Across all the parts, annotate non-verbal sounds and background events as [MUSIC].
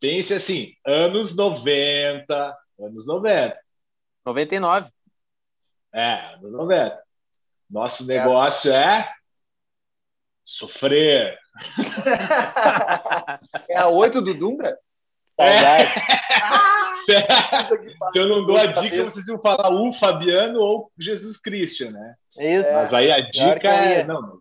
pense assim, anos 90, anos 90. 99. É, anos 90. Nosso negócio é, é sofrer. [LAUGHS] é a 8 do Dunga? É. [LAUGHS] Se eu não dou a dica, vocês iam falar o Fabiano ou Jesus Christian, né? Isso. Mas aí a dica é. Não,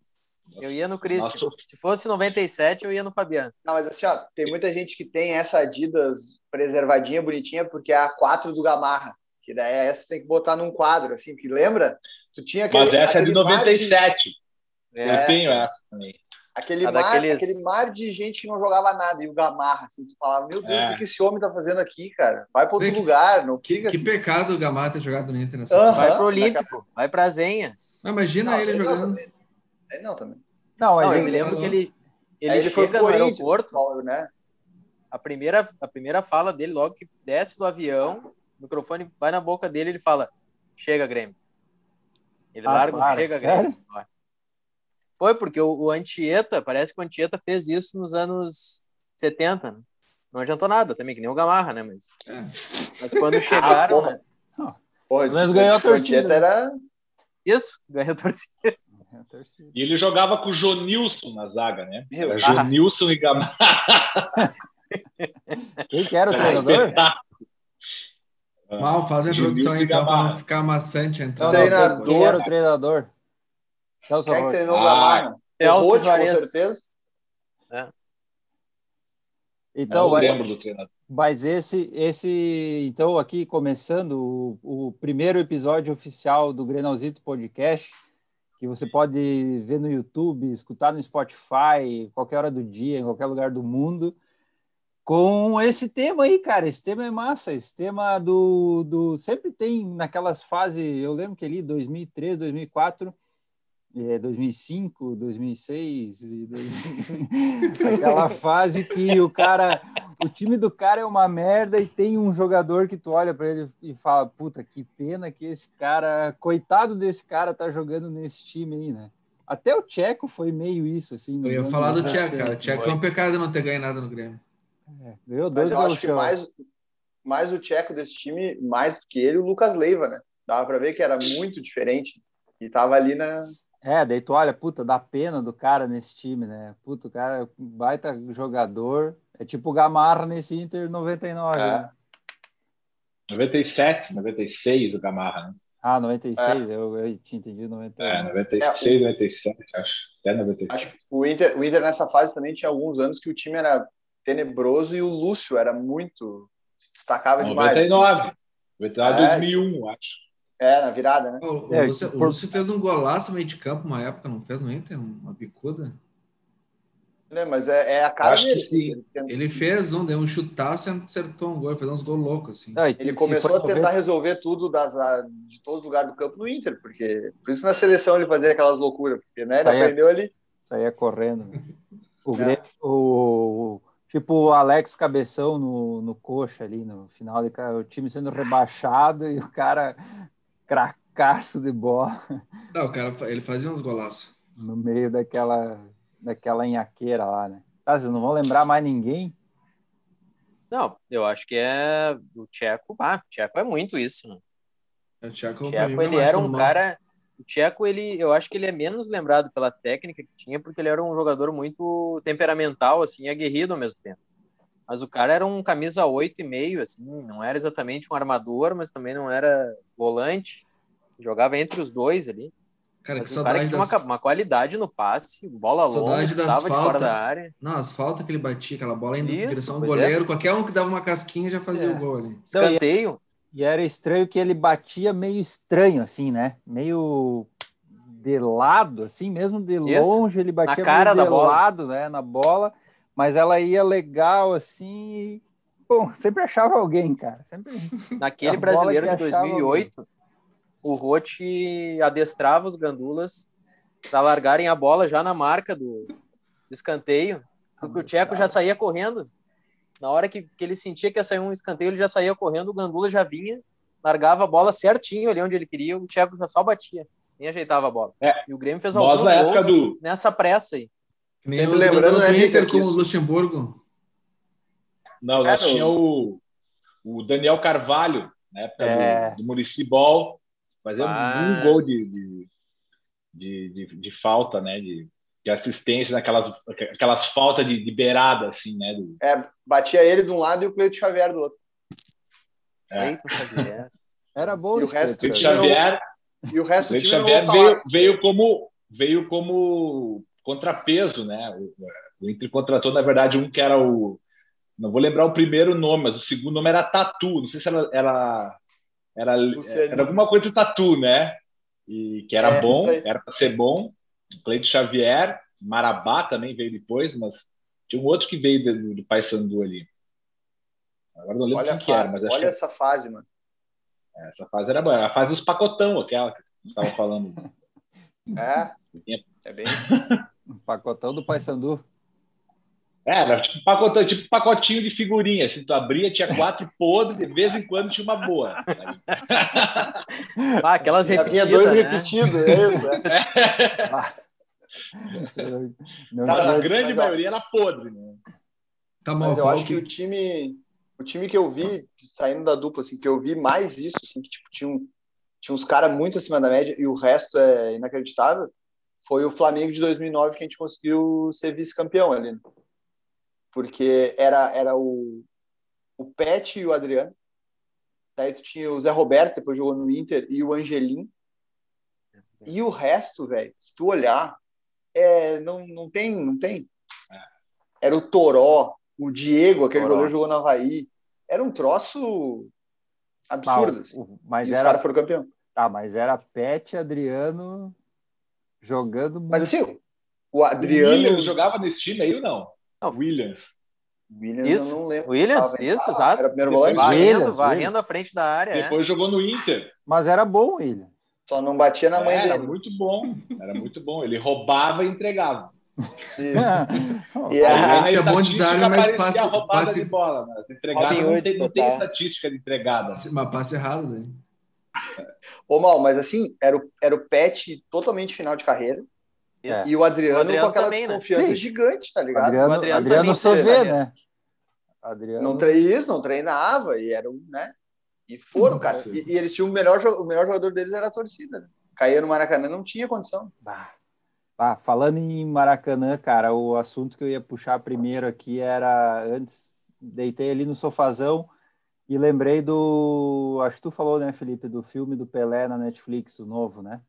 eu ia no Christian. Nossa. Se fosse 97, eu ia no Fabiano. Não, mas assim, ó, tem muita gente que tem essa Adidas preservadinha, bonitinha, porque é a 4 do Gamarra. Que daí essa tem que botar num quadro, assim, que lembra? Tu tinha aquele, Mas essa é de 97. De... É. Eu tenho essa também. Aquele mar, daqueles... aquele mar de gente que não jogava nada, e o Gamarra, assim, tu falava, meu Deus, é. o que esse homem tá fazendo aqui, cara? Vai para outro que, lugar, não que, fica Que assim. pecado o Gamarra ter jogado no Inter nessa uhum, Vai pro Olímpico, vai pra Zenha. imagina não, ele jogando. Não, não, também. Não, não, eu me lembro que ele, ele, ele chega no aeroporto, né? A primeira, a primeira fala dele, logo que desce do avião, o microfone vai na boca dele, ele fala, chega, Grêmio. Ele ah, larga o chega, sério? Grêmio. Foi porque o, o Antieta, parece que o Antieta fez isso nos anos 70, né? Não adiantou nada também, que nem o Gamarra, né? Mas, é. mas quando [LAUGHS] chegaram. Ah, porra. Né? Porra, mas ganhou a torcida. Era... Isso, ganhou a torcida. E ele jogava com o Jonilson na zaga, né? Era Jonilson e Gamarra. [LAUGHS] Quem que era o treinador? Mal, faz a introdução então para não ficar maçante. Então. Treinador. Quem era o treinador? Celso Quem treinou o ah, Gamarra? Celso Juarez. Com certeza. É. Então, vai, lembro do treinador. Mas esse, esse, então, aqui começando o, o, primeiro episódio oficial do Grenalzito Podcast, que você pode ver no YouTube, escutar no Spotify, qualquer hora do dia, em qualquer lugar do mundo, com esse tema aí, cara. Esse tema é massa. Esse tema do. do sempre tem naquelas fases, eu lembro que ali, 2003, 2004 é, 2005, 2006, e 2000... [LAUGHS] [LAUGHS] aquela fase que o cara, o time do cara é uma merda e tem um jogador que tu olha para ele e fala, puta, que pena que esse cara, coitado desse cara tá jogando nesse time aí, né? Até o Tcheco foi meio isso, assim. Eu ia falar do Tcheco, cara. O Tcheco foi um pecado não ter ganho nada no Grêmio. É, ganhou dois Mas eu acho que mais, mais o Tcheco desse time, mais do que ele, o Lucas Leiva, né? Dava para ver que era muito diferente e tava ali na, é, daí tu olha, puta, dá pena do cara nesse time, né? Puta, o cara é um baita jogador. É tipo o Gamarra nesse Inter 99. É. Né? 97, 96 o Gamarra, né? Ah, 96, é. eu, eu tinha entendido 99. É, 96, é, 97, acho. Até 96. Acho que o Inter, o Inter nessa fase também tinha alguns anos que o time era tenebroso e o Lúcio era muito. se destacava 99, demais. 99. 99, é, 2001, acho. É, na virada, né? O, o, é, Lúcio, por... o Lúcio fez um golaço no meio de campo uma época, não fez no Inter? Uma bicuda? É, mas é, é, a cara dele. Sim. Ele, fez um, deu um chutaço e acertou um gol, fez uns gols loucos, assim. Não, ele começou a tentar resolver tudo das, de todos os lugares do campo no Inter, porque por isso na seleção ele fazia aquelas loucuras, porque né, ele saía, aprendeu ali. Saía correndo. O, é. o, tipo o Alex Cabeção no, no coxa ali, no final, de, o time sendo rebaixado e o cara cracaço de bola. Não, o cara, ele fazia uns golaços. No meio daquela, daquela enhaqueira lá, né? Ah, vocês não vão lembrar mais ninguém? Não, eu acho que é o Tcheco. Ah, o Tcheco é muito isso. Né? O Tcheco, o Tcheco ele era um cara. O Tcheco, ele, eu acho que ele é menos lembrado pela técnica que tinha, porque ele era um jogador muito temperamental, assim, aguerrido ao mesmo tempo. Mas o cara era um camisa 8 e meio, assim, não era exatamente um armador, mas também não era volante. Jogava entre os dois ali. Cara, mas que um cara que tinha das... uma, uma, qualidade no passe, bola longa, estava de fora da área. Não, as faltas que ele batia, aquela bola indo em direção ao é. goleiro, é. qualquer um que dava uma casquinha já fazia é. o gol ali. Escanteio. E era estranho que ele batia meio estranho, assim, né? Meio de lado, assim, mesmo de Isso. longe, ele batia na cara meio da bola. lado, né? Na bola mas ela ia legal assim. E, bom, sempre achava alguém, cara. Sempre. [LAUGHS] Naquele brasileiro de 2008, alguém. o Rote adestrava os gandulas para largarem a bola já na marca do, do escanteio, porque o Tcheco já saía correndo. Na hora que, que ele sentia que ia sair um escanteio, ele já saía correndo, o Gandula já vinha, largava a bola certinho ali onde ele queria, o Tcheco já só batia, nem ajeitava a bola. É, e o Grêmio fez alguns gols do... nessa pressa aí. Sempre lembrando, né, Inter com o Luxemburgo. Não, nós tinha o, o Daniel Carvalho, na época é. do, do Municipal, fazendo ah. um gol de, de, de, de, de falta, né? De, de assistência naquelas aquelas faltas de, de beirada, assim, né? Do... É, batia ele de um lado e o Cleito Xavier do outro. É. Era bom e o resto Cleito Xavier e o resto Cleito Xavier veio, veio como veio como contrapeso, né? O, o Inter contratou, na verdade, um que era o não vou lembrar o primeiro nome, mas o segundo nome era Tatu. Não sei se era era, era, era alguma coisa Tatu, né? E que era é, bom, era para ser bom Cleito Xavier, Marabá também veio depois, mas tinha um outro que veio do, do Paysandu ali. Agora não lembro olha quem que era, mas Olha essa fase, mano. É, essa fase era boa. A fase dos pacotão, aquela que você estava falando. [LAUGHS] é, é bem. [LAUGHS] pacotão do Paysandu. É, era tipo, pacotão, tipo pacotinho de figurinha. Se tu abria, tinha quatro [LAUGHS] podres, de vez em quando tinha uma boa. Ah, aquelas repetidas. Tinha dois né? repetidos, é isso. É. [LAUGHS] [LAUGHS] a grande mas, maioria era podre, né? Tá bom, mas eu acho que... que o time, o time que eu vi, saindo da dupla, assim, que eu vi mais isso, assim, que tipo, tinha, um, tinha uns caras muito acima da média e o resto é inacreditável, foi o Flamengo de 2009 que a gente conseguiu ser vice-campeão ali. Né? porque era, era o, o Pet e o Adriano. Daí tu tinha o Zé Roberto, depois jogou no Inter, e o Angelim. E o resto, velho, se tu olhar, é, não, não tem, não tem. Era o Toró, o Diego, aquele Toró. goleiro jogou no Havaí. Era um troço absurdo. Assim. Mas e era... os caras foram campeão. Ah, mas era Pet, Adriano jogando muito. Mas assim, o Adriano. O jogava nesse time aí ou não? Não, Williams. Williams isso, eu não lembro. Williams, isso, exato. Era primeiro volante. Varrendo, Williams, varrendo à frente da área. Depois é. jogou no Inter. Mas era bom, Williams. Só não batia na mãe era dele. Era muito bom. Era muito bom. Ele roubava e entregava. [LAUGHS] e a... é bom design, mas passa, roubada passe... de bola. Mas entregada não, tem, não tem estatística de entregada. Mas passe errado, né? Ô, Mal, mas assim, era o, era o Pet totalmente final de carreira. É. E o Adriano, o Adriano com aquela também, né? desconfiança né? gigante, tá ligado? Adriano, o Adriano, Adriano CV, né? Adriano... Não treinava isso, não treinava, e era um, né? E foram, cara. E, e, eles tinham o melhor, o melhor jogador deles era a torcida. Né? Caía no Maracanã, não tinha condição. Bah. bah. falando em Maracanã, cara, o assunto que eu ia puxar primeiro aqui era antes, deitei ali no sofazão e lembrei do. Acho que tu falou, né, Felipe, do filme do Pelé na Netflix, o novo, né?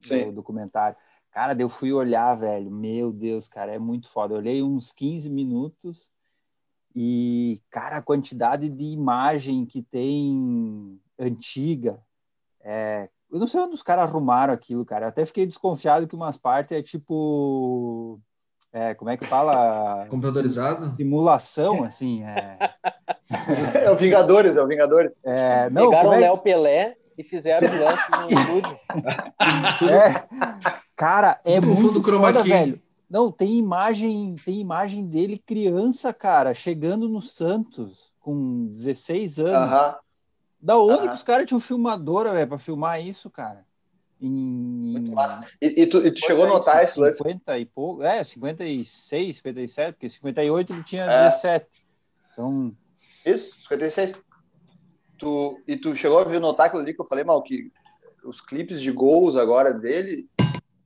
Sim. O documentário. Cara, eu fui olhar, velho. Meu Deus, cara, é muito foda. Eu olhei uns 15 minutos e, cara, a quantidade de imagem que tem antiga. É... Eu não sei onde os caras arrumaram aquilo, cara. Eu até fiquei desconfiado que umas partes é tipo. É, como é que fala? Computadorizado? Simulação, assim. É, é o Vingadores, é o Vingadores. É, não, Pegaram o é... Léo Pelé e fizeram os lances no estúdio. [LAUGHS] é, Cara, é Tudo muito foda, velho. Não, tem imagem, tem imagem dele criança, cara, chegando no Santos com 16 anos. Uh -huh. Da onde uh -huh. que os caras tinham filmadora, velho, pra filmar isso, cara? Em... Muito massa. E, e, tu, e tu chegou a notar esse lance? 50 e pouco, é, 56, 57, porque 58 ele tinha é. 17. Então... Isso, 56. Tu, e tu chegou a ver notar aquilo ali que eu falei, mal, que os clipes de gols agora dele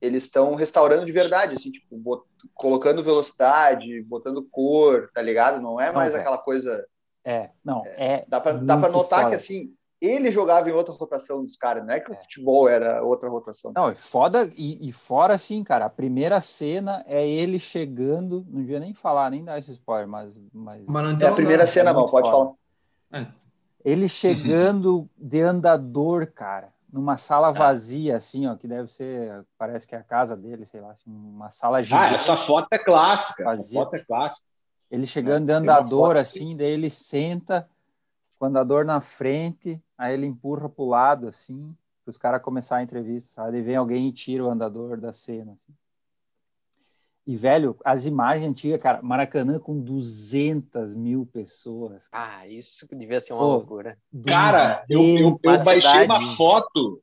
eles estão restaurando de verdade, assim, tipo, bot... colocando velocidade, botando cor, tá ligado? Não é mais não, aquela coisa. É, não, é. é dá para dá pra notar foda. que, assim, ele jogava em outra rotação dos caras, não é que o é. futebol era outra rotação. Não, é foda, e, e, fora assim, cara, a primeira cena é ele chegando, não devia nem falar, nem dar esse spoiler, mas. mas... mas então, é a primeira não, cena, é mal, pode foda. falar. É. Ele chegando de andador, cara numa sala tá. vazia, assim, ó, que deve ser, parece que é a casa dele, sei lá, assim, uma sala gigante. Ah, essa foto é clássica, vazia. essa foto é clássica. Ele chegando de andador, assim, daí ele senta com o andador na frente, aí ele empurra pro lado, assim, para os caras começar a entrevista, sabe? Aí vem alguém e tira o andador da cena. Assim. E, velho, as imagens antigas, cara, Maracanã com 200 mil pessoas. Ah, isso devia ser uma Pô, loucura. Cara, eu, eu, eu baixei uma foto,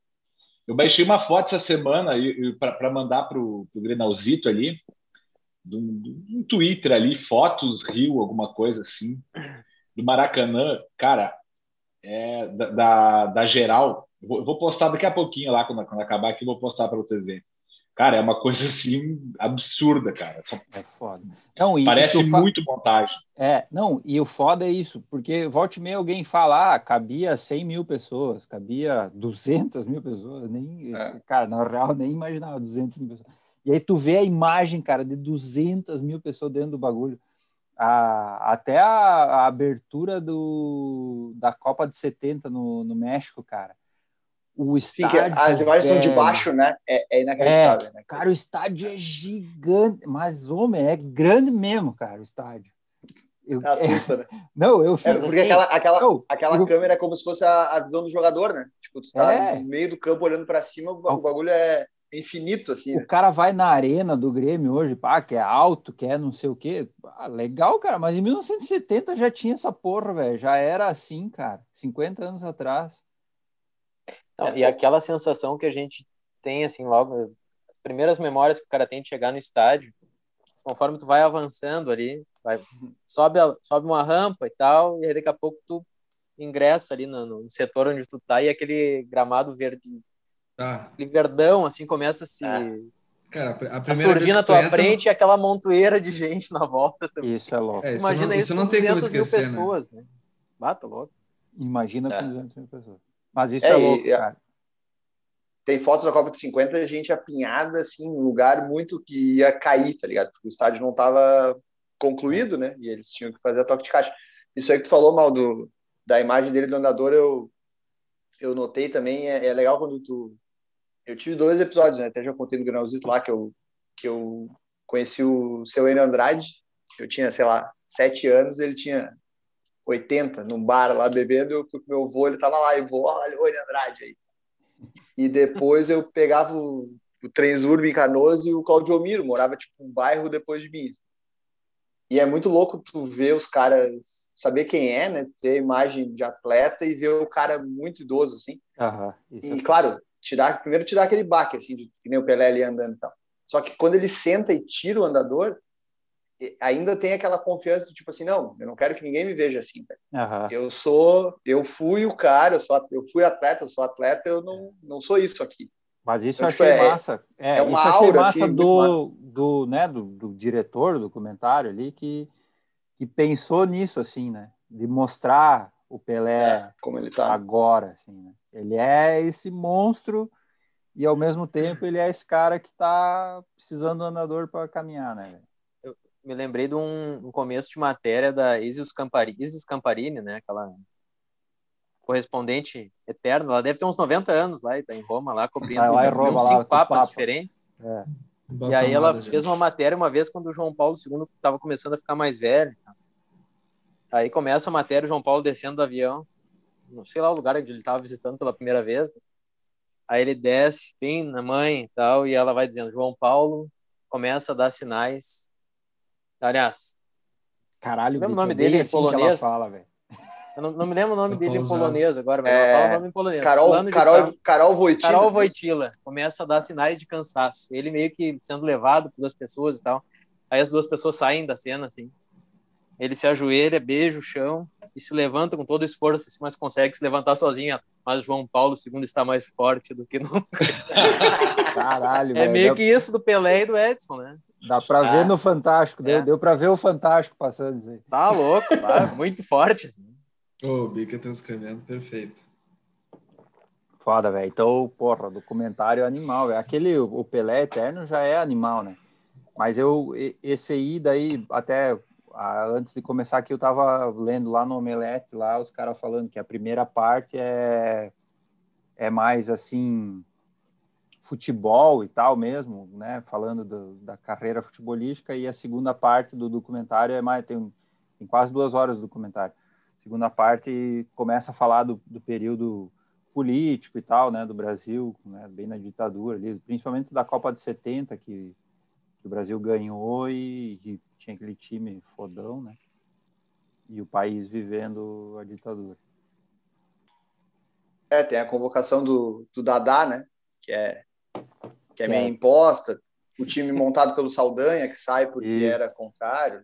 eu baixei uma foto essa semana para mandar para o Grenalzito ali, um, Twitter ali, fotos Rio, alguma coisa assim. Do Maracanã, cara, é, da, da, da geral. Eu vou, vou, postar daqui a pouquinho lá, quando, quando acabar aqui, eu vou postar para vocês verem. Cara, é uma coisa [LAUGHS] assim absurda, cara. É foda. Não, Parece muito montagem. É, não, e o foda é isso, porque volte e meia alguém fala, ah, cabia 100 mil pessoas, cabia 200 mil pessoas, nem, é. cara, na real, nem imaginava 200 mil pessoas. E aí tu vê a imagem, cara, de 200 mil pessoas dentro do bagulho. A, até a, a abertura do, da Copa de 70 no, no México, cara o estádio. Sim, as imagens são de baixo, né? É, é inacreditável. É, né? Cara, o estádio é gigante, mas, homem, é grande mesmo, cara, o estádio. Eu, Assusta, é, [LAUGHS] né? Não, eu fiz é, Porque assim, aquela, aquela, aquela eu, câmera é como se fosse a, a, visão do jogador, né? Tipo, tu tá é, no meio do campo olhando para cima, o bagulho é infinito, assim. O né? cara vai na arena do Grêmio hoje, pá, que é alto, que é não sei o quê. Ah, legal, cara, mas em 1970 já tinha essa porra, velho. Já era assim, cara. 50 anos atrás. Não, e aquela sensação que a gente tem, assim, logo, as primeiras memórias que o cara tem de chegar no estádio, conforme tu vai avançando ali, vai, sobe, a, sobe uma rampa e tal, e aí daqui a pouco tu ingressa ali no, no setor onde tu tá e aquele gramado verde, ah. aquele verdão, assim, começa a se... É. Cara, a, a surgir na tua frente e aquela montoeira de gente na volta também. Isso é louco. É, Imagina isso, não, isso, isso com 200 mil né? pessoas, né? né? Bata louco. Imagina é. com 200 mil pessoas. Mas isso é, é louco, cara. Tem fotos da Copa de 50, a gente apinhada, assim, um lugar muito que ia cair, tá ligado? Porque o estádio não estava concluído, né? E eles tinham que fazer a toque de caixa. Isso aí que tu falou, mal, do, da imagem dele do andador, eu, eu notei também. É, é legal quando tu. Eu tive dois episódios, né? Até já contei no Granalzito lá que eu, que eu conheci o seu Enio Andrade. Eu tinha, sei lá, sete anos, ele tinha 80, num bar lá bebendo, eu fui com meu avô, ele tava lá, e vou, olha o Andrade aí. E depois eu pegava o, o Transurb em Canoas e o Claudio Miro, morava tipo um bairro depois de mim. E é muito louco tu ver os caras, saber quem é, né? Ter a imagem de atleta e ver o cara muito idoso, assim. Uhum, e, é claro, tirar, primeiro tirar aquele baque, assim, de, que nem o Pelé ali andando e tal. Só que quando ele senta e tira o andador, ainda tem aquela confiança do tipo assim, não, eu não quero que ninguém me veja assim. Uhum. Eu sou, eu fui o cara, eu sou, eu fui atleta, eu sou atleta, eu não, não sou isso aqui. Mas isso então, eu tipo, achei é, massa. É, é uma isso aura, massa assim, do, massa. do, né, do, do, diretor do documentário ali que, que pensou nisso, assim, né? De mostrar o Pelé é, como ele tá. agora, assim, né? Ele é esse monstro e ao mesmo tempo ele é esse cara que está precisando do andador para caminhar, né? me lembrei de um, um, começo de matéria da Isis Camparini, Isis Camparini, né? Aquela correspondente eterna. Ela deve ter uns 90 anos lá, e tá em Roma, lá, cobrindo ah, lá em Roma, uns cinco papas papa. diferentes. É. E aí ela gente. fez uma matéria uma vez quando o João Paulo II estava começando a ficar mais velho. Aí começa a matéria, o João Paulo descendo do avião, não sei lá o lugar onde ele estava visitando pela primeira vez. Né? Aí ele desce, bem na mãe e tal, e ela vai dizendo: João Paulo começa a dar sinais Aliás. Caralho, não o nome dele assim em polonês. Fala, eu não, não, me lembro o nome dele em polonês agora, mas é... fala o nome em polonês. Carol, Carol, Carol, Carol Wojtyla. Carol Wojtyla começa a dar sinais de cansaço. Ele meio que sendo levado por duas pessoas e tal. Aí as duas pessoas saem da cena, assim. Ele se ajoelha, beija o chão e se levanta com todo o esforço, mas consegue se levantar sozinho. Mas João Paulo II está mais forte do que nunca. [LAUGHS] Caralho, É velho. meio que isso do Pelé e do Edson, né? Dá para ah, ver no Fantástico, deu, é. deu para ver o Fantástico passando isso aí. Tá louco, tá muito forte. Assim. Ô, oh, Bica transcrevendo, perfeito. Foda, velho. Então, porra, documentário animal. É aquele, o Pelé Eterno já é animal, né? Mas eu, esse aí, daí, até antes de começar aqui, eu tava lendo lá no Omelete, lá, os caras falando que a primeira parte é, é mais assim futebol e tal mesmo, né? Falando do, da carreira futebolística e a segunda parte do documentário é mais tem, tem quase duas horas do documentário. A segunda parte começa a falar do, do período político e tal, né? Do Brasil, né? Bem na ditadura ali, principalmente da Copa de 70 que, que o Brasil ganhou e, e tinha aquele time fodão, né? E o país vivendo a ditadura. É, tem a convocação do, do Dadá, né? Que é que é meio imposta, o time montado pelo Saldanha, que sai porque e... era contrário.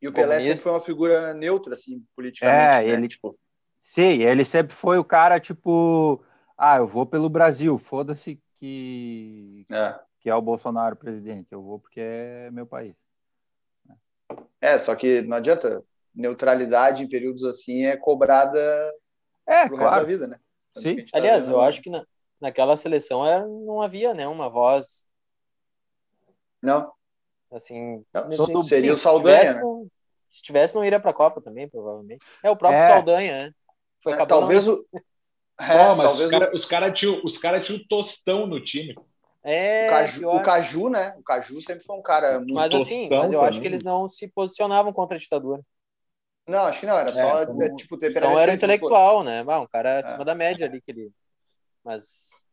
E o Pelé sempre foi uma figura neutra, assim, politicamente. É, né? ele, tipo... Sim, ele sempre foi o cara, tipo, ah, eu vou pelo Brasil, foda-se que... É. que é o Bolsonaro presidente, eu vou porque é meu país. É, só que não adianta, neutralidade em períodos assim é cobrada é, pro claro. resto da vida, né? Sim. Tá Aliás, eu acho que na, naquela seleção era, não havia né, uma voz. Não. Assim, não, todo, seria o Saldanha. Se tivesse, né? não, se tivesse, não iria para a Copa também, provavelmente. É o próprio é. Saldanha, né? Foi é, [LAUGHS] talvez o. É, mas talvez os caras o... cara tinham cara tinha o tostão no time. É, o Caju, o Caju, né? O Caju sempre foi um cara muito Mas assim, mas eu também. acho que eles não se posicionavam contra a ditadura. Não, acho que não, era é, só como, é, tipo temperamento. Então era intelectual, né? Um cara acima é. da média ali que ele. Mas.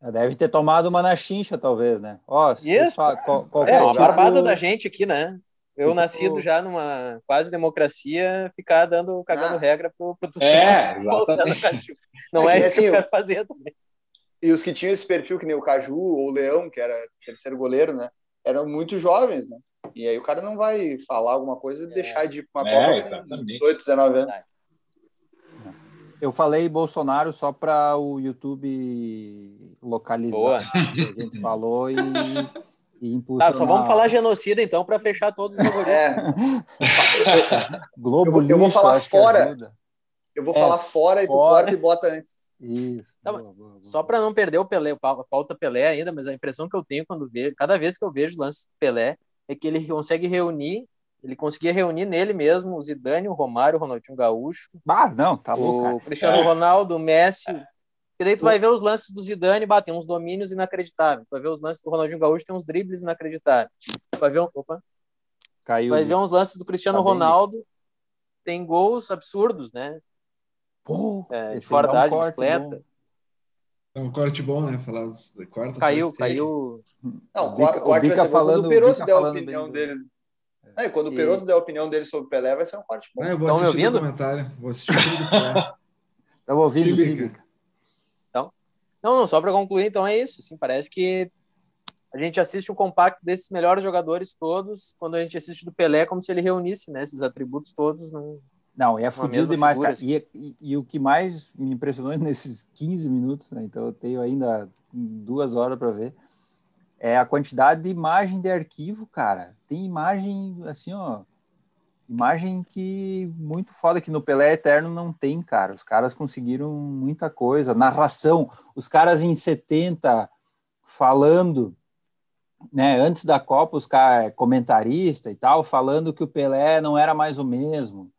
Deve ter tomado uma na chincha, talvez, né? Ó, Isso. qual, qual é, uma tipo... barbada da gente aqui, né? Eu, tipo... nascido já numa quase democracia, ficar dando, cagando ah. regra pro, pro É, [LAUGHS] exatamente. Não é, é isso que eu quero fazer também. E os que tinham esse perfil, que nem o Caju ou o Leão, que era terceiro goleiro, né? Eram muito jovens, né? E aí o cara não vai falar alguma coisa e é. deixar de ir para uma é, Copa com 18, 19 anos. Eu falei Bolsonaro só para o YouTube localizar Boa. o que a gente falou e, e impulsionar. Tá, só vamos falar genocida então para fechar todos os [LAUGHS] é. Globo eu, eu vou falar fora. Eu vou é, falar fora, fora e tu corta e bota antes. Isso. Tá, boa, boa, boa. Só para não perder o Pelé, a pauta Pelé ainda, mas a impressão que eu tenho quando vejo, cada vez que eu vejo o lance Pelé, é que ele consegue reunir, ele conseguia reunir nele mesmo o Zidane, o Romário, o Ronaldinho Gaúcho. Ah, não, tá louco. O Cristiano é. Ronaldo, o Messi. E daí tu vai ver os lances do Zidane, bater uns domínios inacreditáveis. Tu vai ver os lances do Ronaldinho Gaúcho, tem uns dribles inacreditáveis. Tu vai ver um, opa. Caiu. Vai ver uns lances do Cristiano tá Ronaldo, tem gols absurdos, né? Pô, é, fora da um bicicleta. É um corte bom, né? Falar quarta, caiu, caiu. Não, o, Bica, corte o Bica vai falando, quando o Peroso der a opinião dele. É. É, quando o Peroso e... der a opinião dele sobre o Pelé, vai ser um corte bom. É, eu vou Estão assistir o comentário. Vou assistir Estava [LAUGHS] ouvindo, sim, Bica. Então, não, não, só para concluir, então é isso. Assim, parece que a gente assiste um compacto desses melhores jogadores todos, quando a gente assiste do Pelé, como se ele reunisse né, esses atributos todos num, não, é fudido demais, cara. E, e, e, o que mais me impressionou [LAUGHS] nesses 15 minutos, né? Então eu tenho ainda duas horas para ver, é a quantidade de imagem de arquivo, cara. Tem imagem assim, ó. Imagem que muito foda que no Pelé Eterno não tem, cara. Os caras conseguiram muita coisa. Narração, os caras em 70 falando, né, antes da Copa, os caras comentarista e tal, falando que o Pelé não era mais o mesmo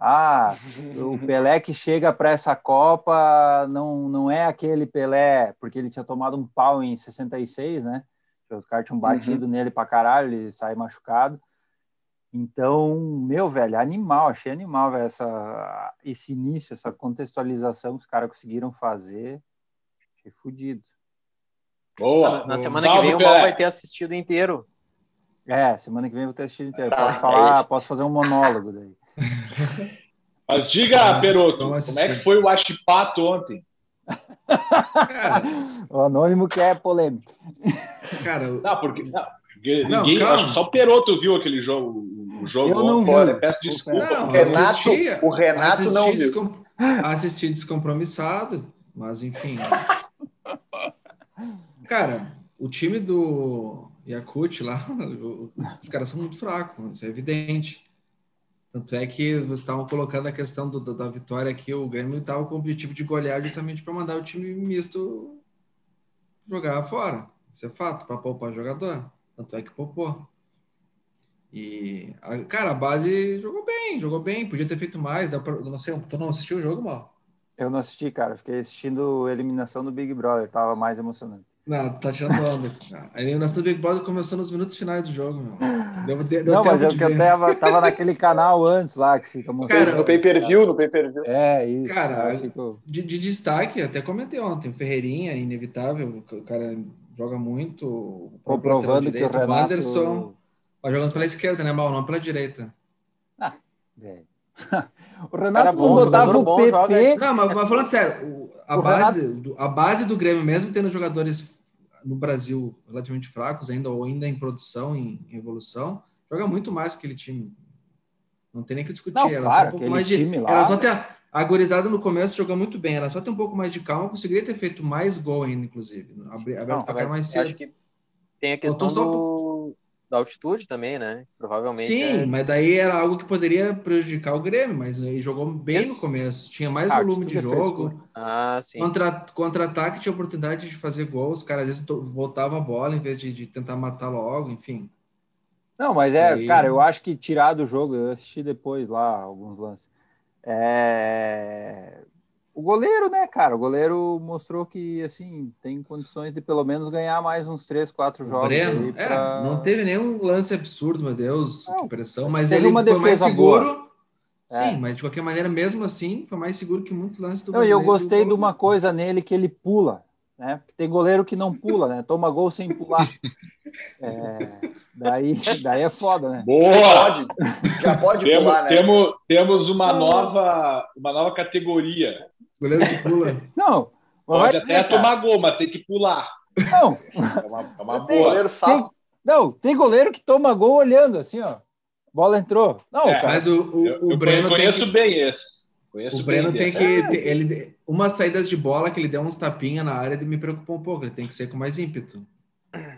ah, [LAUGHS] o Pelé que chega para essa Copa não, não é aquele Pelé, porque ele tinha tomado um pau em 66, né? Os caras tinham batido uhum. nele para caralho, ele sai machucado. Então, meu velho, animal, achei animal velho, essa, esse início, essa contextualização que os caras conseguiram fazer. Achei fodido. Boa! Na, na semana Salve, que vem o Mal vai ter assistido inteiro. É, semana que vem eu vou ter assistido inteiro. Posso ah, falar, é posso fazer um monólogo daí. Mas diga, Peroto, como é que foi o Achipato ontem? [LAUGHS] o anônimo que é polêmico. Cara, não, porque, não, porque não, ninguém, acho que só o Peroto viu aquele jogo. O jogo eu não vi. Peço desculpa. Não, o Renato, o Renato não viu. Descom... Assisti descompromissado, mas enfim. Cara, o time do Yakut lá, [LAUGHS] os caras são muito fracos, isso é evidente. Tanto é que vocês estavam colocando a questão do, do, da vitória aqui, o Grêmio estava com o objetivo de golear justamente para mandar o time misto jogar fora. Isso é fato, para poupar jogador. Tanto é que poupou. E, a, cara, a base jogou bem, jogou bem, podia ter feito mais. Pra, não sei, tu não assistiu o jogo, mal? Eu não assisti, cara. Fiquei assistindo a eliminação do Big Brother, tava mais emocionante. Não, tá tirando onda. A eliminação do Big Brother começou nos minutos finais do jogo, meu. Deu, deu não, mas é que eu tava, tava naquele canal antes lá, que fica mostrando. Cara, no pay-per-view, no pay-per-view. É, isso. Cara, fico... de, de, destaque, até comentei ontem, o Ferreirinha, inevitável, o cara joga muito. Comprovando que o Renato... O Anderson vai jogando pela esquerda, né, Mal? Não pela direita. Ah, velho. [LAUGHS] o Renato bom, botava o PP... Não, mas, mas falando sério, a, base, Renato... a base do Grêmio, mesmo tendo jogadores no Brasil relativamente fracos ainda, ou ainda em produção, em, em evolução, joga muito mais que aquele time. Não tem nem que discutir. Não, era claro, só um pouco mais de. Lá... Era só ter a, a gorizada no começo jogou muito bem. Era só ter um pouco mais de calma. Conseguiria ter feito mais gol ainda, inclusive. Abrir, não, mais cedo. Acho que tem a questão do, da altitude também, né? Provavelmente. Sim, é... mas daí era algo que poderia prejudicar o Grêmio, mas ele jogou bem Isso. no começo. Tinha mais ah, volume de é jogo. Ah, sim. Contra, contra-ataque tinha oportunidade de fazer gols. Os caras às vezes voltavam a bola em vez de, de tentar matar logo, enfim. Não, mas é, cara, eu acho que tirar do jogo, eu assisti depois lá alguns lances. É... O goleiro, né, cara? O goleiro mostrou que, assim, tem condições de pelo menos ganhar mais uns três, quatro jogos. O Breno, pra... é, não teve nenhum lance absurdo, meu Deus, não, que pressão, mas ele uma foi mais seguro. Boa. Sim, é. mas de qualquer maneira, mesmo assim, foi mais seguro que muitos lances do Não, e eu gostei de uma coisa nele que ele pula né? Tem goleiro que não pula, né? Toma gol sem pular. [LAUGHS] É, daí, daí é foda, né? Boa! Já pode, já pode temos, pular, né? Temos, temos uma, nova, uma nova categoria. Goleiro que pula. [LAUGHS] Não. Pode até dizer, tomar gol, mas tem que pular. Não. É uma, é uma tem, boa. Goleiro tem, não, tem goleiro que toma gol olhando, assim, ó. Bola entrou. Não, é, cara. Mas o, o, eu, o Breno. Eu conheço que... bem esse. Conheço o Breno tem que. É. Ele, umas saídas de bola que ele deu uns tapinhas na área me preocupou um pouco. Ele tem que ser com mais ímpeto.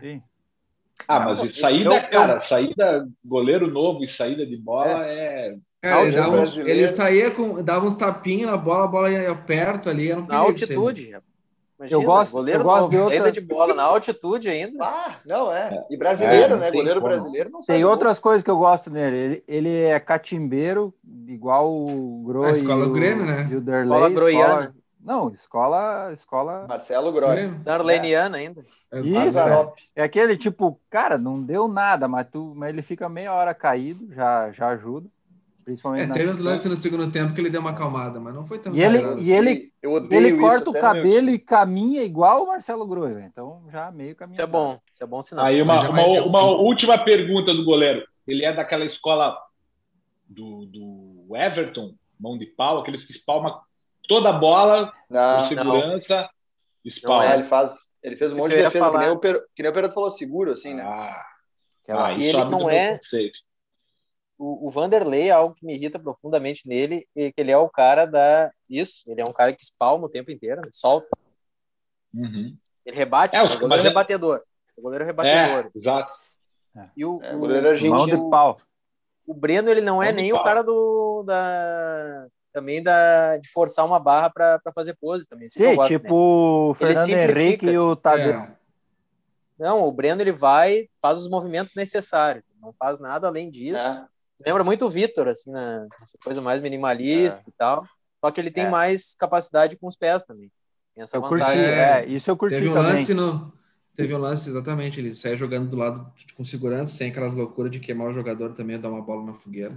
Sim. Ah, mas saída, eu, cara, eu... saída, goleiro novo e saída de bola é. é... Cara, ele, dava, ele, saía com. dava uns tapinhas na bola, a bola ia perto ali. Era um na altitude. Imagina, eu gosto, goleiro eu gosto novo, de outra... saída de bola na altitude ainda. Ah, não é. E brasileiro, é, né? Goleiro como. brasileiro não Tem outras gol. coisas que eu gosto nele. Ele, ele é catimbeiro, igual o Gro a escola do Grêmio, né? E o Derlei, escola Groiana. Não, escola, escola. Marcelo Groi. Darleniana é. ainda. É, Isso, é. é. aquele tipo, cara, não deu nada, mas, tu, mas ele fica meia hora caído, já, já ajuda. Principalmente é, teve uns lances no segundo tempo que ele deu uma acalmada, mas não foi tão E ele, e ele, ele corta o cabelo e caminha igual o Marcelo Groi, então já meio caminho. Isso é bom, isso é bom sinal. Aí uma, uma, uma, última pergunta do goleiro. Ele é daquela escola do, do Everton, mão de pau, aqueles que espalma toda a bola, não, com segurança, não. espalma. Não, é, ele, faz, ele fez um monte de defesa, falar... que, nem o que nem o Pedro falou, seguro, assim, né? Ah, ah isso ele não é... O, o Vanderlei é algo que me irrita profundamente nele, e que ele é o cara da... Isso, ele é um cara que espalma o tempo inteiro, solta. Uhum. Ele rebate, é, o goleiro é rebatedor. O goleiro rebatedor. É, exato. E o, é, o goleiro argentino. De pau. O Breno, ele não é nem o cara do, da, também da, de forçar uma barra para fazer pose também. Sim, gosto, tipo né? o Fernando Henrique assim. e o Tadeu. É. Não, o Breno ele vai, faz os movimentos necessários, não faz nada além disso. É. Lembra muito o Vitor, assim, na, essa coisa mais minimalista é. e tal. Só que ele tem é. mais capacidade com os pés também. Tem essa eu vantagem. curti, é, isso eu curti teve um também. Lance no, teve um lance, exatamente, ele sai jogando do lado com segurança, sem aquelas loucuras de queimar o jogador também, dar uma bola na fogueira.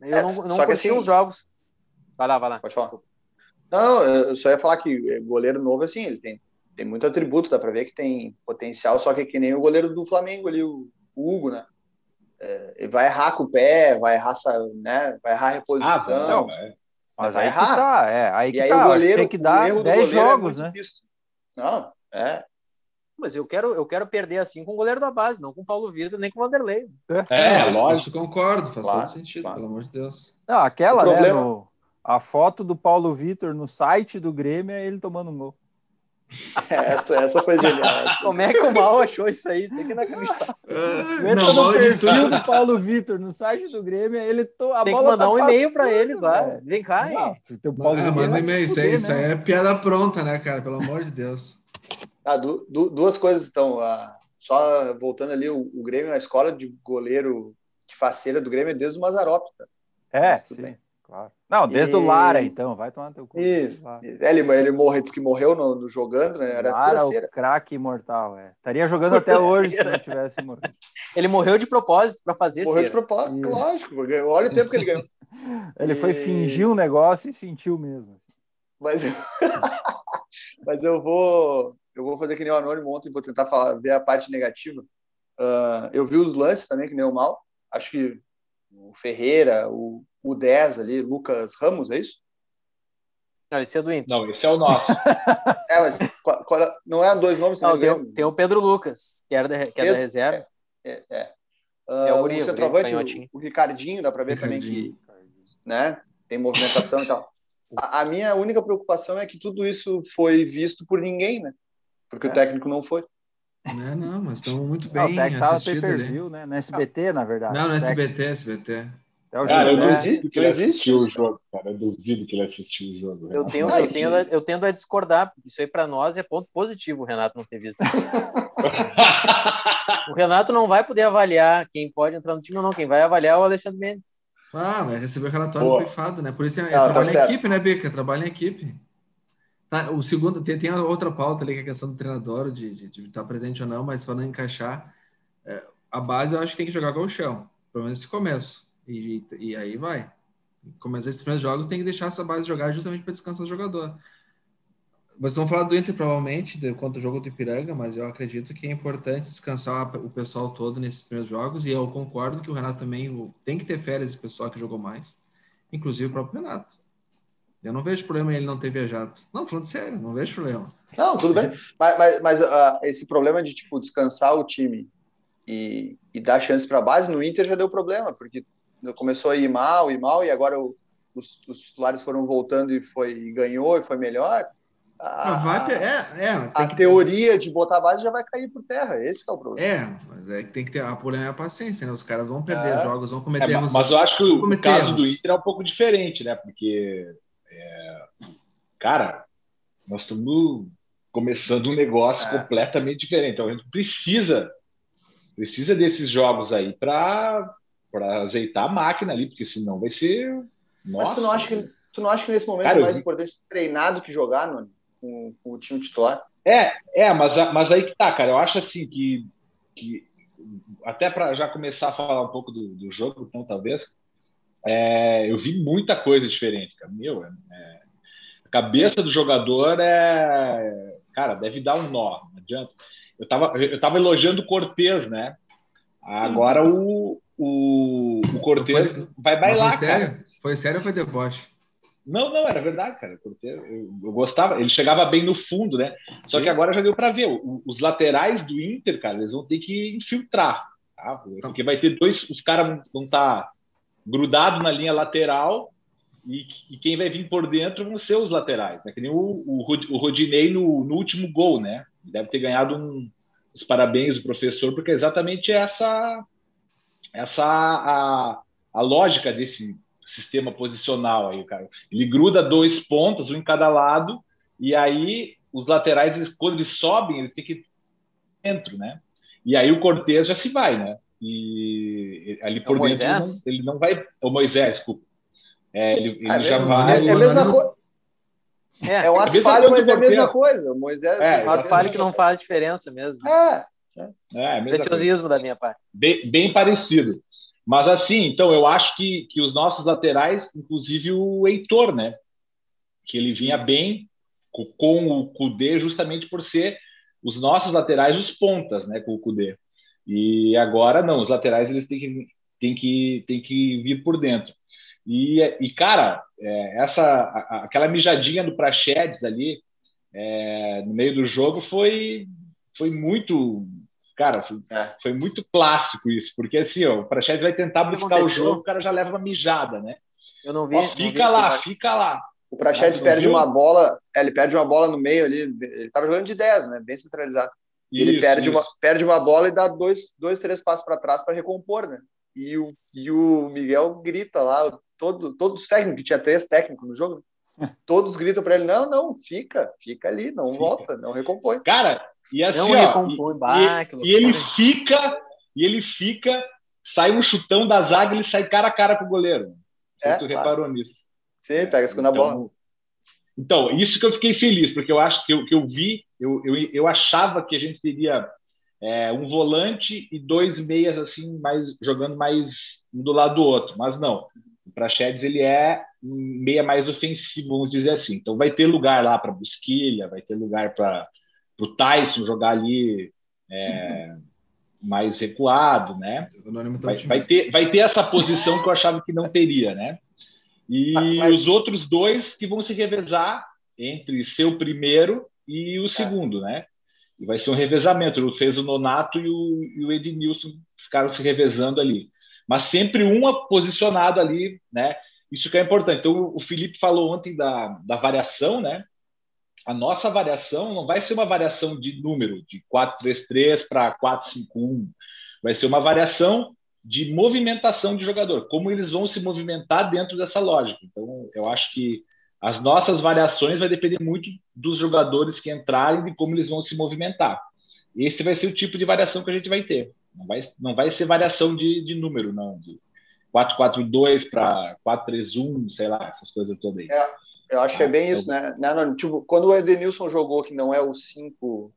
Eu é, não, não curti assim, os jogos Vai lá, vai lá. Pode falar. Não, não, eu só ia falar que goleiro novo, assim, ele tem, tem muito atributo, dá para ver que tem potencial, só que é que nem o goleiro do Flamengo ali, o, o Hugo, né? É, vai errar com o pé, vai errar, né? Vai errar a reposição. Ah, não, é. Mas vai aí errar. Que tá, é, aí que e aí tá, o goleiro tem que dar 10 é jogos, é né? Difícil. Não, é. Mas eu quero, eu quero perder assim com o goleiro da base, não com o Paulo Vitor, nem com o Vanderlei. É, é lógico, concordo, faz claro, todo sentido, claro. pelo amor de Deus. Não, aquela, né, problema... no, a foto do Paulo Vitor no site do Grêmio é ele tomando um gol. [LAUGHS] Essa, essa foi genial. Como é que o Mal achou isso aí? Isso aqui não é acreditável. Entra não, no perfil do Paulo Vitor no site do Grêmio, ele to... a Tem que mandar tá um e-mail para eles lá. Né? Vem cá, não, Teu Paulo ah, manda e-mail. Isso, aí, isso aí é piada pronta, né, cara? Pelo amor de Deus. Ah, du du duas coisas, então. Uh, só voltando ali, o, o Grêmio, a escola de goleiro de faceira do Grêmio é desde o Mazarop. Tá? É, sim. Bem. Claro. Não, desde e... o Lara, então, vai tomar teu cu. Isso. É, ele, ele morreu, disse que morreu no, no jogando, né? Era Lara, o craque imortal, é. Estaria jogando até hoje se não tivesse morrido. [LAUGHS] Ele morreu de propósito para fazer Morreu cera. de propósito, Isso. lógico, porque olha o tempo que ele ganhou. [LAUGHS] ele e... foi fingir um negócio e sentiu mesmo. Mas eu... [LAUGHS] Mas eu vou eu vou fazer que nem o Anônimo ontem, vou tentar falar, ver a parte negativa. Uh, eu vi os lances também, que nem o mal. Acho que o Ferreira, o, o 10 ali, Lucas Ramos, é isso? Não, esse é do Inter. Não, esse é o nosso. [LAUGHS] é, mas qual, qual, é, não é dois nomes? Não, tem, tem, o Pedro Lucas, que, era da, que Pedro, é da reserva. É, é, é. Uh, é o, Guri, o centroavante, o, o, o, Ricardinho, dá para ver também que né, tem movimentação e tal. A, a, minha única preocupação é que tudo isso foi visto por ninguém, né? Porque é. o técnico não foi. Não, não, mas estão muito bem não, assistido pay per né? Na SBT, na verdade. Não, no SBT, SBT. É cara, eu duvido que ele assistiu o jogo, cara. Eu duvido que ele assistiu o jogo. Eu, tenho, eu, tenho, eu tendo a discordar, isso aí para nós é ponto positivo, o Renato não ter visto. [LAUGHS] o Renato não vai poder avaliar quem pode entrar no time ou não. Quem vai avaliar é o Alexandre Mendes. Ah, vai receber o relatório pifado, né? Por isso é, é ah, trabalho tá em equipe, né, Bica? Trabalho em equipe. Tá, o segundo, tem, tem outra pauta ali, que é a questão do treinador, de, de, de estar presente ou não, mas para não encaixar, é, a base eu acho que tem que jogar com o chão, pelo menos esse começo. E, e aí vai. Começar esses primeiros jogos, tem que deixar essa base jogar justamente para descansar o jogador. Vocês vão falar do Inter, provavelmente, de, quanto o jogo do Ipiranga, mas eu acredito que é importante descansar o pessoal todo nesses primeiros jogos, e eu concordo que o Renato também tem que ter férias, esse pessoal que jogou mais, inclusive o próprio Renato. Eu não vejo problema em ele não ter viajado. Não, falando sério, não vejo problema. Não, tudo bem. Mas, mas, mas uh, esse problema de tipo descansar o time e, e dar chance para a base no Inter já deu problema, porque começou a ir mal e mal, e agora o, os, os titulares foram voltando e foi e ganhou e foi melhor. A, vai, é, é, a teoria de botar a base já vai cair por terra. Esse é o problema. É, mas é que tem que ter a problema é a paciência, né? Os caras vão perder é. jogos, vão cometer. É, mas eu acho que o caso do Inter é um pouco diferente, né? Porque é, cara, nós estamos começando um negócio é. completamente diferente. Então a gente precisa precisa desses jogos aí para para azeitar a máquina ali, porque senão vai ser. Nossa. Mas tu não acha que tu não acha que nesse momento cara, é mais eu... importante treinar do que jogar no, com, com, o time titular? É, é, mas, mas aí que tá, cara. Eu acho assim que, que até para já começar a falar um pouco do, do jogo, então talvez é, eu vi muita coisa diferente, cara. Meu, é, é, cabeça do jogador é. Cara, deve dar um nó, não adianta. Eu tava, eu tava elogiando o Cortez, né? Agora o, o, o Cortez foi, vai bailar, foi sério? cara. Foi sério ou foi deboche? Não, não, era verdade, cara. Eu, eu, gostava, ele chegava bem no fundo, né? Só Sim. que agora já deu para ver. os laterais do Inter, cara, eles vão ter que infiltrar, tá? Porque vai ter dois, os caras vão estar tá grudado na linha lateral e, e, quem vai vir por dentro vão ser os laterais. Né? Que nem o, o, o Rodinei no, no, último gol, né? Deve ter ganhado um, os parabéns do professor, porque é exatamente essa, essa a, a lógica desse sistema posicional aí, cara. Ele gruda dois pontos, um em cada lado, e aí os laterais, eles, quando eles sobem, eles têm que ir dentro, né? E aí o Cortez já se vai, né? E ali é por é dentro ele não, ele não, vai. O Moisés, desculpa. É, ele, ele é, já vai. É, é a mesma coisa. É, é um ato falho, mas é a mesma coisa. O Moisés é, um ato falho que não faz diferença mesmo. É. é, é Preciosismo da minha parte. Bem, bem, parecido. Mas assim, então eu acho que, que os nossos laterais, inclusive o Heitor, né? Que ele vinha bem com o Cudê justamente por ser os nossos laterais os pontas, né? Com o Cudê. E agora não, os laterais eles têm que, têm que, têm que vir por dentro. E, e cara, é, essa aquela mijadinha do Praxedes ali é, no meio do jogo foi, foi muito. Cara, foi, é. foi muito clássico isso, porque assim, ó, o Praxedes vai tentar buscar o jogo, o cara já leva uma mijada, né? Eu não vi. Ó, fica não vi lá, fica lá. O Praxedes perde viu? uma bola, ele perde uma bola no meio ali, ele estava jogando de 10, né? Bem centralizado. Isso, ele perde uma, perde uma bola e dá dois, dois três passos para trás para recompor, né? E o, e o Miguel grita lá, todo, todos os técnicos, tinha três técnicos no jogo, [LAUGHS] todos gritam para ele: não, não, fica, fica ali, não fica. volta, não recompõe. Cara, e assim, não ó, recompõe, e, bah, e, e ele fica, e ele fica, sai um chutão da zaga, ele sai cara a cara com o goleiro. É, tu reparou nisso. Sim, pega a segunda então, bola. Então, isso que eu fiquei feliz, porque eu acho que eu, que eu vi, eu, eu, eu achava que a gente teria é, um volante e dois meias assim, mais jogando mais um do lado do outro, mas não. O Praxedes ele é um meia mais ofensivo, vamos dizer assim. Então vai ter lugar lá para Busquilha, vai ter lugar para o Tyson jogar ali é, mais recuado, né? Vai, vai, ter, vai ter essa posição que eu achava que não teria, né? E Mas... os outros dois que vão se revezar entre ser o primeiro e o é. segundo, né? E vai ser um revezamento. Fez o Nonato e o, e o Ednilson ficaram se revezando ali. Mas sempre uma posicionado ali, né? Isso que é importante. Então, o Felipe falou ontem da, da variação, né? A nossa variação não vai ser uma variação de número, de 4-3-3 para 4-5-1. Vai ser uma variação de movimentação de jogador, como eles vão se movimentar dentro dessa lógica. Então, eu acho que as nossas variações vai depender muito dos jogadores que entrarem e como eles vão se movimentar. Esse vai ser o tipo de variação que a gente vai ter. Não vai, não vai ser variação de, de número, não. De 4-4-2 para 4-3-1, sei lá, essas coisas todas aí. É, eu acho que é bem isso, né? né não, tipo, quando o Edenilson jogou, que não é o 5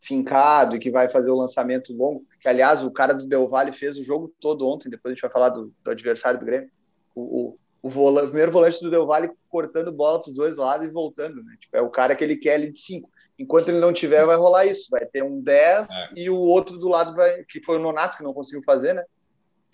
fincado e que vai fazer o lançamento longo, que aliás o cara do Del Valle fez o jogo todo ontem, depois a gente vai falar do, do adversário do Grêmio, o, o, o, o, primeiro volante do Del Valle cortando bola para os dois lados e voltando, né? Tipo, é o cara que ele quer ali de 5. Enquanto ele não tiver, vai rolar isso, vai ter um 10 é. e o outro do lado vai, que foi o Nonato que não conseguiu fazer, né?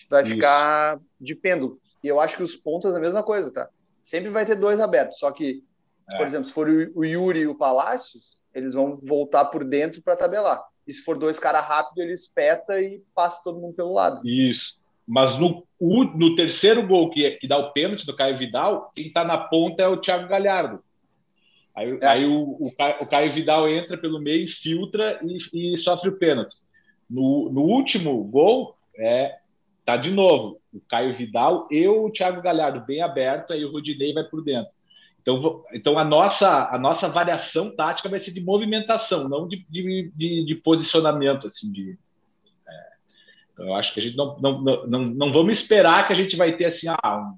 Vai isso. ficar de pêndulo. E eu acho que os pontos é a mesma coisa, tá? Sempre vai ter dois abertos, só que, é. por exemplo, se for o, o Yuri e o Palácios, eles vão voltar por dentro para tabelar. E se for dois caras rápidos, ele espeta e passa todo mundo pelo lado. Isso. Mas no, no terceiro gol que, que dá o pênalti do Caio Vidal, quem está na ponta é o Thiago Galhardo. Aí, é. aí o, o, o, Caio Vidal entra pelo meio, infiltra e, e sofre o pênalti. No, no, último gol, é, tá de novo o Caio Vidal e o Thiago Galhardo bem aberto, aí o Rodinei vai por dentro. Então, então a, nossa, a nossa variação tática vai ser de movimentação, não de, de, de, de posicionamento. Assim, de, eu acho que a gente não, não, não, não, vamos esperar que a gente vai ter assim, ah,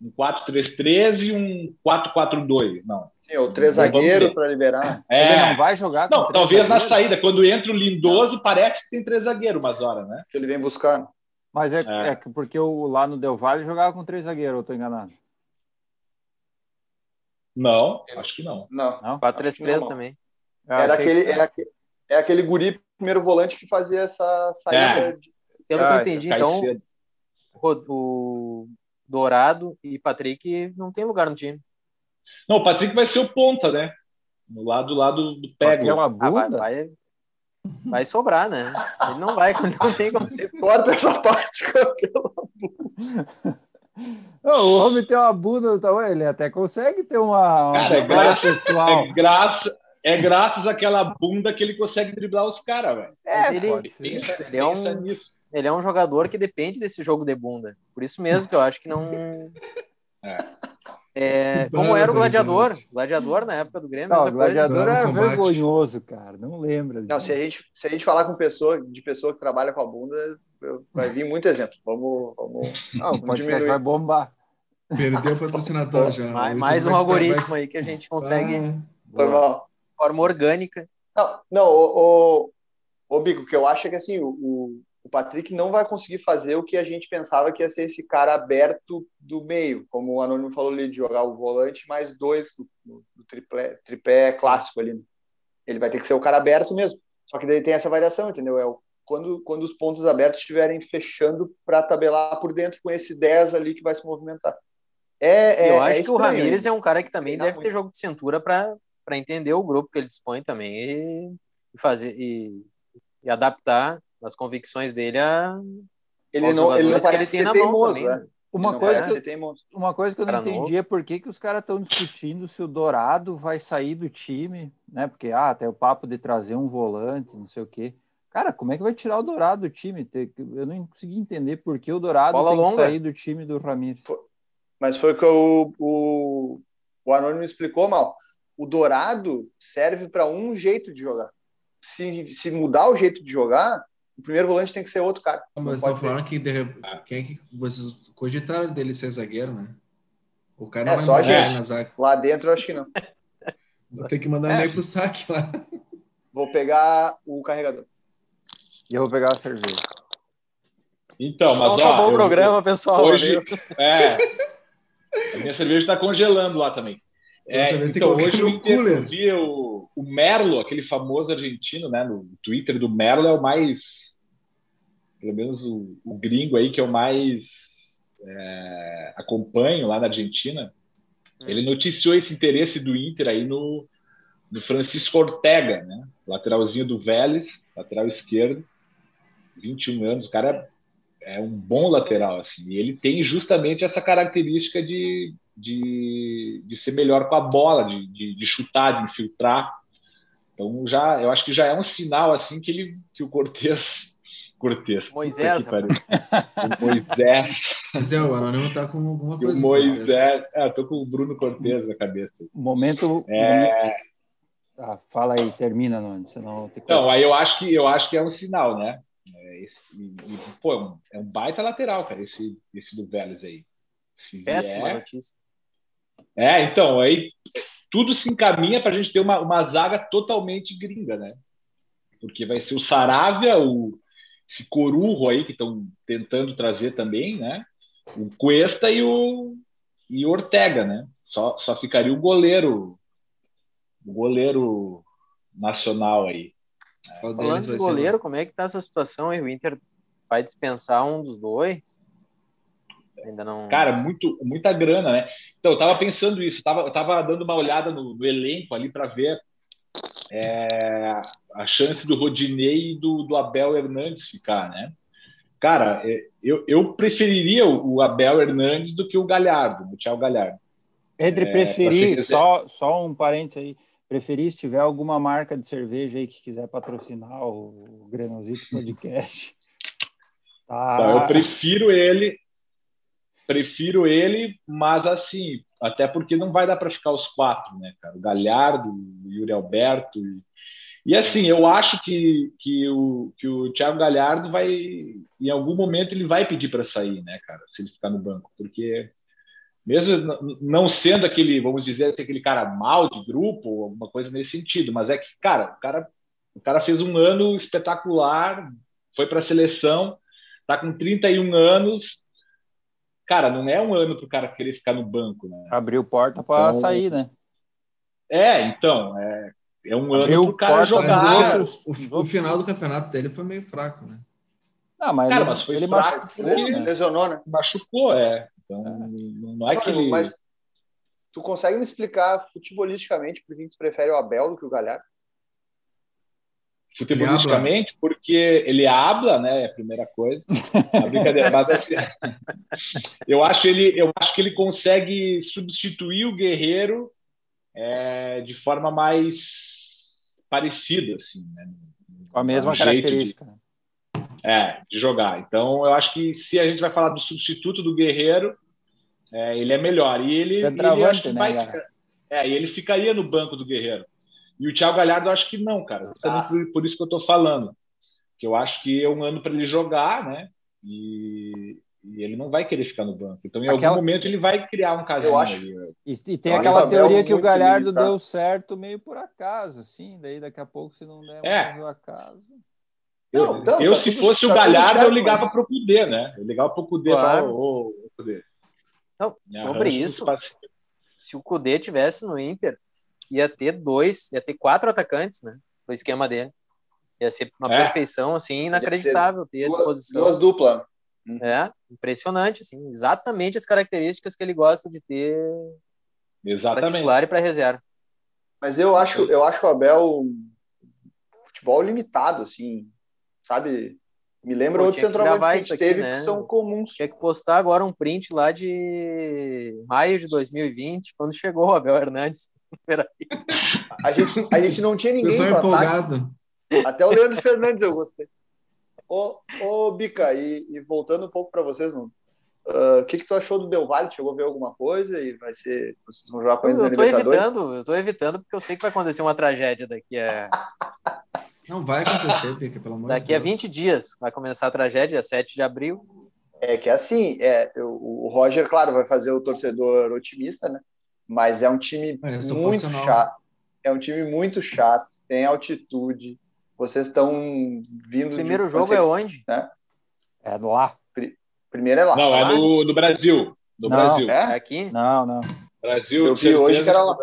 um, um 4-3-3 e um 4-4-2. Não. Sim, o três zagueiro para liberar. É. Ele não vai jogar Não, talvez na saída, quando entra o Lindoso, parece que tem três zagueiros umas horas, né? Que ele vem buscar. Mas é, é. é porque o, lá no Del Valle jogava com três zagueiros, eu estou enganado. Não, acho que não. Não. não 4-3-3 também. Ah, era, aquele, que... era, é aquele guri primeiro volante que fazia essa saída. É. De... Pelo ah, que eu entendi, então, o Dourado e Patrick não tem lugar no time. Não, o Patrick vai ser o ponta, né? No lado, lado do pego. Ah, vai, vai, vai, sobrar, né? Ele não vai, [LAUGHS] não tem como ser. Corta essa parte, [LAUGHS] bunda. Não, o homem tem uma bunda do tamanho, ele até consegue ter uma, cara, é graças, pessoal. É, graça, é graças àquela bunda que ele consegue driblar os caras, velho. É, ele, pensa, ele, é um, ele é um jogador que depende desse jogo de bunda. Por isso mesmo que eu acho que não. É. É, como era o Gladiador? O Gladiador na época do Grêmio. Não, o Gladiador era vergonhoso, cara. Não lembra. Não, se a, gente, se a gente falar com pessoa, de pessoa que trabalha com a bunda, vai vir muito exemplo. Vamos, vamos, [LAUGHS] não, vamos diminuir. vai bombar. Perdeu o patrocinador já. Mais, mais um algoritmo vai... aí que a gente consegue. Ah, Foi mal. Forma orgânica. Não, não o, o, o Bico, que eu acho é que assim, o, o Patrick não vai conseguir fazer o que a gente pensava que ia ser esse cara aberto do meio, como o Anônimo falou ali, de jogar o volante mais dois do, do triplé, tripé clássico ali. Ele vai ter que ser o cara aberto mesmo. Só que daí tem essa variação, entendeu? É o, quando, quando os pontos abertos estiverem fechando para tabelar por dentro com esse 10 ali que vai se movimentar. É, é, eu acho é que o Ramires é um cara que também deve ter jogo de cintura para entender o grupo que ele dispõe também e, e fazer e, e adaptar as convicções dele a ele não, ele não parece que ele tem teimoso, na mão né? Uma coisa, que, uma coisa que eu não entendi novo. é por que, que os caras estão discutindo se o Dourado vai sair do time, né? Porque ah, tem o papo de trazer um volante, não sei o quê. Cara, como é que vai tirar o Dourado do time? Eu não consegui entender por que o Dourado Bola tem longa. que sair do time do Ramires. Mas foi o que o, o, o Anônimo explicou mal. O Dourado serve para um jeito de jogar. Se, se mudar o jeito de jogar, o primeiro volante tem que ser outro cara. Mas estão falando que de... quem é que vocês cogitaram dele ser zagueiro, né? O cara é, só a gente. Lá dentro eu acho que não. Vou ter que mandar é. e-mail pro saque lá. Vou pegar o carregador. E eu vou pegar a cerveja. Então, Só mas ó, o programa, pessoal. Hoje, é, a minha cerveja está congelando lá também. É, então, hoje eu, vi o, o Merlo, aquele famoso argentino, né? No Twitter do Merlo é o mais, pelo menos o, o gringo aí que eu mais é, acompanho lá na Argentina. Hum. Ele noticiou esse interesse do Inter aí no, no Francisco Ortega, né? lateralzinho do Vélez, lateral esquerdo, 21 anos, o cara é, é um bom lateral, assim, e ele tem justamente essa característica de, de, de ser melhor com a bola, de, de, de chutar, de infiltrar. Então já, eu acho que já é um sinal assim que ele que o Cortez [LAUGHS] Cortez. Moisés. Moisés. Mas é, o Anônimo tá com alguma coisa. O Moisés. É, tô com o Bruno Cortez na cabeça. Momento. É... Ah, fala aí, termina, Anônimo. Senão te Não, aí eu acho que eu acho que é um sinal, né? É, esse, e, pô, é um baita lateral, cara, esse, esse do Vélez aí. Se Péssima vier... notícia. É, então, aí tudo se encaminha para a gente ter uma, uma zaga totalmente gringa, né? Porque vai ser o Saravia, o, esse Corujo aí que estão tentando trazer também, né? O Cuesta e o, e o Ortega, né? Só, só ficaria o goleiro, o goleiro nacional aí. Falando de goleiro, como é que tá essa situação aí? O Inter vai dispensar um dos dois? Ainda não. Cara, muito, muita grana, né? Então, eu tava pensando isso, eu tava, eu tava dando uma olhada no, no elenco ali para ver é, a chance do Rodinei e do, do Abel Hernandes ficar, né? Cara, é, eu, eu preferiria o Abel Hernandes do que o Galhardo, o Thiago Galhardo. Entre é, preferir, só, só um parênteses aí, preferir se tiver alguma marca de cerveja aí que quiser patrocinar o Grenosito Podcast. Tá. Então, eu prefiro ele, prefiro ele, mas assim, até porque não vai dar para ficar os quatro, né, cara? O Galhardo, o Yuri Alberto. E, e assim, eu acho que, que, o, que o Thiago Galhardo vai, em algum momento, ele vai pedir para sair, né, cara, se ele ficar no banco, porque mesmo não sendo aquele, vamos dizer assim, aquele cara mal de grupo, alguma coisa nesse sentido, mas é que, cara, o cara, o cara fez um ano espetacular, foi para a seleção, tá com 31 anos, cara, não é um ano para o cara querer ficar no banco, né? Abriu porta para então, sair, né? É, então, é, é um ano para o cara jogar. Outros, o, o, final do campeonato dele foi meio fraco, né? Não, mas cara, ele, mas foi ele fraco machucou, porque né? lesionou, né? Machucou, é. Então, é. não é que ele... Mas tu consegue me explicar futebolisticamente por que tu prefere o Abel do que o Galhardo? Futebolisticamente, porque ele habla, né? É a primeira coisa. [LAUGHS] A brincadeira, mas assim, eu acho ele, eu acho que ele consegue substituir o Guerreiro é, de forma mais parecida, assim, né? Com a mesma um característica. De, é, de jogar. Então, eu acho que se a gente vai falar do substituto do Guerreiro, é, ele é melhor. E ele, ele né, vai, é, ele ficaria no banco do Guerreiro. E o Thiago Galhardo, eu acho que não, cara. Tá. Por, por, isso que eu estou falando. Que eu acho que é um ano para ele jogar, né? E, e, ele não vai querer ficar no banco. Então, em aquela... algum momento, ele vai criar um casinho. Eu acho... Ali. E, e tem eu aquela teoria que o Galhardo limitado. deu certo meio por acaso, assim. Daí, daqui a pouco, se não der é. mais o acaso. Eu, não, eu tá se tudo, fosse tá o Galhardo, certo, eu ligava mas... para o Cudê, né? Eu ligava para o Cudê claro. ô, ô, Cudê. Não, sobre isso, se o Cudê tivesse no Inter, ia ter dois, ia ter quatro atacantes, né? No esquema dele. Ia ser uma é. perfeição, assim, inacreditável. Ter, duas, disposição. Duas duplas. É, impressionante, assim, exatamente as características que ele gosta de ter exatamente. para titular e para reserva. Mas eu acho, eu acho o Abel futebol limitado, assim, sabe? Me lembra Pô, outros centroavantes que a gente teve né? que são comuns. Tinha que postar agora um print lá de maio de 2020, quando chegou o Abel Hernandes. A gente, a gente não tinha ninguém no ataque. Até o Leandro Fernandes eu gostei. Ô, ô Bica, e, e voltando um pouco para vocês? Ah, o uh, que, que tu achou do Del Valle? Chegou a ver alguma coisa e vai ser. Vocês vão jogar com eles Eu tô evitando, eu tô evitando porque eu sei que vai acontecer uma tragédia daqui a. [LAUGHS] Não vai acontecer, Bica, pelo amor Daqui de a 20 dias vai começar a tragédia, 7 de abril. É que assim, é, o Roger, claro, vai fazer o torcedor otimista, né? Mas é um time é, muito chato. É um time muito chato, tem altitude. Vocês estão vindo. O primeiro de, jogo você, é onde? Né? É lá. Primeiro é lá. Não, é no, no Brasil. No não, Brasil. É? é aqui? Não, não. Brasil. Eu vi hoje que era lá.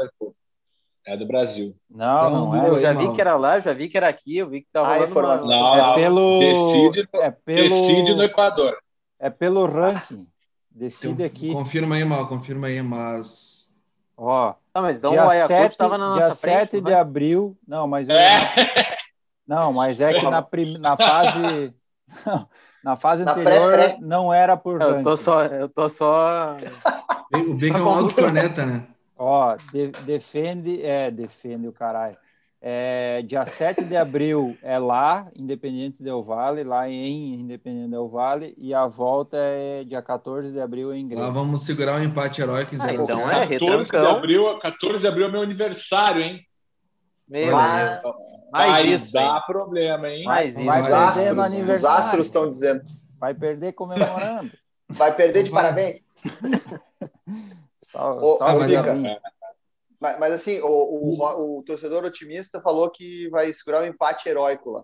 É do Brasil. Não, não, não é. Eu já vi que era lá, eu já vi que era aqui, eu vi que estava ah, rolando uma... Não, é pelo... Decide, é pelo... decide no Equador. É pelo ranking. Decide aqui. Confirma aí, Mal, confirma aí, mas Ó, tá, mas então dia o Ayacucho estava na nossa dia frente. Dia 7 de abril. Não, mas. Eu... É. Não, mas é que na, prim... na fase. [LAUGHS] na fase na anterior pré, pré. não era por. Eu tô só. Eu tô só. o Bacon é o corneta, né? Ó, de, defende. É, defende o caralho. É, dia 7 de abril é lá, Independente Del Vale, lá em Independente Del Vale, e a volta é dia 14 de abril em Grêmio. Lá vamos segurar um empate heróico. Ah, então é 14 de, abril, 14 de abril é meu aniversário, hein? Meu Mas, Deus. Mais isso, dá hein? problema, hein? Mais isso. Vai perder no aniversário. Os astros estão dizendo. Vai perder comemorando. Vai perder de parabéns. [LAUGHS] só, ô, só ô, mas, mas assim, o, o, o, torcedor otimista falou que vai segurar um empate heróico lá.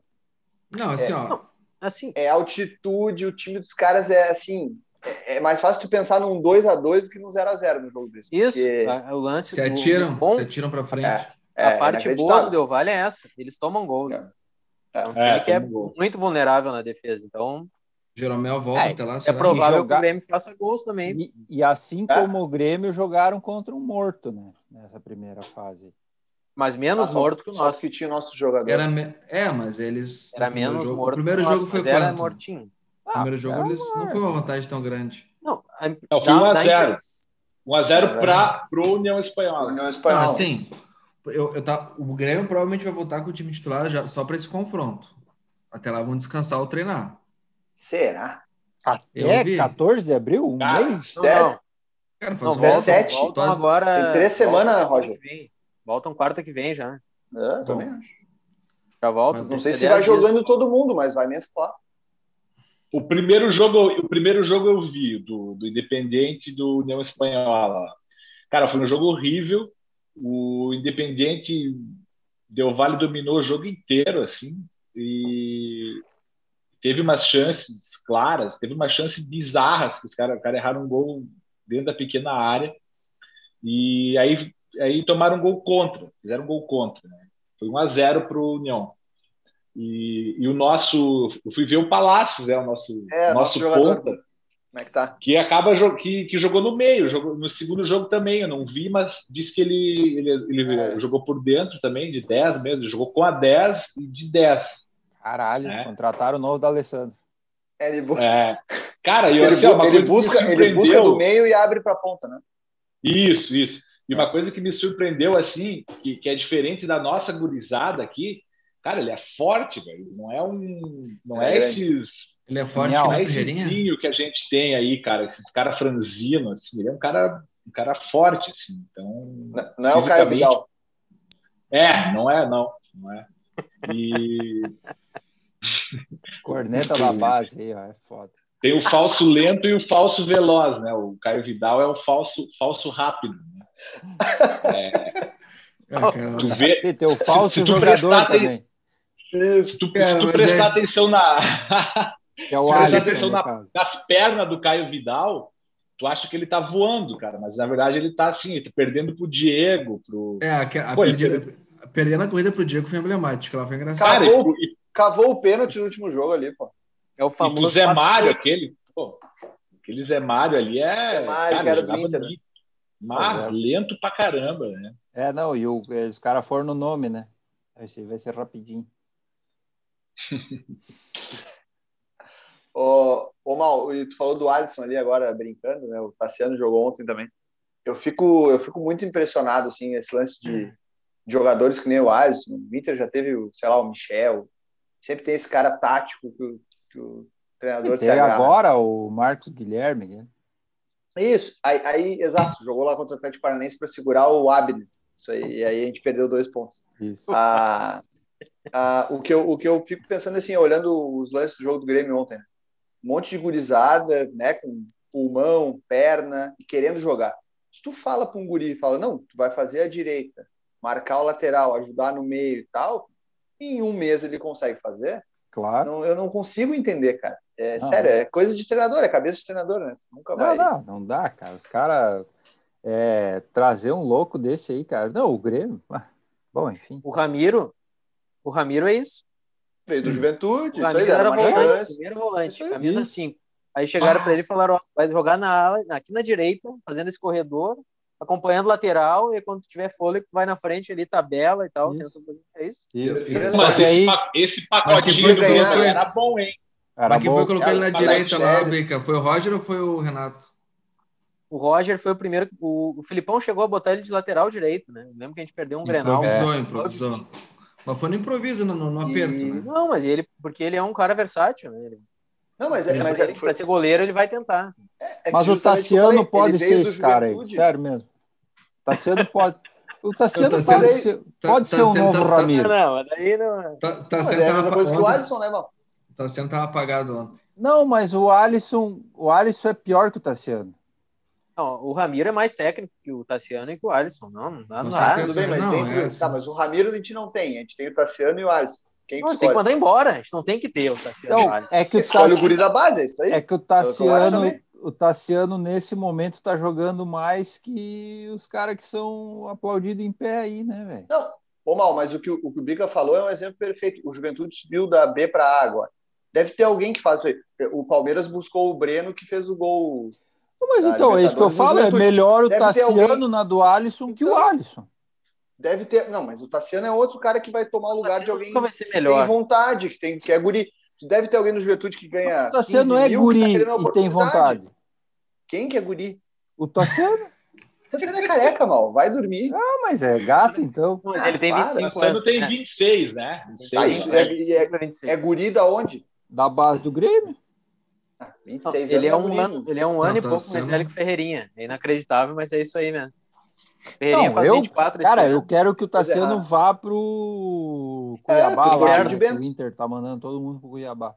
Não, assim, é, ó. assim, é altitude, o time dos caras é assim. É, é mais fácil tu pensar num 2 a 2 do que num 0 a 0 no jogo desse. Isso, porque... o lance. Se atiram, bom, se atiram para frente. É, é, a parte boa do Del Valle é essa, eles tomam gols. É, é um time é, que é gol. muito vulnerável na defesa, então Jeromel volta é, até lá. É provável jogar... que o Grêmio faça gols também. E, e assim é. como o Grêmio jogaram contra um morto, né? Nessa primeira fase. Mas menos ah, morto que o nosso. que tinha nossos jogadores. Era me... É, mas eles. Era menos jogo... morto. O primeiro jogo foi era mortinho. O primeiro ah, jogo eles não foi uma vantagem tão grande. Não, a... não foi 1x0. 1x0 para o União Espanhola. União Espanhola. Não, assim, eu, eu tá, o Grêmio provavelmente vai voltar com o time titular já, só para esse confronto. Até lá vão descansar ou treinar. Será? Até 14 de abril? Um Cara, mês? Não, não. Cara, não, voltam, 17. Voltam agora. Tem três semanas, Roger. Voltam quarta que vem já. É, também acho. Já voltam. Não sei se vai jogando todo mundo, mas vai mesclar. O primeiro jogo, o primeiro jogo eu vi do, do Independiente do União Espanhola. Cara, foi um jogo horrível. O Independiente deu vale dominou o jogo inteiro assim e teve umas chances claras, teve umas chances bizarras que os caras cara erraram um gol dentro da pequena área e aí, aí tomaram um gol contra, fizeram um gol contra. Né? Foi 1 a 0 para o União. E, e, o nosso, eu fui ver o Palácios, é o nosso, é, nosso, nosso ponta, Como é que tá? Que acaba que, que jogou no meio, jogou no segundo jogo também, eu não vi, mas disse que ele, ele, ele é. jogou por dentro também, de 10 mesmo, jogou com a 10 e de 10. Caralho, é. contrataram o novo da Alessandro. É, ele, bu... é. Cara, eu, ele, assim, ele, busca, ele busca do meio e abre para a ponta, né? Isso, isso. E uma coisa que me surpreendeu, assim, que, que é diferente da nossa gurizada aqui, cara, ele é forte, velho. Não é um. Não é, é esses. Ele é forte, não é esse que a gente tem aí, cara, esses caras franzinos, assim. Ele é um cara, um cara forte, assim. Então. Não, não é o Caio Vidal. É, não é, não. Não é. E. Corneta da base aí, ó, é foda. Tem o falso lento e o falso veloz, né? O Caio Vidal é o falso, falso rápido. Né? É, [LAUGHS] se tu vê, Sim, tem o falso se, se jogador também. Se tu, se tu prestar é... atenção na. [LAUGHS] Que é o Alisson, atenção na, nas pernas do Caio Vidal, tu acha que ele tá voando, cara, mas na verdade ele tá assim, ele tá perdendo pro Diego. Pro... É, a, a Pô, perdida, perdendo a corrida pro Diego foi emblemática, ela foi engraçada. Cara, e, cavou o pênalti no último jogo ali, pô. É o famoso. Zé Mário, aquele. Pô, aquele Zé Mário ali é. Zé Mário, cara, do Inter. Né? Mas é. lento pra caramba, né? É, não, e o, os caras foram no nome, né? Esse vai ser rapidinho. [LAUGHS] ô, ô Mal, tu falou do Alisson ali agora brincando, né? O Tassiano jogou ontem também. Eu fico, eu fico muito impressionado, assim, esse lance de, de jogadores que nem o Alisson. O Inter já teve, sei lá, o Michel. Sempre tem esse cara tático que, que o treinador se agarra. agora o Marcos Guilherme, né? Isso, aí, aí, exato, jogou lá contra o Atlético Paranaense para segurar o Abner. Isso aí, e aí a gente perdeu dois pontos. Isso. Ah, ah, o, que eu, o que eu fico pensando assim, olhando os lances do jogo do Grêmio ontem, né? um monte de gurizada, né, com pulmão, perna, e querendo jogar. Se tu fala para um guri, fala, não, tu vai fazer a direita, marcar o lateral, ajudar no meio e tal, em um mês ele consegue fazer, Claro. Não, eu não consigo entender, cara. É não, sério, é coisa de treinador, é cabeça de treinador, né? Nunca vai. Não, não, não dá, cara. Os caras é, trazer um louco desse aí, cara. Não, o Grêmio. Ah, bom, enfim. O Ramiro, o Ramiro é isso. Veio do Juventude. O Ramiro aí, era volante, primeiro volante, camisa 5. Aí chegaram ah. para ele e falaram: ó, vai jogar na ala, aqui na direita, fazendo esse corredor, acompanhando lateral, e quando tiver fôlego, tu vai na frente ali, tabela e tal. Isso. É isso. Mas esse, esse pacotinho do era bom, hein? Era Mas quem foi colocar ele na direita lá, Bica? Foi o Roger ou foi o Renato? O Roger foi o primeiro. O, o Filipão chegou a botar ele de lateral direito, né? Lembro que a gente perdeu um improvisou, Grenal. Improvisou, improvisou. Mas foi no improviso, no, no aperto, e... né? Não, mas ele, porque ele é um cara versátil, né? Ele... Não, mas, é, mas é, para ser goleiro ele vai tentar. É, é mas o Tassiano pode ser esse cara aí, sério mesmo. O Tassiano pode. O Tassiano, pode, ser, pode ser um novo tá, Ramiro. Não, daí não. Tá, é a mesma coisa que o Alisson, né? O Tassiano tava apagado ontem. Não, mas o Alisson, o Alisson é pior que o Tassiano. Não, o Ramiro é mais técnico que o Tassiano e que o Alisson. Não, não dá. Não, não tudo bem, mas não, dentro. É assim. Tá, mas o Ramiro a gente não tem. A gente tem o Tassiano e o Alisson. Quem não, tem que mandar embora. A gente não tem que ter o [LAUGHS] Tassiano então. É que o Escolhe o guri da base, é isso aí. É que o Tassiano, o Tassiano, nesse momento, tá jogando mais que os caras que são aplaudidos em pé aí, né, velho? Não, ô mal, mas o que o, o que o Bica falou é um exemplo perfeito. O Juventude subiu da B para A agora. Deve ter alguém que isso aí. O Palmeiras buscou o Breno que fez o gol mas então, é isso que eu falo, é melhor o Tassiano alguém... na do Alisson então, que o então, Alisson. Deve ter. Não, mas o Tassiano é outro cara que vai tomar o lugar de alguém vai ser melhor. que tem vontade, que, tem, que é guri. Deve ter alguém no Juventude que ganha. O Tassiano é mil, guri tá e tem vontade. Quem que é guri? O Tassiano. [LAUGHS] Tassiano é careca, mal. Vai dormir. Ah, mas é gato, então. Mas ele tem 25 anos. O Tassiano tem 26, né? 26, é, é, é, é guri da onde? Da base do Grêmio. 26 ele, é um ano, ele é um ano não, e pouco mais velho que o Ferreirinha. É inacreditável, mas é isso aí mesmo. Ferreirinha não, faz eu, 24 Cara, eu quero que o Tassiano é. vá pro Cuiabá, é, lá, né, o Inter tá mandando todo mundo pro Cuiabá.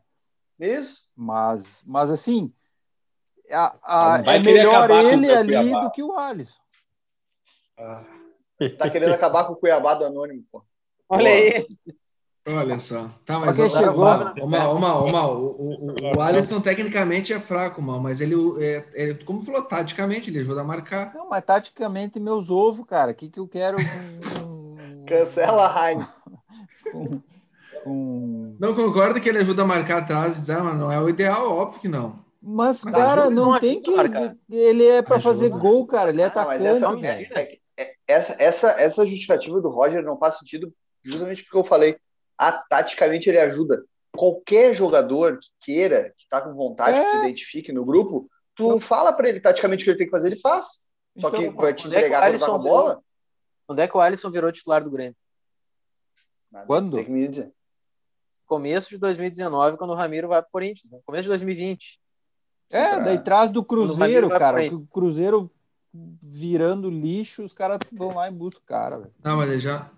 Isso. Mas, mas assim, a, a, é melhor ele ali do que o Alisson. Ah, tá querendo [LAUGHS] acabar com o Cuiabá do Anônimo, pô. Olha aí. Olha só. Tá, mas Porque chegou. Uma, uma, uma, o, o, o Alisson tecnicamente é fraco, mal, mas ele, é, é, como falou, taticamente, ele ajuda a marcar. Não, mas taticamente, meus ovos, cara. O que, que eu quero. Cancela a Heinz. [LAUGHS] Não concordo que ele ajuda a marcar atrás e dizer, ah, mas não é o ideal, óbvio que não. Mas, mas cara, não, não tem que. Ele é para fazer gol, cara. Ele é atacante. Essa, é, é, essa, essa, essa justificativa do Roger não faz sentido justamente porque eu falei ah, taticamente ele ajuda. Qualquer jogador que queira, que está com vontade, é. que se identifique no grupo, tu então, fala para ele taticamente o que ele tem que fazer, ele faz. Só então, que vai te é entregar é a bola. Virou, onde é que o Alisson virou titular do Grêmio? Nada, quando? Tem que me dizer. Começo de 2019, quando o Ramiro vai para o Corinthians. Né? Começo de 2020. É, pra... daí traz do Cruzeiro, cara. O Cruzeiro virando lixo, os caras vão lá e buscam o cara. Véio. Não, mas ele já,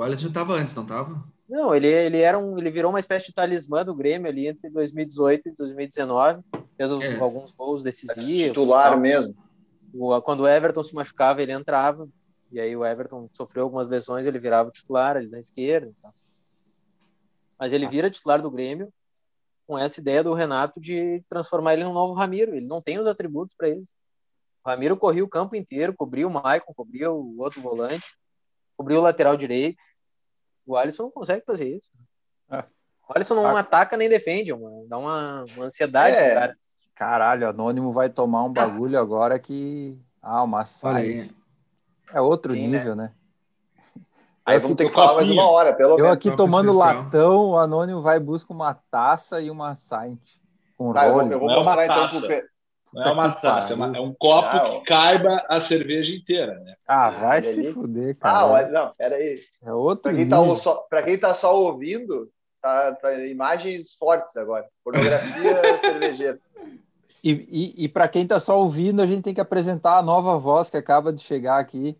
o Alisson estava antes, não estava? Não, ele, ele, era um, ele virou uma espécie de talismã do Grêmio ali entre 2018 e 2019. Fez é. alguns gols decisivos. Titular mesmo. O, quando o Everton se machucava, ele entrava. E aí o Everton sofreu algumas lesões, ele virava o titular ali na esquerda. Mas ele vira titular do Grêmio com essa ideia do Renato de transformar ele num novo Ramiro. Ele não tem os atributos para isso. O Ramiro corria o campo inteiro, cobria o Maicon, cobria o outro volante, cobria o lateral direito o Alisson não consegue fazer isso. É. O Alisson não ah. ataca nem defende, mano. dá uma, uma ansiedade, é. cara. Caralho, Anônimo vai tomar um bagulho agora que. Ah, uma saia. É outro Sim, nível, né? né? Aí vamos ter que falar mais uma hora, pelo menos. Eu aqui tomando latão, o Anônimo vai buscar uma taça e uma saint. Com tá. Eu vou, eu vou mostrar então pro, não é uma taça, é, uma, é, um copo não. que caiba a cerveja inteira, né? Ah, vai ah, se fuder, cara. Ah, mas não, peraí. É outro Para quem, tá só, pra quem tá só ouvindo, tá, tá imagens fortes agora. Pornografia [LAUGHS] cervejeira. E, e, e para quem tá só ouvindo, a gente tem que apresentar a nova voz que acaba de chegar aqui.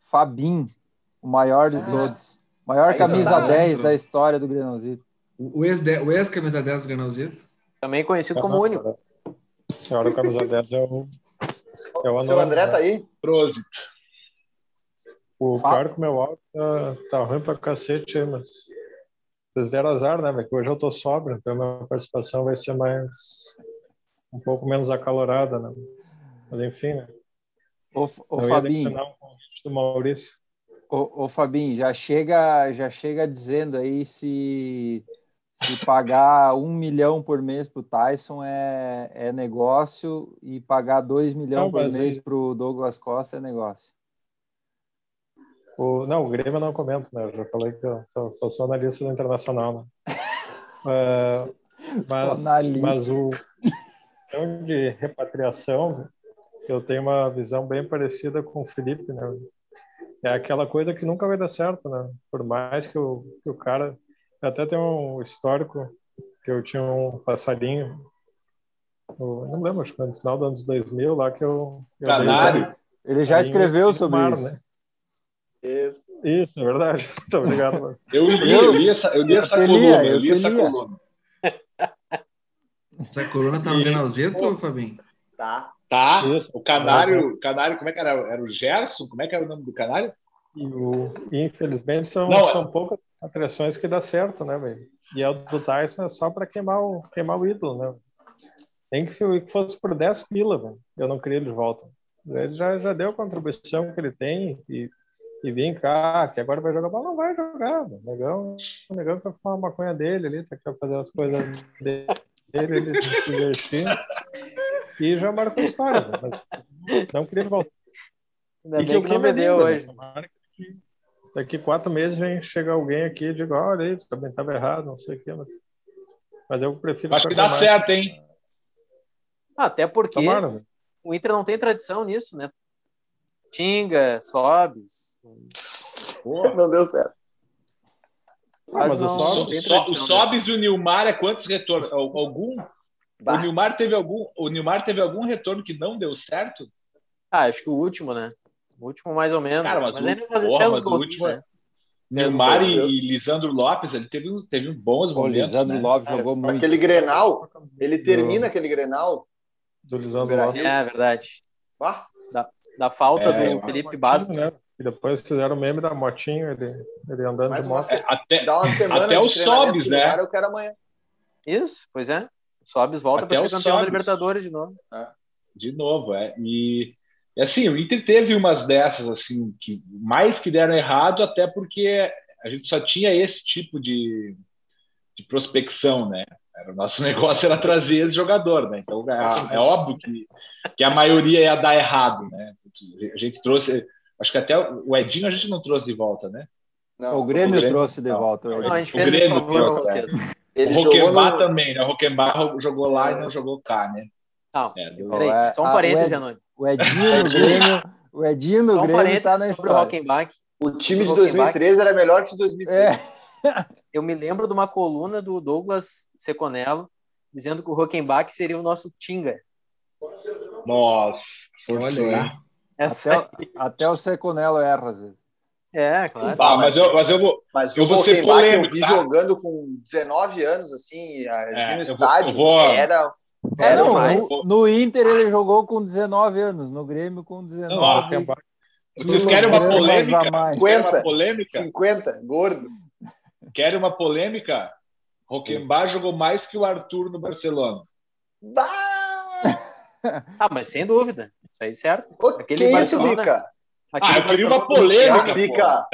Fabim, o maior de ah. todos. Maior Aí, camisa tá 10 da história do Grenalzito. O ex-camisa 10 do Grenalzito? Também conhecido como único. O camisa [LAUGHS] 10 é o. É o Seu André tá aí? Prosit. O pior que meu áudio tá, tá ruim pra cacete aí, mas. Vocês deram azar, né? Porque hoje eu tô sobra, então a minha participação vai ser mais. um pouco menos acalorada, né? Mas enfim, né? Ô, ô Fabinho. do Maurício. Ô, ô Fabinho, já chega, já chega dizendo aí se se pagar um milhão por mês para o Tyson é, é negócio e pagar dois milhões por mês para o Douglas Costa é negócio. O, não, o Grêmio não comento, né? Eu já falei que eu sou, sou, sou analista do Internacional. Né? [LAUGHS] uh, mas, mas o de repatriação, eu tenho uma visão bem parecida com o Felipe, né? É aquela coisa que nunca vai dar certo, né? Por mais que o, que o cara... Até tem um histórico que eu tinha um passarinho, não lembro, acho que no final dos anos 2000, lá que eu... eu Canário. Ele já escreveu sobre mar, isso. Né? Isso. Isso, é verdade. [LAUGHS] Muito obrigado. Mano. Eu li, eu li essa, eu li essa eu coluna. Eu, eu li essa coluna. Essa coluna tá no Grenalzito, Fabinho? Tá. Tá. Isso. O canário, o canário, como é que era? Era o Gerson? Como é que era o nome do canário? E o, infelizmente são, Não, são poucas atrações que dá certo, né, velho? E o do Tyson é só para queimar o, queimar o ídolo, né? Nem que fosse por 10 pila, velho. Eu não queria ele de volta. Ele já, já deu a contribuição que ele tem e e vem cá, que agora vai jogar bola, não vai jogar. O negão, o negão quer fumar a maconha dele ali, tá quer fazer as coisas dele, ele se divertir. E já marcou história, né? mas não queria voltar. Ainda e que, que não vendeu hoje. Que daqui quatro meses vem chegar alguém aqui e diga, olha aí, também estava errado, não sei o quê, mas, mas eu prefiro. Acho que dá mais. certo, hein? Até porque Tomara, né? o Inter não tem tradição nisso, né? Tinga, Sobes, [LAUGHS] não deu certo. Mas, mas não, o, so, o Sobis e o Nilmar é quantos retornos? Algum? Bah. O Nilmar teve algum? O Nilmar teve algum retorno que não deu certo? Ah, acho que o último, né? O último mais ou menos. Cara, mas, mas ainda faz porra, mas o último, né? Nilmar e, e, Lisandro Lopes, ele teve, teve bons momentos. O Lisandro né? Lopes jogou muito. Aquele Grenal, ele termina do... aquele Grenal. Do Lisandro Lopes. É, verdade. Da, da falta é, do Felipe Bastos. Né? E depois fizeram o meme da motinho, ele, ele andando Mas de moto. É, até, Dá uma semana até o Sobs, né? eu quero amanhã. Isso, pois é. O Sobs volta para ser campeão da Libertadores de novo. É. De novo, é. E assim, o Inter teve umas dessas, assim, que mais que deram errado, até porque a gente só tinha esse tipo de, de prospecção, né? o nosso [LAUGHS] negócio era trazer esse jogador, né? Então é, é óbvio que, que a maioria ia dar errado, né? A gente trouxe Acho que até o Edinho a gente não trouxe de volta, né? Não, o, Grêmio o Grêmio trouxe de volta. Não, a gente fez o Grêmio trouxe, é. Ele o Roquembar no... também, né? O Roquembar jogou lá e não jogou cá, né? Não, é, peraí, é, só um parênteses, Anônimo. O Edinho no [LAUGHS] Grêmio, o Edinho no Grêmio tá na história. O Rockenbach. O time de 2013 era melhor que de 2006. É. [LAUGHS] Eu me lembro de uma coluna do Douglas Seconello dizendo que o Rockenbach seria o nosso Tinga. Nossa, olha até, até o Seconello erra, às vezes. É, claro. Ah, mas, eu, mas eu vou. Mas eu vou ser polêmico. Eu vi tá? jogando com 19 anos, assim, é, no estádio. Vou, era. É, não, no, no, Inter ele jogou com 19 anos, no Grêmio com 19. Não, vocês querem uma polêmica? 50, uma polêmica? 50, gordo. Querem uma polêmica? Roquembar jogou mais que o Arthur no Barcelona. Bah! [LAUGHS] ah, mas sem dúvida. Isso aí, certo? Aquele que Barcelona, isso, Bica? Ah, eu queria uma polêmica, Bica.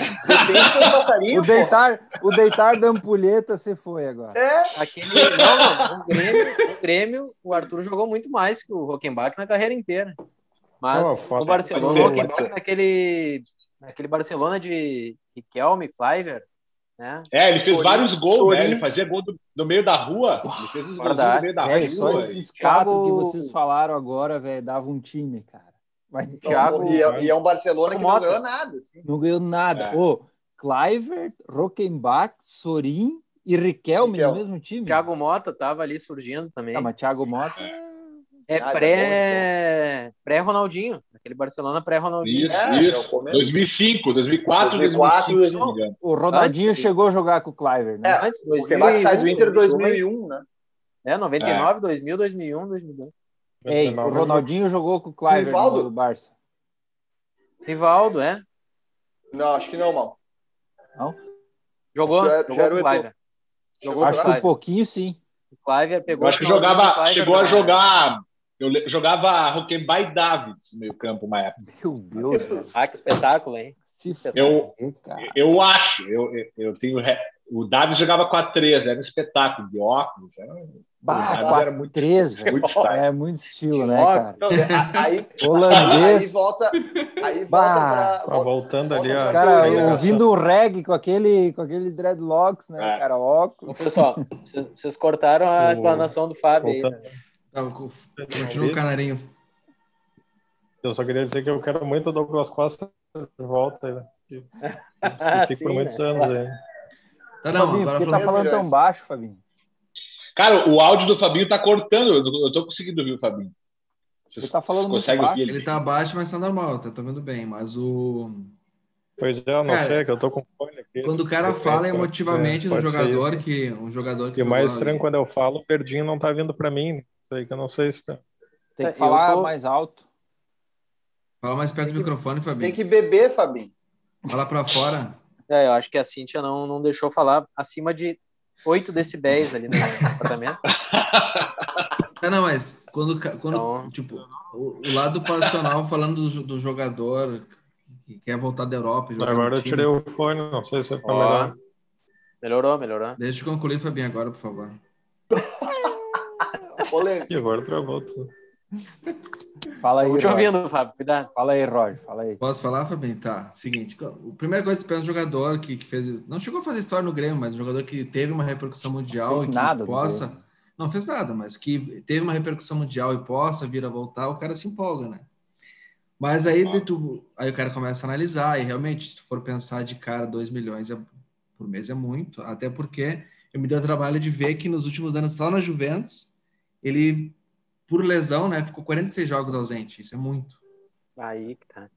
o deitar, o deitar da ampulheta você foi agora. É? Aquele, não, não, o Grêmio, o Grêmio, o Arthur jogou muito mais que o Rockenbach na carreira inteira. Mas oh, o Barcelona, o Rockenbach naquele, naquele Barcelona de Riquelme, Cliver, né? É, ele fez vários gols, né? Ele fazia gol do, do meio da rua. Ele fez os gols no meio da é, rua. Só esses quatro que vocês falaram agora, velho, dava um time, cara. Mas, Thiago, e, é, e é um Barcelona que não ganhou nada. Assim. Não ganhou nada. É. Ô, Clivert, Rockenbach, Sorin e Riquelme, Riquelme no mesmo time. Thiago Mota tava ali surgindo também. Ah, mas Thiago Mota... É. É pré, pré Ronaldinho, aquele Barcelona pré Ronaldinho. Isso, é, isso. 2005, 2004, 2004 2005, O Ronaldinho Antes, chegou a jogar com o Cliver, né? É, Antes, 2000, o sai do Inter 2001, né? É, 99, é. 2000, 2001, 2002. Ei, o Ronaldinho jogou com o Cliver Rivaldo? no Barça. Rivaldo, é? Não, acho que não, mal. Não? Jogou? Já, jogou já com o Cliver. Jogou acho que um pouquinho sim. O Cliver pegou. Eu acho que jogava, chegou a jogar eu jogava Roquembai e Davids no meio campo uma época. Meu Deus. ah, que espetáculo, hein? Eu, eu acho, eu, eu tenho O Davi jogava 4-3, era um espetáculo de óculos. Era, bah, era muito, 3, muito É muito estilo, né, cara? Então, aí, [LAUGHS] Holandês. Aí volta, aí volta bah, pra, voltando volta ali. Os caras ouvindo o reggae com aquele, com aquele dreadlocks, né, é. cara? Óculos. Pessoal, vocês cortaram a explanação do Fábio aí. Né? Não, continua o canarinho. Eu só queria dizer que eu quero muito o Douglas Costa de volta. Né? [LAUGHS] Fiquei por muitos né? anos aí. Tá, não, Fabinho, por que tá falando tão baixo, Fabinho? Cara, o áudio do Fabinho tá cortando. Eu tô conseguindo ouvir o Fabinho. Vocês ele tá falando muito baixo. Ele? ele tá baixo, mas tá normal, tá, vendo bem. Mas o. Pois é, eu não cara, sei, que eu tô com fone aqui. Quando o cara fala emotivamente é, no jogador, que um jogador que. E o mais estranho quando eu falo, o Verdinho não tá vindo para mim. Isso aí que eu não sei se tá. Tem que falar tô... mais alto. Fala mais perto do microfone, Fabinho. Tem que beber, Fabinho. Fala para fora. É, eu acho que a Cintia não, não deixou falar acima de 8 decibéis ali no apartamento. [LAUGHS] É, não, mas quando, quando então... tipo, o, o, lado passional falando do, do, jogador que quer voltar da Europa. Agora eu tirei o fone, não sei se é melhor. Melhorou, melhorou. Deixa eu concluir, Fabinho, agora, por favor. [LAUGHS] e agora travou tudo. Fala aí. Te ouvindo, Fábio, cuidado. Fala aí, Roger, fala aí. Posso falar, Fabinho? Tá. Seguinte, a primeira coisa que tu pensa um jogador que, que, fez. Não chegou a fazer história no Grêmio, mas um jogador que teve uma repercussão mundial fez e que nada possa. Não fez nada, mas que teve uma repercussão mundial e possa vir a voltar, o cara se empolga, né? Mas aí, tu, aí o cara começa a analisar, e realmente, se tu for pensar de cara, 2 milhões é, por mês é muito, até porque eu me dei o trabalho de ver que nos últimos anos, só na Juventus, ele por lesão, né? Ficou 46 jogos ausente. Isso é muito. Aí que tá.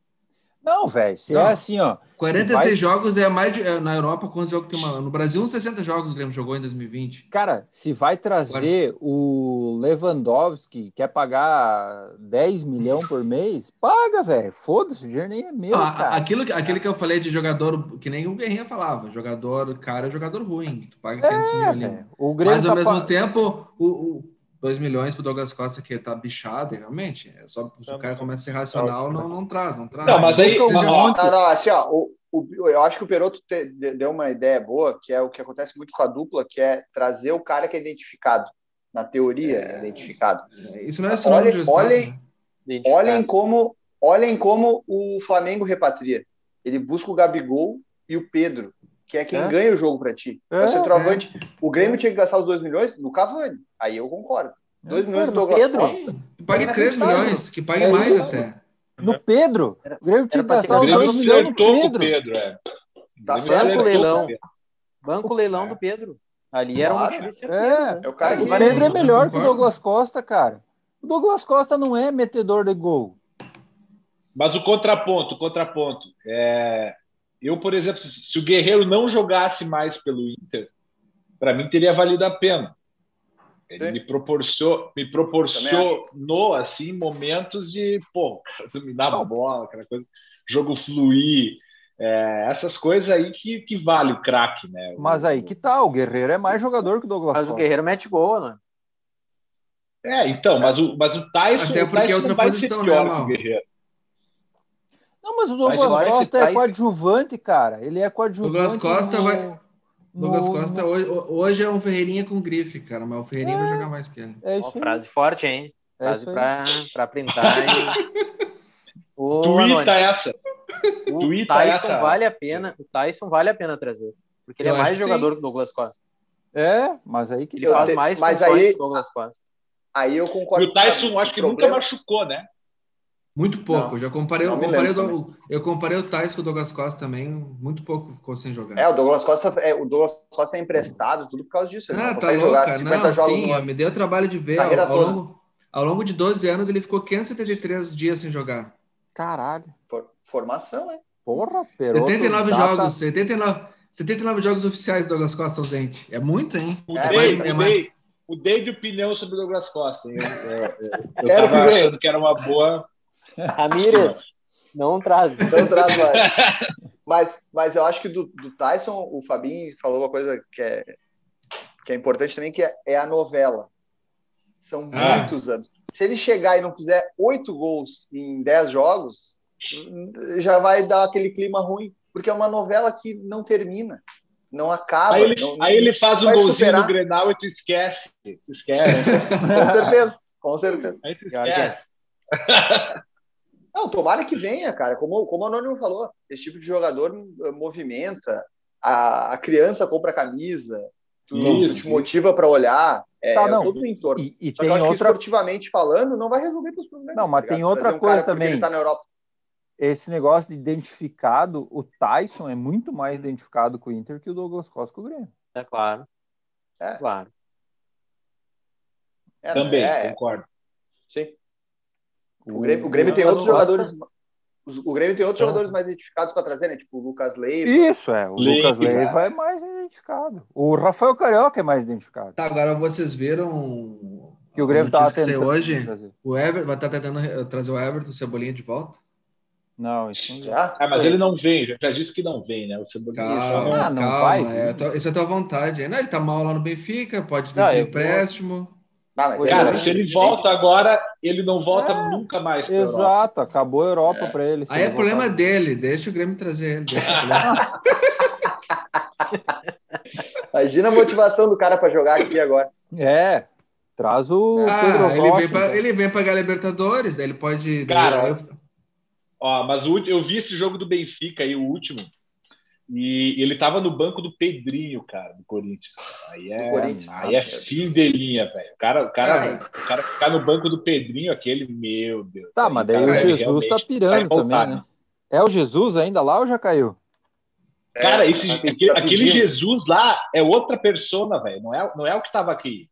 Não, velho, se é assim, ó. 46 vai... jogos é mais de, é, na Europa, quantos jogos tem uma. No Brasil, uns 60 jogos o Grêmio jogou em 2020. Cara, se vai trazer Agora... o Lewandowski, quer pagar 10 milhões por mês, [LAUGHS] paga, velho. Foda-se, o dinheiro nem é meu. cara. Aquilo, aquilo que eu falei de jogador, que nem o Guerrinha falava, jogador cara é jogador ruim, tu paga 500 é, milhões. O Grêmio Mas ao tá mesmo pa... tempo, o, o 2 milhões para o Douglas Costa, que tá bichado, realmente. É só se o cara começa a ser racional, não, não traz, não traz. Não, mas aí. Não, não, não, assim, ó, o, o, eu acho que o Peroto te, deu uma ideia boa, que é o que acontece muito com a dupla, que é trazer o cara que é identificado. Na teoria, é, identificado. Isso não é só olhem, olhem, né? olhem como olhem como o Flamengo repatria. Ele busca o Gabigol e o Pedro, que é quem é? ganha o jogo para ti. É, o centroavante. É. O Grêmio tinha que gastar os 2 milhões no Cavani. Aí eu concordo. 2 é. milhões do Douglas Pedro. Costa. Que pague 3 milhões, que pague é mais isso. até. No Pedro. O Grêmio tinha que gastar os 2 milhões no Pedro. Pedro é. Tá Banco leilão. Banco leilão do Pedro. Ali era claro. um motivo é. é o, cara o Pedro é melhor que o Douglas Costa, cara. O Douglas Costa não é metedor de gol. Mas o contraponto, o contraponto. É, eu, por exemplo, se o Guerreiro não jogasse mais pelo Inter, para mim teria valido a pena. Ele Sim. me proporcionou, me proporcionou assim momentos de pô, [LAUGHS] dominar a bola, aquela coisa, jogo fluir, é, essas coisas aí que, que vale o craque, né? Mas aí que tá, o Guerreiro é mais jogador que o Douglas. Mas o Guerreiro mete gol, né? É, então, mas o, mas o Tyson, Até porque o Tyson é outra posição, né, o Guerreiro. Não, mas o Douglas Costa é coadjuvante, cara. Ele é coadjuvante. Douglas Costa no... vai. Douglas no... Costa hoje, hoje, é um Ferreirinha com grife, cara, mas o Ferreirinha é, vai jogar mais que ele. É isso frase forte, hein? É frase para printar. E... o Tuita essa. O Tuita Tyson essa. vale a pena. O Tyson vale a pena trazer. Porque ele é Eu é mais jogador que o Douglas Costa. É, mas aí que ele faz mais mas aí, que o Douglas Costa. Aí eu concordo. E o Tyson, acho que problema... nunca machucou, né? Muito pouco. Não, eu já comparei, eu comparei, do, eu comparei o Tais com o Douglas Costa também, muito pouco ficou sem jogar. É, o Douglas Costa é, o Douglas Costa é emprestado, tudo por causa disso. Ele ah, tá louca. não, sim, me deu o trabalho de ver. Ao, ao, longo, ao longo de 12 anos, ele ficou 573 dias sem jogar. Caralho. For, formação, hein? Porra, Peroto, 79 data... jogos, 79, 79 jogos oficiais do Douglas Costa ausente. É muito, hein? É, mais, é mais... Mudei de opinião sobre o Douglas Costa. Eu, eu, eu, eu tava achando que era uma boa Ramírez, não traz. Não traz mais. Mas, mas eu acho que do, do Tyson, o Fabinho falou uma coisa que é, que é importante também, que é, é a novela. São ah. muitos anos. Se ele chegar e não fizer oito gols em dez jogos, já vai dar aquele clima ruim, porque é uma novela que não termina. não acaba. Aí ele, não, aí ele faz um golzinho superar. no Grenal e tu esquece. Tu esquece. [LAUGHS] com certeza, com certeza. Aí tu esquece. Não, tomara que venha, cara. Como, como o Anônimo falou, esse tipo de jogador movimenta, a, a criança compra camisa, tu, isso, tu te motiva para olhar. É, tá, não. é todo o entorno. E, e tem outra... esportivamente falando, não vai resolver os problemas. Não, mas tá tem outra um coisa também. Ele tá na Europa. Esse negócio de identificado, o Tyson é muito mais identificado com o Inter que o Douglas Costa com o Grêmio. É claro. É. Claro. É, Também, é, concordo. Sim. O Grêmio, o Grêmio tem outros jogadores. O Grêmio tem outros jogadores mais identificados para trazer, né? Tipo o Lucas Leiva. Isso, é. O Leiva, Lucas Leiva é mais identificado. O Rafael Carioca é mais identificado. Tá, agora vocês viram. Que o Grêmio [LAUGHS] tá tentando. hoje. O Everton vai estar tá tentando trazer o Everton Cebolinha de volta. Não, isso não já. Ah, mas ele não vem, já disse que não vem, né? O Cebolinha. Calma, ah, não calma, vai. É, isso é a tua vontade. Não, ele tá mal lá no Benfica, pode vir um empréstimo. Ah, cara, se ele volta agora, ele não volta é, nunca mais. Exato, acabou a Europa é. para ele. Aí é problema voltar. dele, deixa o Grêmio trazer ele. [LAUGHS] Imagina a motivação do cara para jogar aqui agora. É, traz o ah, Pedro ele, Rocha, vem pra, então. ele vem pagar Libertadores, ele pode. Cara, eu... ó, mas o, eu vi esse jogo do Benfica aí, o último. E ele estava no banco do Pedrinho, cara, do Corinthians. Aí é, Corinthians, aí é fim de linha, velho. O cara, o, cara, o cara ficar no banco do Pedrinho, aquele, meu Deus. Tá, aí, mas daí cara, o Jesus tá pirando também, né? É o Jesus ainda lá ou já caiu? Cara, é, esse, aquele, aquele, Jesus lá é outra persona, velho. Não é, não é o que tava aqui.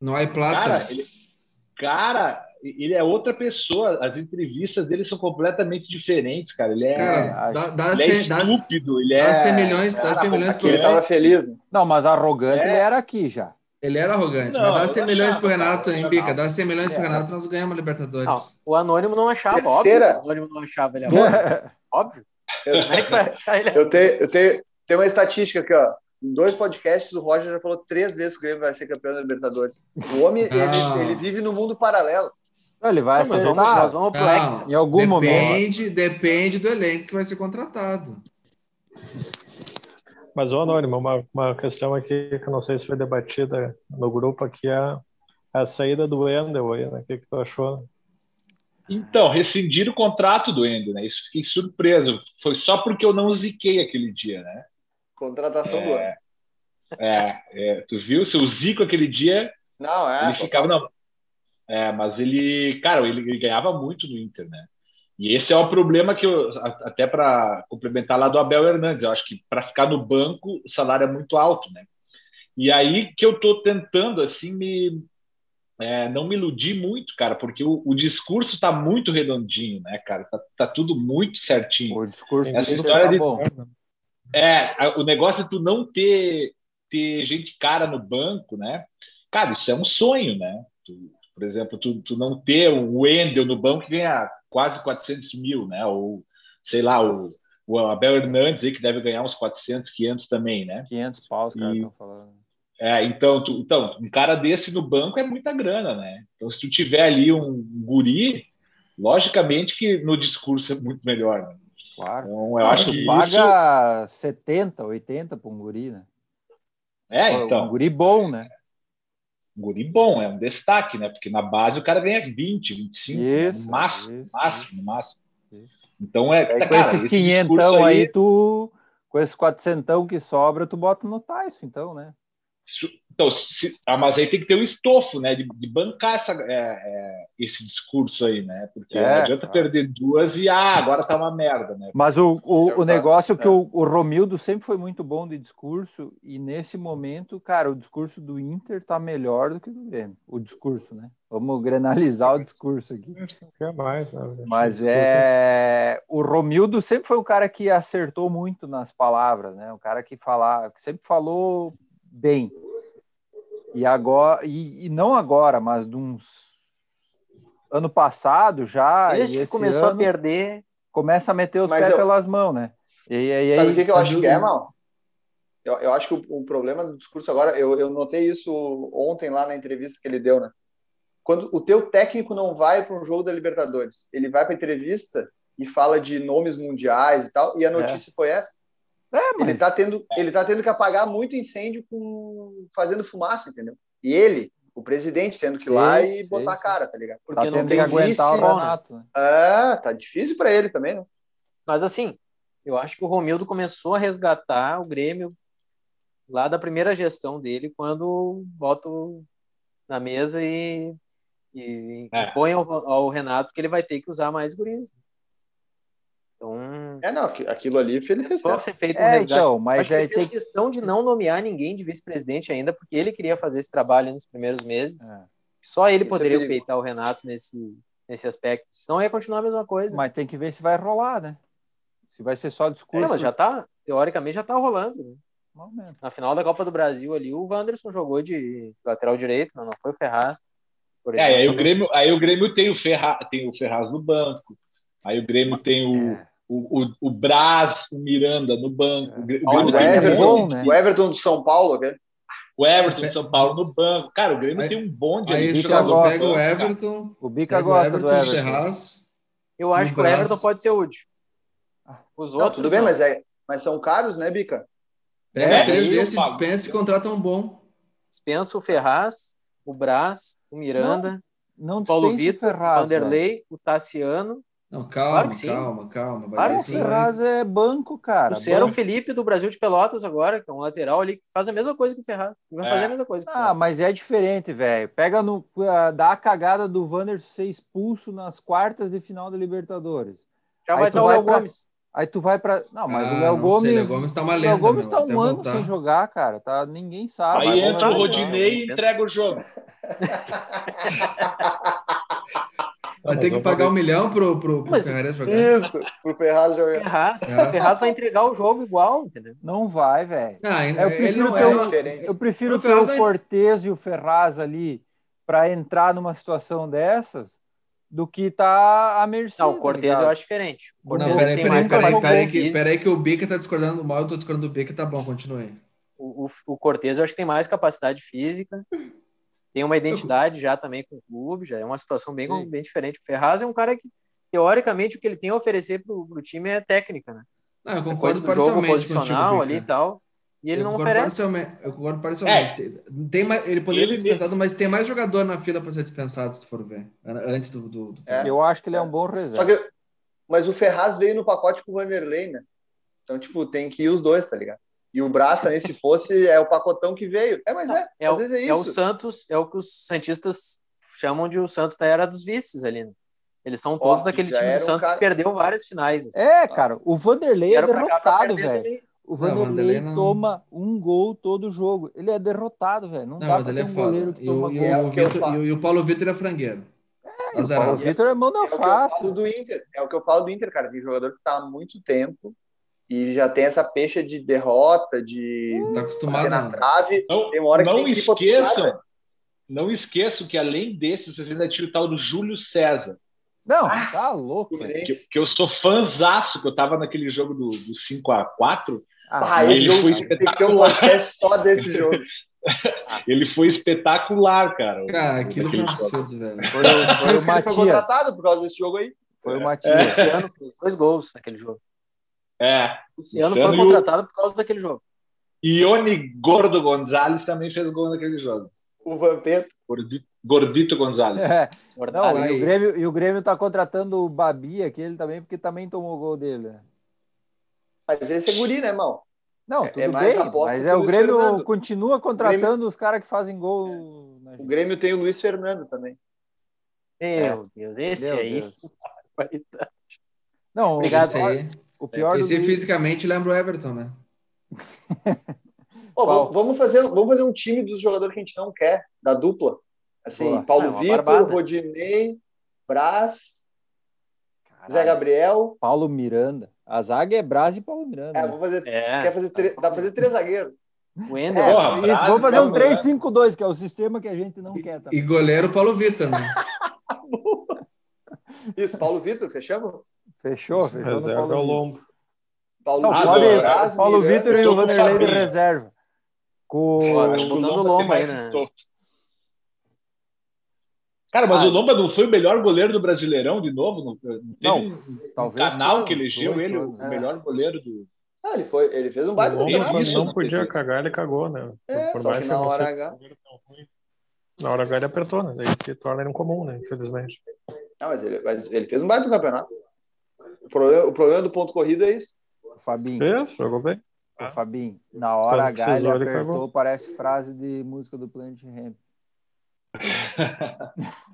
Não é plata. Cara, ele, cara, ele é outra pessoa. As entrevistas dele são completamente diferentes, cara. Ele é, cara, dá, dá ele é estúpido. Ele dá é. 100 milhões, dá 100 milhões por Ele tava feliz. Não, mas arrogante é. ele era aqui já. Ele era arrogante, não, mas dá 100 milhões pro Renato, hein, Bica? Dá 100 milhões pro Renato, nós ganhamos a Libertadores. Não, o Anônimo não achava, Terceira. óbvio. O Anônimo não achava ele [LAUGHS] óbvio. Eu, é vai achar ele eu tenho, eu tenho, tenho uma estatística aqui, ó. Em dois podcasts, o Roger já falou três vezes que o Grêmio vai ser campeão da Libertadores. O homem, ele, ele vive no mundo paralelo. Ele vai não, acertar. Vamos, nós vamos pro Hexa. Em algum depende, momento. Depende do elenco que vai ser contratado. Mas, ô Anônimo, uma, uma questão aqui que eu não sei se foi debatida no grupo aqui é a saída do Wendel aí, né? O que, que tu achou? Então, rescindir o contrato do Wendel, né? Isso fiquei surpreso. Foi só porque eu não ziquei aquele dia, né? Contratação é, do ano. É, é, tu viu? Se o Zico aquele dia. Não, é. Ele ficava. Não, é, mas ele, cara, ele, ele, ganhava muito no Inter, né? E esse é o problema que eu, até para complementar lá do Abel Hernandes, eu acho que para ficar no banco o salário é muito alto, né? E aí que eu tô tentando, assim, me, é, não me iludir muito, cara, porque o, o discurso tá muito redondinho, né, cara? Tá, tá tudo muito certinho. O discurso Essa história tá de, bom. É, o negócio de tu não ter, ter gente cara no banco, né? Cara, isso é um sonho, né? Tu, por exemplo, tu, tu não ter o Wendel no banco que ganha quase 400 mil, né? Ou, sei lá, o, o Abel Hernandes aí que deve ganhar uns 400, 500 também, né? 500 paus, cara, estão falando. É, então, tu, então, um cara desse no banco é muita grana, né? Então, se tu tiver ali um guri, logicamente que no discurso é muito melhor, né? Claro. Então, eu acho que paga isso... 70, 80 para um guri, né? É, então. Um guri bom, né? Um guri bom, é um destaque, né? Porque na base o cara ganha 20, 25, isso, no máximo, isso, máximo, isso. no máximo. Então é. Aí, tá, com cara, esses 500 aí, aí, tu. Com esses 400 que sobra, tu bota no Tyson, então, né? Então, se, ah, mas aí tem que ter o um estofo, né? De, de bancar essa, é, é, esse discurso aí, né? Porque é, não adianta perder duas e ah, agora tá uma merda, né? Mas o, o, o negócio é que o, o Romildo sempre foi muito bom de discurso, e nesse momento, cara, o discurso do Inter tá melhor do que o do Grêmio. O discurso, né? Vamos granalizar o discurso aqui. Quer mais, né? Mas é. O Romildo sempre foi um cara que acertou muito nas palavras, né? Um cara que falar, que sempre falou bem. E agora, e, e não agora, mas de uns ano passado já. Desde que começou a perder. Começa a meter os mas pés eu... pelas mãos, né? E, e, Sabe o que, que eu acho que é, mal? Eu, eu acho que o, o, problema do discurso agora, eu, eu notei isso ontem lá na entrevista que ele deu, né? Quando o teu técnico não vai para um jogo da Libertadores, ele vai para entrevista e fala de nomes mundiais e tal, e a é. notícia é. foi essa. É, mas... ele, tá tendo, ele tá tendo que apagar muito incêndio com fazendo fumaça, entendeu? E ele, o presidente, tendo que ir lá e botar sim. a cara, tá ligado? Porque tá não tem que aguentar vice, o Renato. Né? É, tá difícil para ele também, né? Mas assim, eu acho que o Romildo começou a resgatar o Grêmio lá da primeira gestão dele, quando bota na mesa e, e é. põe ao, ao, Renato que ele vai ter que usar mais guris. Então. É, não, aquilo ali ele fez só feito um é, resgate. Então, mas Acho ele fez tem... questão de não nomear ninguém de vice-presidente ainda, porque ele queria fazer esse trabalho nos primeiros meses. É. Só ele Isso é poderia é peitar o Renato nesse, nesse aspecto. Senão ia continuar a mesma coisa. Mas tem que ver se vai rolar, né? Se vai ser só discurso. Não, já tá, teoricamente já tá rolando. Né? Na final da Copa do Brasil ali, o Wanderson jogou de lateral direito, não, não foi o Ferraz. é, aí o Grêmio, aí o Grêmio tem o Ferraz, tem o Ferraz no banco. Aí o Grêmio tem o, é. O, o, o Braz, o Miranda no banco. O, Grêmio o, Everton, né? o Everton do São Paulo. O Everton do São Paulo no banco. Cara, o Grêmio aí, tem um bonde aí. Aí pega o Everton. O Bica gosta do Everton. Ferraz, Eu acho que o Everton pode ser útil. Os outros. Não, tudo bem, não. Mas, é, mas são caros, né, Bica? Pega é, três desses, dispensa e contrata um bom. Dispensa o Ferraz, o Brás, o Miranda, não, não Paulo Vitor, o Vanderlei, o Tassiano. Não, calma, claro calma, calma. Claro, o Ferraz é banco, cara. Você era o Felipe do Brasil de Pelotas agora, que é um lateral ali que faz a mesma coisa que o Ferraz. Vai é. fazer a mesma coisa. Ah, mas é diferente, velho. Pega no. Uh, dá a cagada do Wanderson ser expulso nas quartas de final da Libertadores. Já Aí vai estar o Léo pra... Gomes. Aí tu vai para Não, mas ah, o Léo Gomes. Sei, Léo Gomes tá uma lenda. Léo Gomes tá um ano voltar. sem jogar, cara. Tá... Ninguém sabe. Aí entra o Rodinei e entrega o jogo. [LAUGHS] [LAUGHS] Vai ter que pagar um milhão pro, pro, pro mas, Ferraz jogar. Isso, pro Ferraz jogar. Ferraz, Ferraz. Ferraz vai entregar o jogo igual, entendeu? Não vai, velho. eu prefiro ter, é o, eu prefiro ter o Cortez e o Ferraz ali para entrar numa situação dessas do que tá a mercê. Não, o tá Cortez tá eu acho diferente. O Cortez não, peraí, tem mais peraí, capacidade peraí, peraí, que o Bica tá discordando mal, eu tô discordando do Bica, tá bom, continue. O, o, o Cortez eu acho que tem mais capacidade física, tem uma identidade já também com o clube, já é uma situação bem, bem diferente. O Ferraz é um cara que, teoricamente, o que ele tem a oferecer pro, pro time é técnica, né? Não, eu Essa concordo coisa do jogo posicional contigo, ali e tal. E ele eu não oferece. Eu concordo parcialmente. É. Tem mais, ele poderia ele ser dispensado, mas tem mais jogador na fila para ser dispensado, se for ver. Antes do. do, do é. Eu acho que ele é um bom reserva. Que, mas o Ferraz veio no pacote com o Vanderlei, né? Então, tipo, tem que ir os dois, tá ligado? E o Brás também, se fosse, é o pacotão que veio. É, mas é. é às o, vezes é isso. É o Santos, é o que os Santistas chamam de o Santos da era dos vices ali, né? Eles são todos Ó, daquele time do Santos um cara... que perdeu várias finais. Assim. É, cara, o Vanderlei é derrotado, velho. O Vanderlei não, toma um gol todo jogo. Ele é derrotado, velho. Não, não dá pra ter é um goleiro que toma e, gol. E, o, Vitor, e, o Paulo Vitor é frangueiro. É, o Paulo Vitor é mão da é fácil. do Inter. É o que eu falo do Inter, cara. Tem jogador que tá há muito tempo e já tem essa pecha de derrota, de tá acostumado na trave. Não, tem uma hora não que esqueçam, não esqueçam que além desse, vocês ainda tinham o tal do Júlio César. Não, ah, tá louco. Que, que, eu sou fãzaço, que eu tava naquele jogo do, do 5 a 4 ah, ah ele foi espetacular. Tem um só desse jogo. [LAUGHS] ele foi espetacular, cara. Cara, aquilo foi absurdo, velho. Foi, foi o Matias. Foi contratado por causa desse jogo aí. Foi o é. Matias. É. Luciano fez dois gols naquele jogo. É. O Luciano, Luciano foi contratado o... por causa daquele jogo. Ione Gordo Gonzalez também fez gol naquele jogo. O Vampeta. Gordito, Gordito Gonzalez. É. Não, e, o Grêmio, e o Grêmio tá contratando o Babi, aquele também, porque também tomou o gol dele. Mas esse é guri, né, irmão? Não, é, tudo é bem, mas é o Grêmio Fernando. continua contratando Grêmio... os caras que fazem gol. É. O Grêmio tem o Luiz Fernando também. Meu Deus, esse Meu aí. Deus. Não, Obrigado. Esse, aí, o pior esse Luiz... fisicamente lembra o Everton, né? [LAUGHS] oh, vamos, fazer, vamos fazer um time dos jogadores que a gente não quer, da dupla. Assim, Boa. Paulo ah, Vitor, Rodinei, Brás, Caralho. Zé Gabriel. Paulo Miranda. A zaga é Braz e Paulo Miranda. É, vou fazer, é. Quer fazer dá para fazer três zagueiros. [LAUGHS] O Ender, é, isso, vamos fazer um 3-5-2, que é o sistema que a gente não e, quer. Também. E goleiro Paulo Vitor, né? [LAUGHS] isso, Paulo Vitor, fechamos? Fechou, fechou. Reserva é o lombo. Paulo, não, pode, Braz, Paulo Vitor e o Vanderlei de reserva. Com... Botando o lombo aí, né? Cara, mas ah, o Lomba não foi o melhor goleiro do Brasileirão de novo? Não, não teve não, um, talvez canal que elegeu ele o melhor goleiro do. Ah, ele, foi, ele fez um baita campeonato. Ele não podia cagar, ele cagou, né? É, por, mais que na hora H... Na hora H ele apertou, né? Daí torna ele incomum, né? Infelizmente. Não, mas ele, mas ele fez um baita campeonato. O problema, o problema do ponto corrido é isso. O Fabinho. Isso, jogou bem. O Fabinho, na hora H ele apertou, parece frase de música do Planet Ramp. [LAUGHS]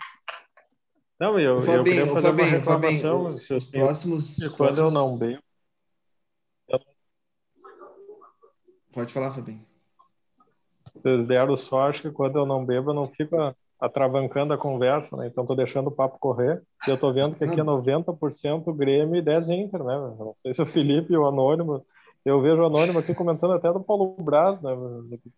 Não, eu, Fabinho, eu queria fazer Fabinho, uma reclamação. Fabinho, os próximos... E quando próximos... eu não bebo... Pode falar, Fabinho. Vocês deram sorte que quando eu não bebo, eu não fico atravancando a conversa, né? Então tô deixando o papo correr. E eu tô vendo que aqui é 90% Grêmio e 10 Inter, né? Não sei se o Felipe e o Anônimo. Eu vejo o Anônimo aqui comentando até do Paulo Braz, né?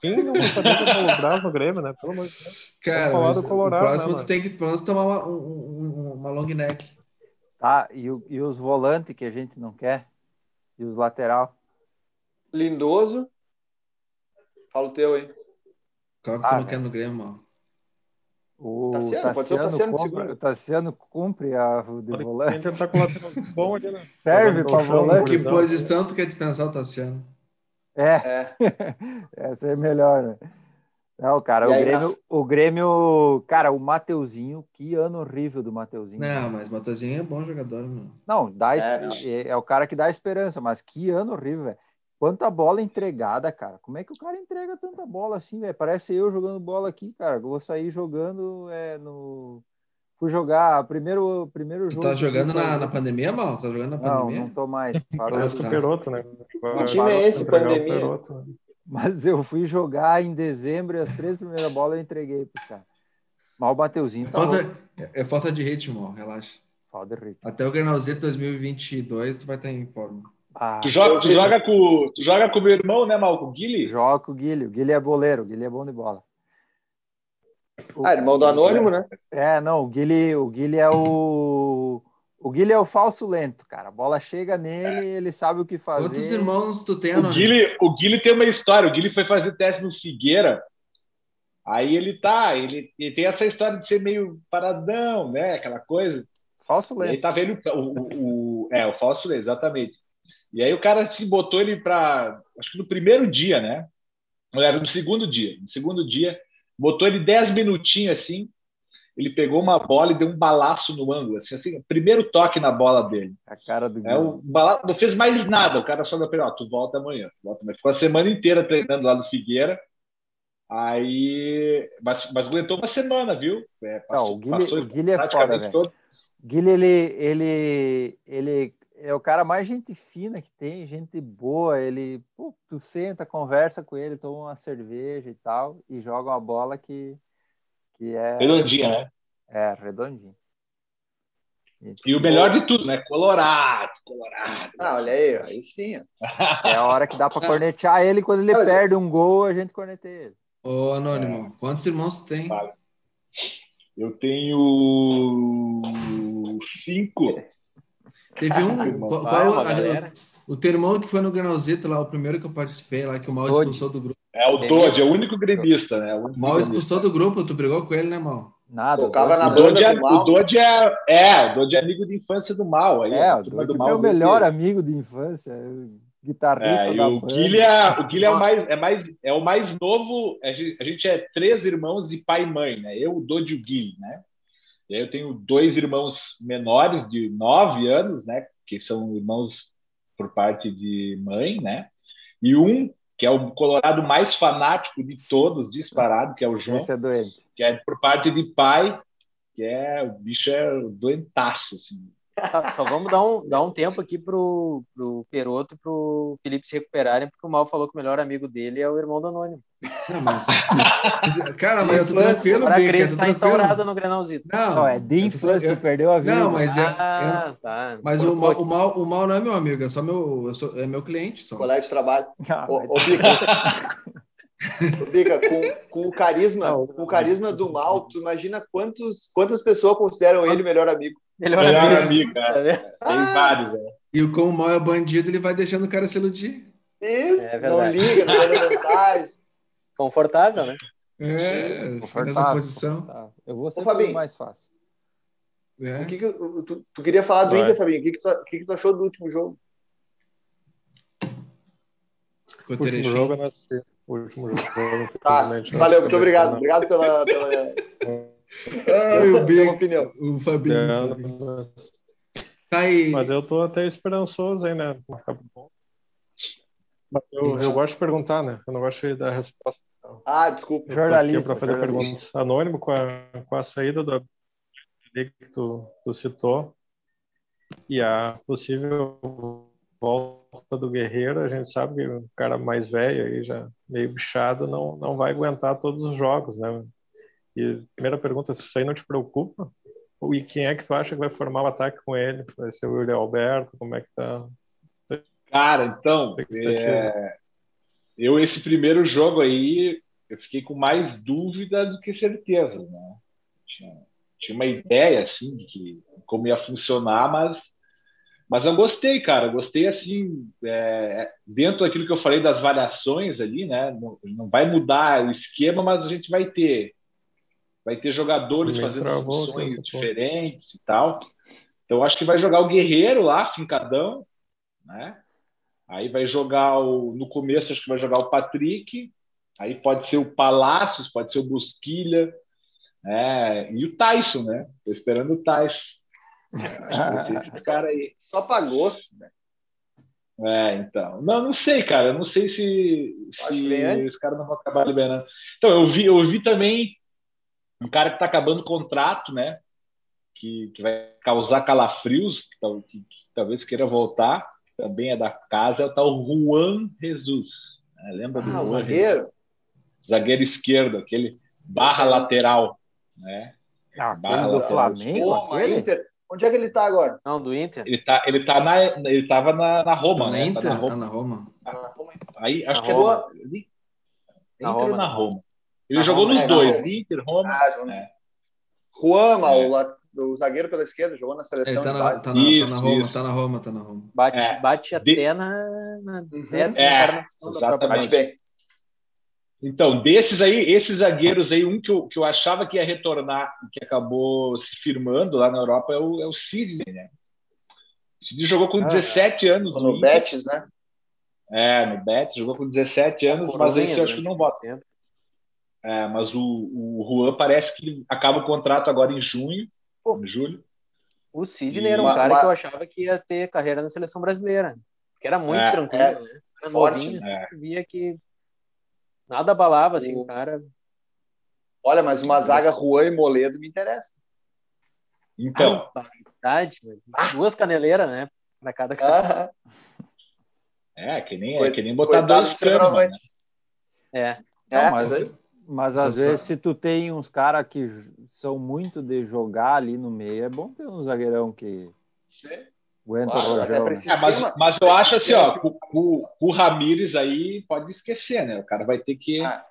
Quem não sabia do Paulo Braz no Grêmio, né? Pelo amor de Deus. Cara, falar do Colorado, o próximo né, tu tem que pelo menos tomar uma, um, uma long neck. Tá, e, e os volantes que a gente não quer? E os lateral? Lindoso. Fala o teu aí. Qual que ah, tu não quer no Grêmio, mano? O Tassiano, Tassiano, Tassiano, cumpre, o Tassiano cumpre a de volante. Tá bom ali, né? Serve para volante. Que posição tu quer dispensar o Tassiano? É. é. [LAUGHS] Essa é melhor, né? Não, cara, o, aí, Grêmio, o Grêmio, cara, o Mateuzinho, que ano horrível do Mateuzinho. Não, mas o Mateuzinho é bom jogador, mano. Não, dá, é, é, é, o cara que dá esperança, mas que ano horrível, velho. Quanta bola entregada, cara. Como é que o cara entrega tanta bola assim, velho? Parece eu jogando bola aqui, cara. Eu vou sair jogando é, no. Fui jogar primeiro, primeiro jogo. Tu tá jogando na, na pandemia, mal? Tá jogando na pandemia? Não, não tô mais. Parece o Peroto, né? Que time é esse, pandemia? Peroto, né? Mas eu fui jogar em dezembro e as três primeiras bolas eu entreguei pro cara. Mal Bateuzinho. Tá falta, é, é falta de ritmo, relaxa. Falta de ritmo. Até o Grenalzito 2022 tu vai estar em forma. Ah, tu, joga, tu, joga com, tu joga com o meu irmão, né, Malco? O Guilherme? Joga com o Guilherme. O Guilherme é boleiro. O Guilherme é bom de bola. O, ah, irmão do Anônimo, né? É, não. O Guilherme, o Guilherme é o... O Guilherme é o falso lento, cara. A bola chega nele, é. ele sabe o que fazer. Quantos irmãos tu tem, O Guilherme, o Guilherme tem uma história. O Guilherme foi fazer teste no Figueira. Aí ele tá, ele, ele tem essa história de ser meio paradão, né? Aquela coisa. Falso lento. Ele tá vendo o, o, o, é, o falso lento, exatamente. E aí o cara se botou ele para, acho que no primeiro dia, né? Ou era no segundo dia. No segundo dia, botou ele 10 minutinhos assim. Ele pegou uma bola e deu um balaço no ângulo, assim, assim primeiro toque na bola dele. A cara do é, o Não fez mais nada. O cara só deu para ele, ó, tu volta amanhã, tu volta amanhã. Ficou a semana inteira treinando lá no Figueira. Aí, mas, mas aguentou uma semana, viu? É, passou, Não, o Guilherme, passou o Guilherme é foda. Todo... Guilherme, ele, ele, ele é o cara mais gente fina que tem, gente boa. Ele, pô, tu senta, conversa com ele, toma uma cerveja e tal, e joga uma bola que, que é. Redondinha, né? É, redondinha. E o melhor de tudo, né? Colorado, Colorado. Ah, olha aí, aí sim. [LAUGHS] É a hora que dá para cornetear ele quando ele perde um gol, a gente corneteia ele. Ô, Anônimo, é. quantos irmãos tem? Eu tenho cinco. Teve um. qual, qual, a, o teu irmão que foi no Granalzito lá, o primeiro que eu participei lá, que o Mal expulsou do grupo. É o Dodge, é o único gremista, né? O Mal expulsou do grupo, tu brigou com ele, né, Mal? Nada. Tocava na Dodge, é, o Dodge é, é, o Dodge é amigo de infância do Mal. Aí, é, o Dodge é meu melhor amigo de infância, guitarrista é, da o Guilherme, é, o Guilherme é, mais, é, mais, é o mais novo, a gente, a gente é três irmãos e pai e mãe, né? Eu, o Dodge e o Guilherme, né? E aí eu tenho dois irmãos menores de nove anos, né? Que são irmãos por parte de mãe, né? E um que é o colorado mais fanático de todos, disparado, que é o João. Esse é doente. Que é por parte de pai, que é o bicho é doentaço, assim. Tá, só vamos dar um, dar um tempo aqui pro, pro Peroto e pro Felipe se recuperarem, porque o Mal falou que o melhor amigo dele é o irmão do Anônimo. Não, mas... Cara, mas eu tô tranquilo, A crise tá instaurada no Grenalzito. Não, não, é de infância, eu... tu perdeu a vida. Não, mas é... Ah, eu... tá. Mas o mal, o, mal, o Mal não é meu amigo, é só meu... Eu sou, é meu cliente só. Colega de trabalho. Ah, ô, ô, [LAUGHS] Bica, Bica, com, com, o carisma, não, com o carisma do Mal, tu imagina quantos, quantas pessoas consideram ele melhor amigo. Melhor, melhor amigo. amigo é. Tem ah. vários, é. E como o Mal é bandido, ele vai deixando o cara se iludir. Isso, é não liga, não manda mensagem. Confortável, né? É, confortável, nessa posição. Confortável. Eu vou ser Ô, mais fácil. É. O que, que tu, tu, queria falar do Vai. Inter, Fabinho? O que, que, tu, o que, que tu achou do último jogo? O último jogo eu não assisti. O último jogo. Tá, valeu, muito obrigado. Obrigado pela. pela... Ai, o Big, opinião. O Fabinho. Tá aí. Mas eu tô até esperançoso aí, né? Mas eu, eu gosto de perguntar, né? Eu não gosto de dar resposta. Ah, desculpa. Jornalista. Para fazer perguntas anônimo com a, com a saída do que tu, tu citou e a possível volta do Guerreiro, a gente sabe que o cara mais velho aí, já meio bichado, não, não vai aguentar todos os jogos, né? E primeira pergunta, isso aí não te preocupa? E quem é que tu acha que vai formar o ataque com ele? Vai ser o William Alberto? Como é que tá? Cara, então, é... eu esse primeiro jogo aí, eu fiquei com mais dúvida do que certeza, né? Tinha, tinha uma ideia, assim, de que, como ia funcionar, mas mas eu gostei, cara. Gostei assim, é, dentro daquilo que eu falei das variações ali, né? Não, não, vai mudar o esquema, mas a gente vai ter vai ter jogadores Me fazendo funções diferentes e tal. Então acho que vai jogar o Guerreiro lá, fincadão, né? Aí vai jogar o no começo acho que vai jogar o Patrick, aí pode ser o Palácios, pode ser o Busquilha, é, e o Tyson, né? Tô esperando o Tyson. Que esses caras aí. Só para gosto, né? É, então. Não, não sei, cara. Eu não sei se, se os caras não vão acabar liberando. Então, eu vi, eu vi também um cara que está acabando o contrato, né? Que, que vai causar calafrios, que, que, que talvez queira voltar, também é da casa, é o tal Juan Jesus. Né? Lembra ah, do Juan zagueiro? Jesus? Zagueiro esquerdo, aquele barra lateral. Né? Ah, barra do lateral. Flamengo? Pô, Inter, Onde é que ele está agora? Não, do Inter. Ele tá, ele tá na, ele tava na, na Roma, tá né? Inter, tá na Roma. Tá na Roma. Tá na Roma. Aí acho na que Roma. é do, na Roma, na Roma. Ele na jogou Roma, nos é, dois, Inter, Roma. Ah, é. Juan, é. o, o, zagueiro pela esquerda, jogou na seleção. Ele tá na, tá na, isso, tá na Roma, isso. tá na Roma, tá na Roma. Bate, é. bate até de... na, na uhum. décima é, encarnação da própria bate bem. Então, desses aí, esses zagueiros aí, um que eu, que eu achava que ia retornar e que acabou se firmando lá na Europa é o, é o Sidney, né? O Sidney jogou com ah, 17 anos. No, no Betis, né? É, no Betis, jogou com 17 anos, mas esse eu acho que não bota. É, mas o, o Juan parece que acaba o contrato agora em junho, Pô, em julho. O Sidney e... era um cara mas... que eu achava que ia ter carreira na seleção brasileira, que era muito é, tranquilo, é, né? Era forte, novinho, né? assim, via que Nada abalava, assim, o cara. Olha, mas uma zaga Juan e Moledo me interessa. Então. Ah, verdade, mas ah. duas caneleiras, né? Para cada cara. É, que nem, é, que nem botar dois canos, né? É. Não, mas, mas às vezes, se tu tem uns caras que são muito de jogar ali no meio, é bom ter um zagueirão que. Sim. Aguenta claro, o é, mas, mas eu acho assim, ó, o, o, o Ramires aí pode esquecer, né? O cara vai ter que. Ah.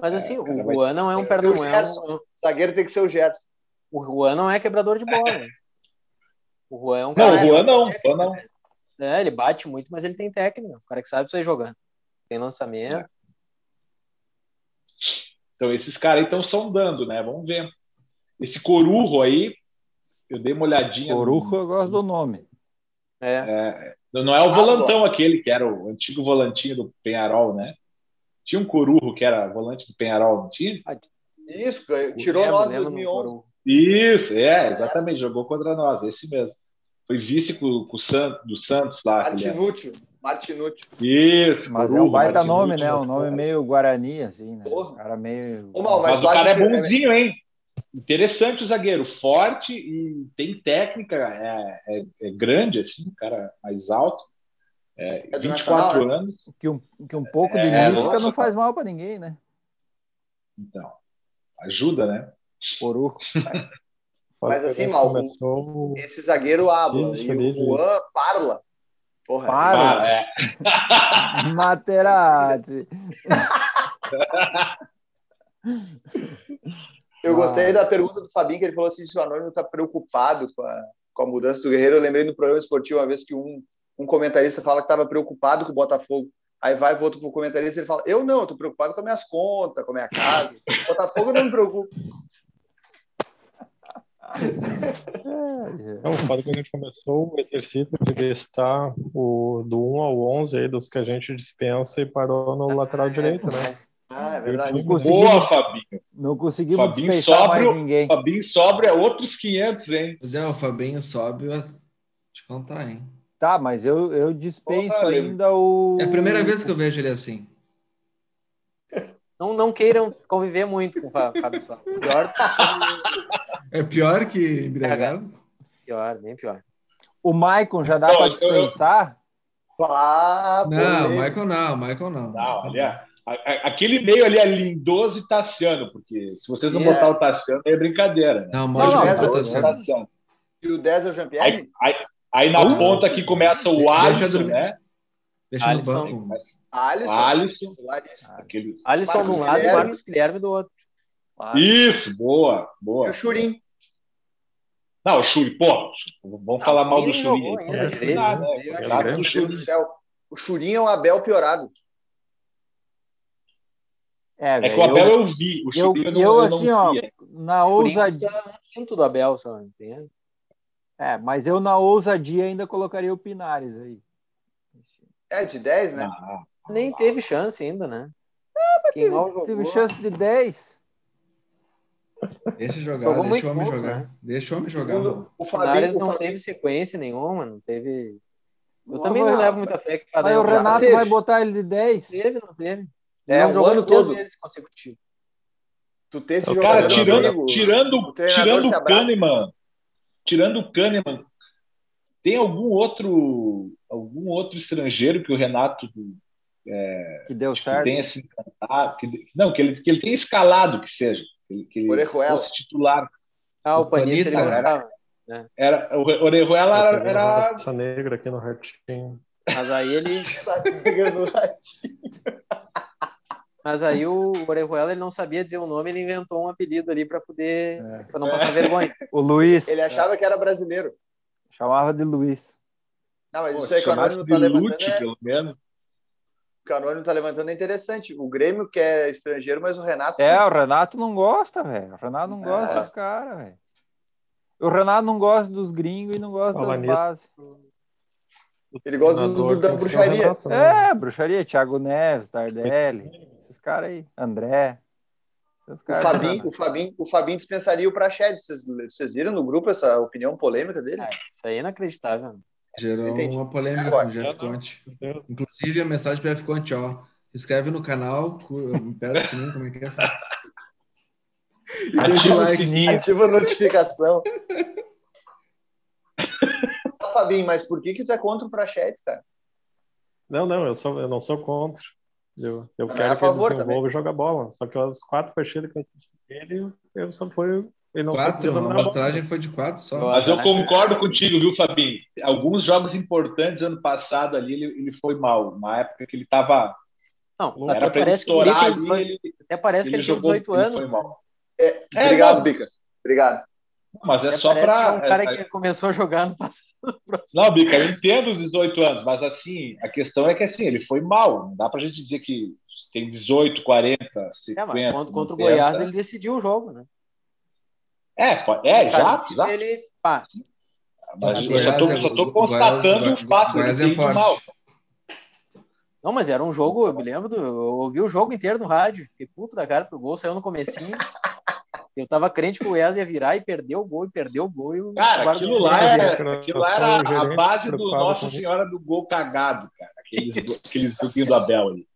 Mas assim, é, o Juan não é um perdão. O, é um... o zagueiro tem que ser o Gerson. O Juan não é quebrador de bola. Né? [LAUGHS] O Juan é um cara. Não, o Juan não. Técnica, não. É, ele bate muito, mas ele tem técnica. O cara que sabe sair jogando. Tem lançamento. É. Então, esses caras aí estão sondando, né? Vamos ver. Esse Corujo aí, eu dei uma olhadinha. Corujo, no... eu gosto do nome. É. é não é o volantão aquele que era o antigo volantinho do Penharol, né? Tinha um Corujo que era volante do Penharol, não tinha? Ah, isso, tirou lembro, nós em 2011. Isso, é, exatamente, jogou contra nós, esse mesmo. Foi vice com, com o Santos, do Santos lá. Martinútil. Martinútil. Isso. Mas Corujo, é um baita nome, né? Um nome meio Guarani, assim, né? Porra. cara meio. Ô, mas, mas o cara é bonzinho, hein? Interessante o zagueiro, forte e tem técnica, é, é, é grande, assim, cara mais alto. É, é 24 né? anos. Que um, que um pouco de é, mística não faz mal para ninguém, né? Então, ajuda, né? Poruco. [LAUGHS] Mas assim, mal, começou... esse zagueiro habla e o Juan parla. Porra, Para. É. [LAUGHS] [LAUGHS] Materazzi. Eu ah. gostei da pergunta do Fabinho, que ele falou assim: se o Anônimo está preocupado com a, com a mudança do Guerreiro. Eu lembrei no programa esportivo uma vez que um, um comentarista fala que estava preocupado com o Botafogo. Aí vai, volta para o comentarista e ele fala: Eu não, estou preocupado com as minhas contas, com a minha casa. O Botafogo não me preocupa. Não, foda que a gente começou o exercício de listar o, do 1 ao 11 aí, dos que a gente dispensa e parou no lateral direito, né? Ah, é verdade. Boa, Fabinho. Não conseguimos Fabinho dispensar sóbrio, mais ninguém. Fabinho sobra é outros 500, hein? Pois é, o Fabinho vou te contar, hein? Tá, mas eu, eu dispenso Porra, ainda o. É a primeira vez que eu vejo ele assim. Não, não queiram conviver muito com o Fá- Fábio Sá. Pior, É pior que embriagado? pior, bem pior. O Maicon já dá para eu- eu- dispensar? Ah, Não, polêmico. Michael não, Michael não. Não, é- a- aquele meio ali é Lindoso e Tassiano, porque se vocês não Yes. botar o Tassiano, é brincadeira, né? Não, Não, Michael não, não, mas eu- certo. Tassiano. E o 10 é o Jean-Pierre? Aí, aí, aí na Uh. ponta aqui começa o Alisson, né? Deixa no Alisson. banco. Mas Alisson. Alisson, Alisson. aquele... Alisson de um lado e. Marcos Guilherme do outro. Isso, boa, E boa. o Churim. Não, o Churi, pô, vamos falar Ah, o mal do Churi Churi. jogou aí. ainda É, direito, Ah, né? O Churim é o Abel piorado. É, É que o Abel eu, eu vi, o eu, eu, não, eu, assim, não ó, vi. na ousadia. quinto do Abel, só. Entende? É, mas eu na ousadia ainda colocaria o Pinares aí. É, de 10, né? Ah, Nem teve chance ainda, né? Quem Teve, mal jogou. teve chance de 10. Deixa jogar, Jogou deixa o homem pouco, jogar. né? Deixa o homem jogar. Segundo, o O Pinares Fabinho, não Fabinho- teve sequência nenhuma, não teve. Eu Não, também mas- não levo muita fé que cada Aí o Renato teve. vai botar ele de 10. teve, não teve. É, não o ano todo. vezes consecutivos. Tu ter esse Cara, Cara, jogador tirando, amigo, tirando, o tirando o. Kahneman, tirando o Kahneman, tem algum outro, algum outro estrangeiro que o Renato Que deu que certo. tenha se encantado, que, não, que ele, que ele tenha escalado que seja, que ele, que ele Orejuela. fosse titular. Ah, o, O Panita, ele Panita, gostava. Era, o Orejuela era, era raça negra aqui no Ratinho. Mas aí ele. [LAUGHS] Mas aí o Orejuela ele não sabia dizer o nome, ele inventou um apelido ali para poder. para não passar vergonha. [LAUGHS] O Luiz. Ele achava que era brasileiro. Chamava de Luiz. Não, mas pô, isso aí que o chamaram Anônimo de tá levantando Lute, é, pelo menos. o que o Anônimo tá levantando é interessante. O Grêmio que é estrangeiro, mas o Renato É, o Renato não gosta, velho. O Renato não gosta É. dos caras, velho. O Renato não gosta dos gringos e não gosta Fala das nisso. bases. Ele gosta do- do- da bruxaria. Renato, né? É, bruxaria, Thiago Neves, Tardelli, caras aí, André. Esses O caras Fabinho, o, Fabinho, o Fabinho dispensaria o Praxedes. Vocês, vocês viram no grupo essa opinião polêmica dele? Ah, isso aí é inacreditável. Gerou Entendi. uma polêmica Agora. com o Jeff não. Conte. Inclusive, a mensagem para o Jeff Conte, ó. Se inscreve no canal, aperta o sininho, como é que é? E [LAUGHS] deixa Ativa o o like. sininho. Ativa a notificação. [LAUGHS] Fabinho, mas por que, que tu é contra o Praxedes, cara? Não, não, eu, sou, eu não sou contra. Eu, eu Não, quero é a que ele desenvolva e jogue bola. Só que as quatro partidas que eu assisti dele, eu só foi. Ele não Quatro, a amostragem foi de quatro só. Mas eu né? concordo contigo, viu, Fabinho? Alguns jogos importantes ano passado ali, ele, ele foi mal. Uma época que ele estava. Não, Era até para ele parece que estourar ali, 18, ele, até parece que ele ele tem jogou, 18 ele anos. foi mal. É, É, obrigado. Bica. Obrigado. Mas é Até só para. é um cara que começou a jogar no passado. [LAUGHS] Não, Bica, eu entendo os 18 anos, mas assim, a questão é que assim, ele foi mal. Não dá pra gente dizer que tem 18, 40, 50. É, mas contra, contra o 90. Goiás ele decidiu o jogo, né? É, pode- é, exato, exato. Ele, pá, Mas O eu só tô, Goiás é- só tô Goiás- constatando o o fato de Goiás ele é forte. mal. Não, mas era um jogo, eu me lembro, do, eu ouvi o jogo inteiro no rádio. Fiquei puto da cara pro gol, saiu no comecinho. [LAUGHS] Eu tava crente que o Goiás ia virar e perdeu o gol, e perdeu o gol. E o Cara, guarda- aquilo lá era, aquilo lá era a base do Nossa Senhora do gol cagado, cara. Aqueles, aqueles do Abel ali.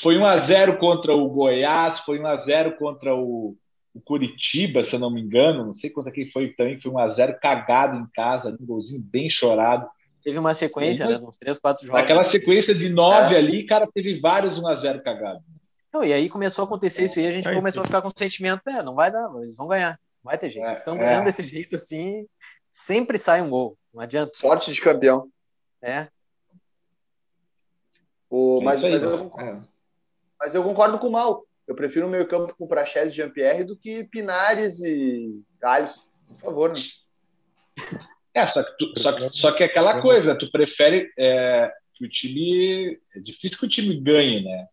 Foi 1x0 contra o Goiás, foi 1x0 contra o, o Curitiba, se eu não me engano. Não sei contra quem foi também. Foi 1x0 cagado em casa, um golzinho bem chorado. Teve uma sequência, né? Uns três, quatro jogos. Naquela sequência de 9 ali, cara, teve vários 1x0 cagado. Não, e aí começou a acontecer isso aí, a gente Aí, começou a ficar com o sentimento, é, não vai dar, eles vão ganhar. Não vai ter jeito. É, Eles estão é. ganhando desse jeito assim, sempre sai um gol. Não adianta. Sorte de campeão. É. O, É mas, isso mas, eu, concordo- É. mas eu concordo com o Mal. Eu prefiro o meio campo com Praxedes e Jean-Pierre do que Pinares e Alisson. Por favor, né? [LAUGHS] É, só que, tu- só, que- só que é aquela coisa, tu prefere é, que o time. É difícil que o time ganhe, né?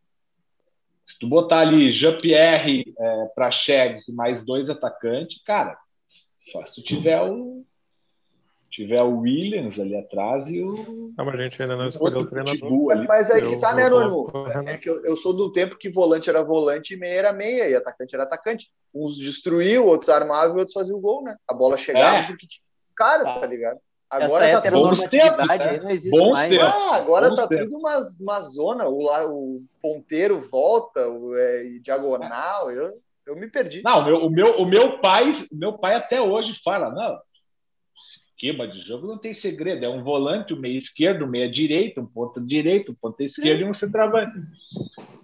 Se tu botar ali Jean-Pierre, é, Praxedes e mais dois atacantes, cara, Só se tu tiver o tiver o Williams ali atrás e o. Não, mas a gente ainda não escolheu o treinador. Ali. Mas é que tá, né, Anônimo? É que eu, eu, sou do tempo que volante era volante e meia era meia, e atacante era atacante. Uns destruíam, outros armavam e outros faziam o gol, né? A bola chegava é. porque tinha os caras, tá ligado? Agora Essa tá heteronormatividade aí não existe Bons mais. Ah, agora tá tempos. tudo uma, uma zona. O, o ponteiro volta, o é, diagonal. Eu, eu me perdi. Não, o meu, o meu, o meu pai, meu pai até hoje fala, não, esquema de jogo não tem segredo, é um volante, um meio esquerdo, um meia direita, um ponta direito, um ponta esquerdo e um centroavante.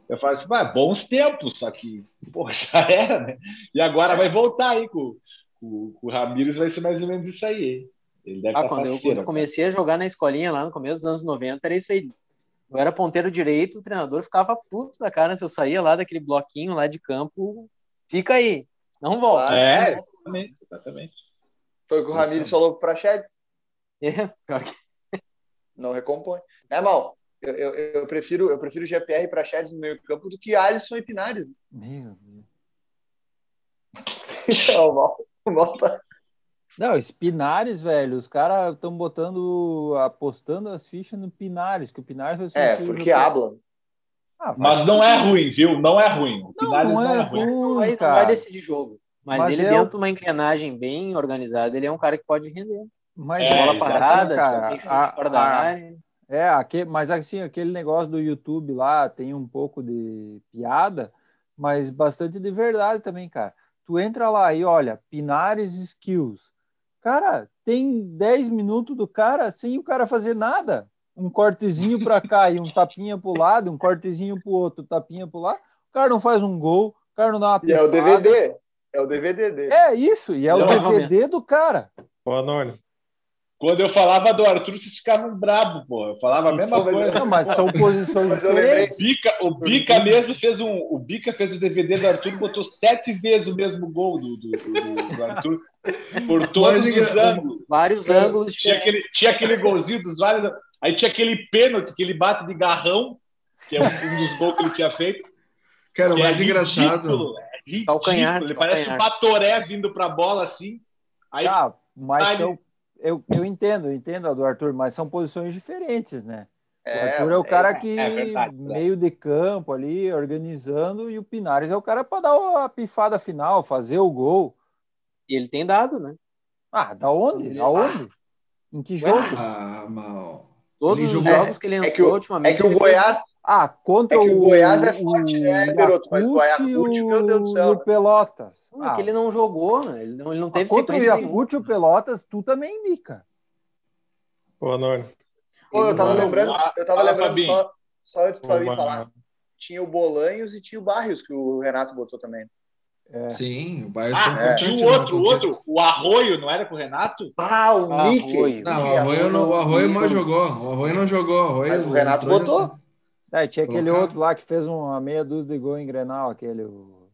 Eu falo assim, vai, bons tempos, só que, pô, [LAUGHS] já era, né? E agora vai voltar aí com, com, com o Ramires, vai ser mais ou menos isso aí. Ele deve ah, quando, eu, quando eu comecei a jogar na escolinha lá no começo dos anos 90, era isso aí. Eu era ponteiro direito, o treinador ficava puto da cara se eu saía lá daquele bloquinho lá de campo. Fica aí, não volta. É, exatamente, exatamente. Foi o que o Ramires falou pro Prachedes. É, pior que... Não recompõe. É, mal. Eu, eu, eu, prefiro, eu prefiro GPR e Prachedes no meio campo do que Alisson e Pinares. Meu Deus. [LAUGHS] o mal, o mal tá... Não, Pinares, velho, os caras estão botando, apostando as fichas no Pinares, que o Pinares vai ser É, porque habla. Ah, Mas não é ruim, viu? Não é ruim. O Pinares não, não, é, é ruim. Não vai, não vai decidir jogo. Mas, Mas ele, é dentro de uma engrenagem bem organizada, ele é um cara que pode render. Mas é, bola parada, cara, a, fora da a, área. É, aquele, mas assim, aquele negócio do YouTube lá tem um pouco de piada, mas bastante de verdade também, cara. Tu entra lá e olha, Pinares Skills. Cara, tem 10 minutos do cara sem o cara fazer nada. Um cortezinho para cá e um tapinha pro lado, um cortezinho pro outro, tapinha pro lado. O cara não faz um gol, o cara não dá uma E é o DVD. É o DVD dele. É isso, e é não, o DVD do cara. Ô, Anônimo. Quando eu falava do Arthur, vocês ficavam bravos, pô. Eu falava a mesma coisa. Não, mas são posições diferentes. O Bica, o Bica mesmo fez um. O Bica fez o DVD do Arthur e botou sete vezes o mesmo gol do, do, do, do Arthur. Por todos mas, os ângulos. Vários ângulos. Tinha aquele, tinha aquele golzinho dos vários. Aí tinha aquele pênalti que ele bate de garrão, que é um, dos gols que ele tinha feito. Cara, o mais é engraçado. Ridículo, ridículo. Calcanhar, ele calcanhar. parece um Batoré vindo para a bola assim. Aí, ah, mas aí, são, eu, eu entendo, eu entendo a do Arthur, mas são posições diferentes, né? É, o Arthur é o cara é, que é verdade, meio de campo ali, organizando, e o Pinares é o cara para dar a pifada final, fazer o gol. E ele tem dado, né? Ah, da onde? Aonde? Em que jogos? Ah, mal. Todos os jogos que ele entrou é que o, ultimamente. É que o Goiás. Fez... Ah, contra é o, o Goiás é forte, né, garoto? Mas o Ayacucho, meu Deus do céu. o Pelotas. Ah, é que ele não jogou, né? Ele não, ele não teve ah, contra o Ayacucho e o Pelotas, tu também, Mica. Boa noite. Pô, eu tava lembrando, eu tava lembrando só, só antes do Fabinho falar. Tinha o Bolanhos e tinha o Barrios, que o Renato botou também. É. Sim, o Bayern ah, é. Tinha o outro, o outro, o Arroio, não era com o Renato? Ah, o ah, Mickey. Não, o Arroio, não, o Arroio não jogou. O Arroio não jogou. Arroio, Mas o Renato botou. Assim. É, tinha aquele Colocar. outro lá que fez uma meia dúzia de gol em Grenal, aquele. O...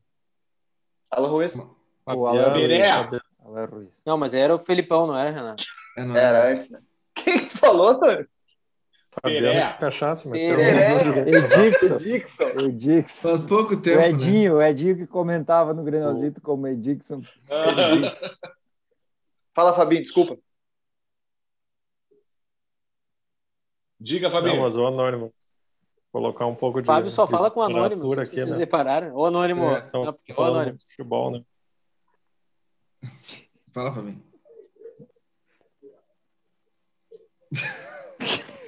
Alan Ruiz. O Alan Ruiz. Alan Ruiz. Não, mas era o Felipão, não era, Renato? É, não era. era antes, né? [LAUGHS] Quem que tu falou, mano? Fabiano Cachaça, mas Edixon. Edixon. Edixon. Faz pouco tempo. O Edinho, né? o Edinho que comentava no Grenalzito como Edixon. Edixon. Fala, Fabinho, desculpa. Diga, Fabinho. Não, mas o anônimo. Colocar um pouco de. Fábio só fala com o anônimo. Aqui, vocês né? separaram. O anônimo. É, então, não, o anônimo. Futebol, né? Fala, Fabinho.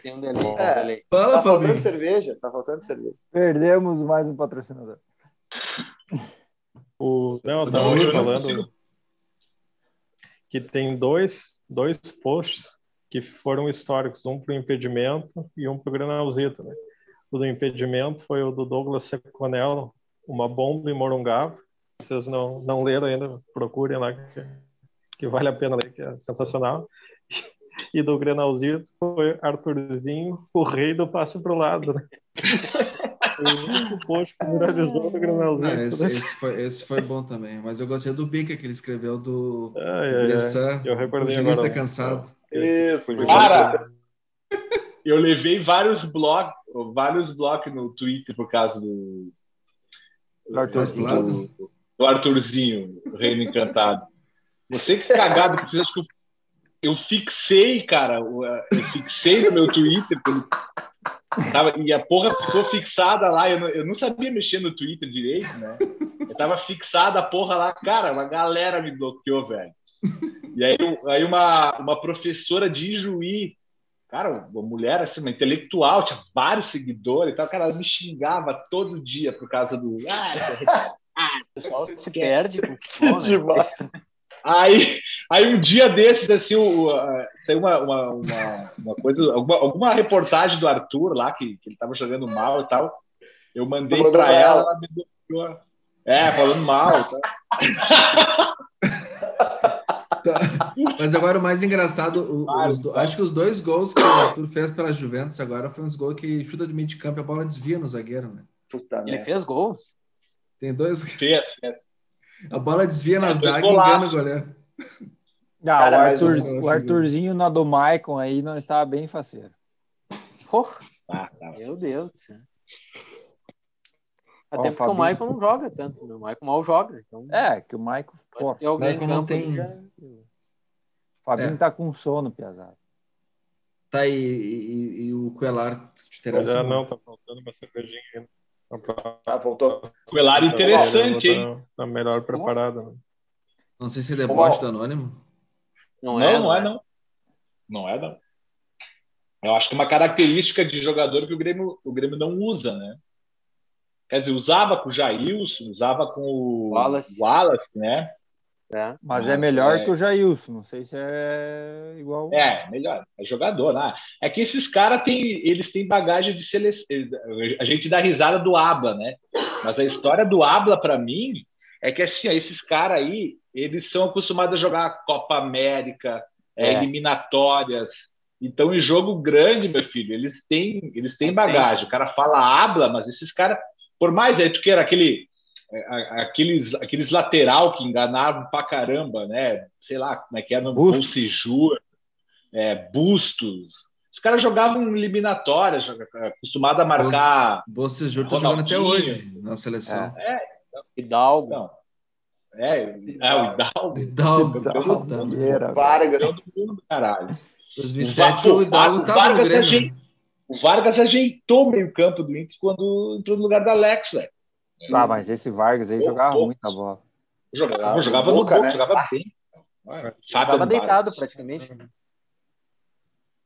Tem um delay. É, um delay. Fala, tá faltando cerveja. Tá faltando cerveja. Perdemos mais um patrocinador. O... Não, eu tava não, falando que tem dois, dois posts que foram históricos, um para o impedimento e um para o Granalzito. Né? O do impedimento foi o do Douglas Seconello, uma bomba em Morungava. Vocês não, não leram ainda, procurem lá, que, que vale a pena ler, que é sensacional e do Grenalzito foi Arthurzinho, o rei do passe pro lado, né? o único post que viralizou do Grenalzito. Ah, esse, esse, foi, esse foi bom também, mas eu gostei do Bica que ele escreveu do Bressan, eu recordei o agora. cansado. Isso, cara, eu levei vários blogs, vários blogs no Twitter por causa do, do, Arthur, do, do Arthurzinho, o reino encantado. Você que cagado que fez, que eu, fixei, cara, eu fixei no meu Twitter tava, e a porra ficou fixada lá. Eu não, eu não sabia mexer no Twitter direito, né? Eu tava fixada a porra lá, cara, uma galera me bloqueou, velho. E aí, aí uma, uma professora de Ijuí, cara, uma mulher assim, uma intelectual, tinha vários seguidores e tal, cara, ela me xingava todo dia por causa do. Ah, ah, [LAUGHS] o pessoal se perde com [LAUGHS] fome. Aí, aí um dia desses, assim, o, uh, saiu uma, uma, uma, uma, coisa, alguma, alguma reportagem do Arthur lá, que, que ele estava jogando mal e tal. Eu mandei para ela, ela me bloqueou. É, falando mal. Tá? Mas agora o mais engraçado, os, acho que os dois gols que o Arthur fez pela Juventus agora foi uns gols que chuta de meio de campo e a bola desvia no zagueiro, né? Puta Ele fez gols? Tem dois. Fez, fez. A bola desvia na é, zaga e engana o goleiro. Ah, Cara, o, Arthur, o Arthurzinho na do Maicon aí não estava bem faceiro. Porra! Ah, tá. Meu Deus do céu. Até porque o Maicon não joga tanto, né? O Maicon mal joga. Então... É, que o Maicon. Ter alguém Maicon não tem. Já... O Fabinho é. tá com sono, Piazada. Tá, e, e, e o Coelar terá. Já não, tá faltando uma cervejinha ainda. Ah, voltou. Coelar interessante, hein? Tá melhor preparado. Né? Não sei se ele é bot do Anônimo. Não, é, não, não é, não. Não é, não. Eu acho que é uma característica de jogador que o Grêmio, o Grêmio não usa, né? Quer dizer, usava com o Jailson, usava com o Wallace, Wallace né? É. Mas é melhor é... que o Jailson, não sei se é igual. É, melhor, é jogador, né? É que esses caras têm, eles têm bagagem de seleção. A gente dá risada do Abla, né? Mas a história do Abla, para mim, é que assim, esses caras aí, eles são acostumados a jogar Copa América, é. É, eliminatórias. Então, em jogo grande, meu filho, eles têm, eles têm bagagem. O cara fala Abla, mas esses caras, por mais aí tu queira aquele é, aqueles, aqueles lateral que enganavam pra caramba, né? Sei lá como é que era, Bolsejur, é, Bustos. Os caras jogavam eliminatórias, acostumado a marcar. Bolsejur tá jogando até hoje na seleção. É, é Hidalgo. Não. É, é, o Hidalgo. Hidalgo. Hidalgo. Vargas. Caralho. 2007 o, o Hidalgo Vargas, ajeitou, o Vargas ajeitou o meio campo do Inter quando entrou no lugar da Alex, velho. Ah, mas esse Vargas aí jogava muito muita bola. Jogava, jogava no boca, né? jogava bem. Jogava deitado Vargas. praticamente. Né?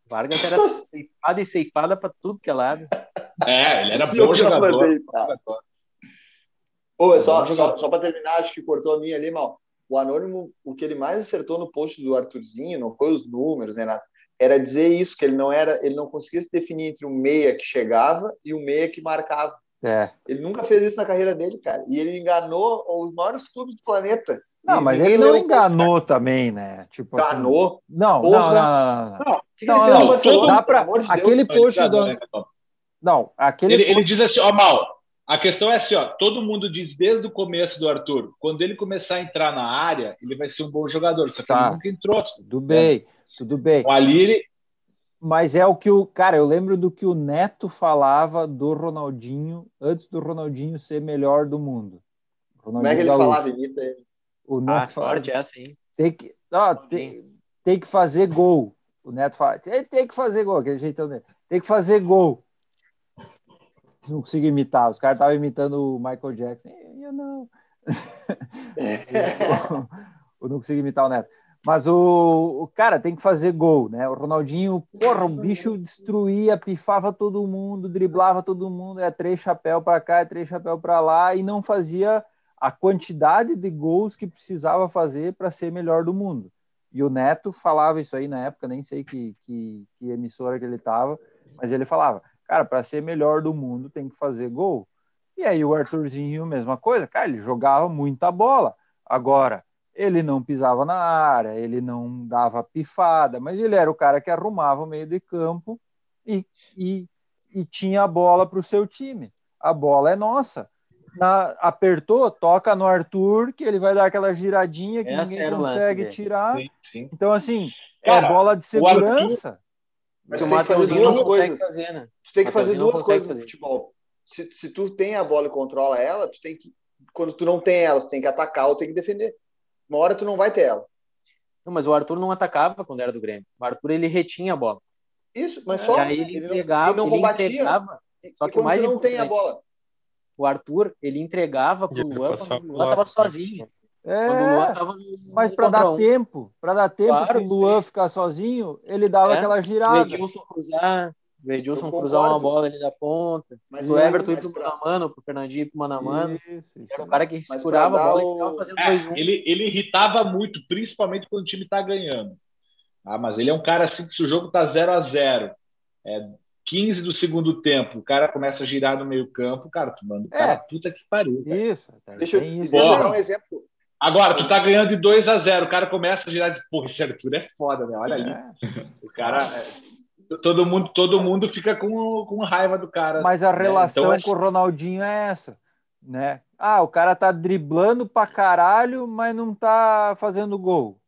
Vargas era [LAUGHS] ceifada e ceifada para tudo que é lado. É, ele era bom jogador. Ô, só, só, só para terminar, acho que cortou a minha ali, mal. O Anônimo, o que ele mais acertou no post do Arthurzinho não foi os números, né, nada. Era dizer isso, que ele não era, ele não conseguia se definir entre um meia que chegava e um meia que marcava. É. Ele nunca fez isso na carreira dele, cara. E ele enganou os maiores clubes do planeta. Não, mas ele não enganou também, né? Tipo enganou? Assim, não, não, não, não, não. Que não, que não, não dá pra, de aquele post do... Né, não, aquele ele, post... ele diz assim, ó, Mal, a questão é assim, ó, todo mundo diz desde o começo do Arthur, quando ele começar a entrar na área, ele vai ser um bom jogador, só que tá. ele nunca entrou. Tudo bem, tudo bem. Ali ele, mas é o que o. Cara, eu lembro do que o Neto falava do Ronaldinho antes do Ronaldinho ser melhor do mundo. Como é que ele Gaúcho. falava? Imita ele. O Neto ah, falava, forte essa, hein? Tem que, ó, tem, tem que fazer gol. O Neto fala, tem, tem que fazer gol, aquele jeitão dele. Tem que fazer gol. Não consigo imitar. Os caras estavam imitando o Michael Jackson. Eu não. [LAUGHS] eu não consigo imitar o Neto. Mas o, o, cara tem que fazer gol, né? O Ronaldinho, porra, o bicho destruía, pifava todo mundo, driblava todo mundo, é três chapéu para cá, é três chapéu para lá e não fazia a quantidade de gols que precisava fazer para ser melhor do mundo. E o Neto falava isso aí na época, nem sei que, que, que emissora que ele estava, mas ele falava, cara, para ser melhor do mundo tem que fazer gol. E aí o Arthurzinho, mesma coisa, cara, ele jogava muita bola. Agora, ele não pisava na área, ele não dava pifada, mas ele era o cara que arrumava o meio de campo e, e, e tinha a bola para o seu time. A bola é nossa. Na, apertou, toca no Arthur, que ele vai dar aquela giradinha que Essa ninguém consegue tirar. Sim, sim. Então, assim, é cara, é bola de segurança. Mas o Matheusinho não consegue fazer, né? Tu tem que fazer duas coisas no futebol. Se, se tu tem a bola e controla ela, tu tem que. Quando tu não tem ela, tu tem que atacar ou tem que defender uma hora tu não vai ter ela. Não, mas o Arthur não atacava quando era do Grêmio. O Arthur ele retinha a bola. Isso, mas só. E aí ele, ele entregava, não, ele, não ele entregava. Só que mais não tem a bola. O Arthur, ele entregava pro Luan quando o Luan tava sozinho. É, quando o Luan tava no, mas para dar um. tempo, para dar tempo claro, o Luan sim. ficar sozinho, ele dava é. aquela girada. O Edilson cruzar, o Edilson cruzar uma bola ali da ponta. Mas o Everton ir pro pra... mano a mano, pro Fernandinho ir pro mano a mano. Era o cara que segurava a bola o... e ficava fazendo 2 é, um. ele, ele irritava muito, principalmente quando o time tá ganhando. Ah, mas ele é um cara assim que se o jogo tá 0 a 0 é 15 do segundo tempo, o cara começa a girar no meio campo, cara, tu manda o cara, é. puta que pariu. Cara. Isso. Deixa eu, deixa eu dar um exemplo. Agora, tu tá ganhando de 2 a 0 o cara começa a girar e diz, pô, esse Arthur é foda, né? Olha ali. É. [LAUGHS] O cara... Todo mundo, todo mundo fica com, com raiva do cara. Mas a relação né? então, com o Ronaldinho é essa, né? Ah, o cara tá driblando pra caralho, mas não tá fazendo gol.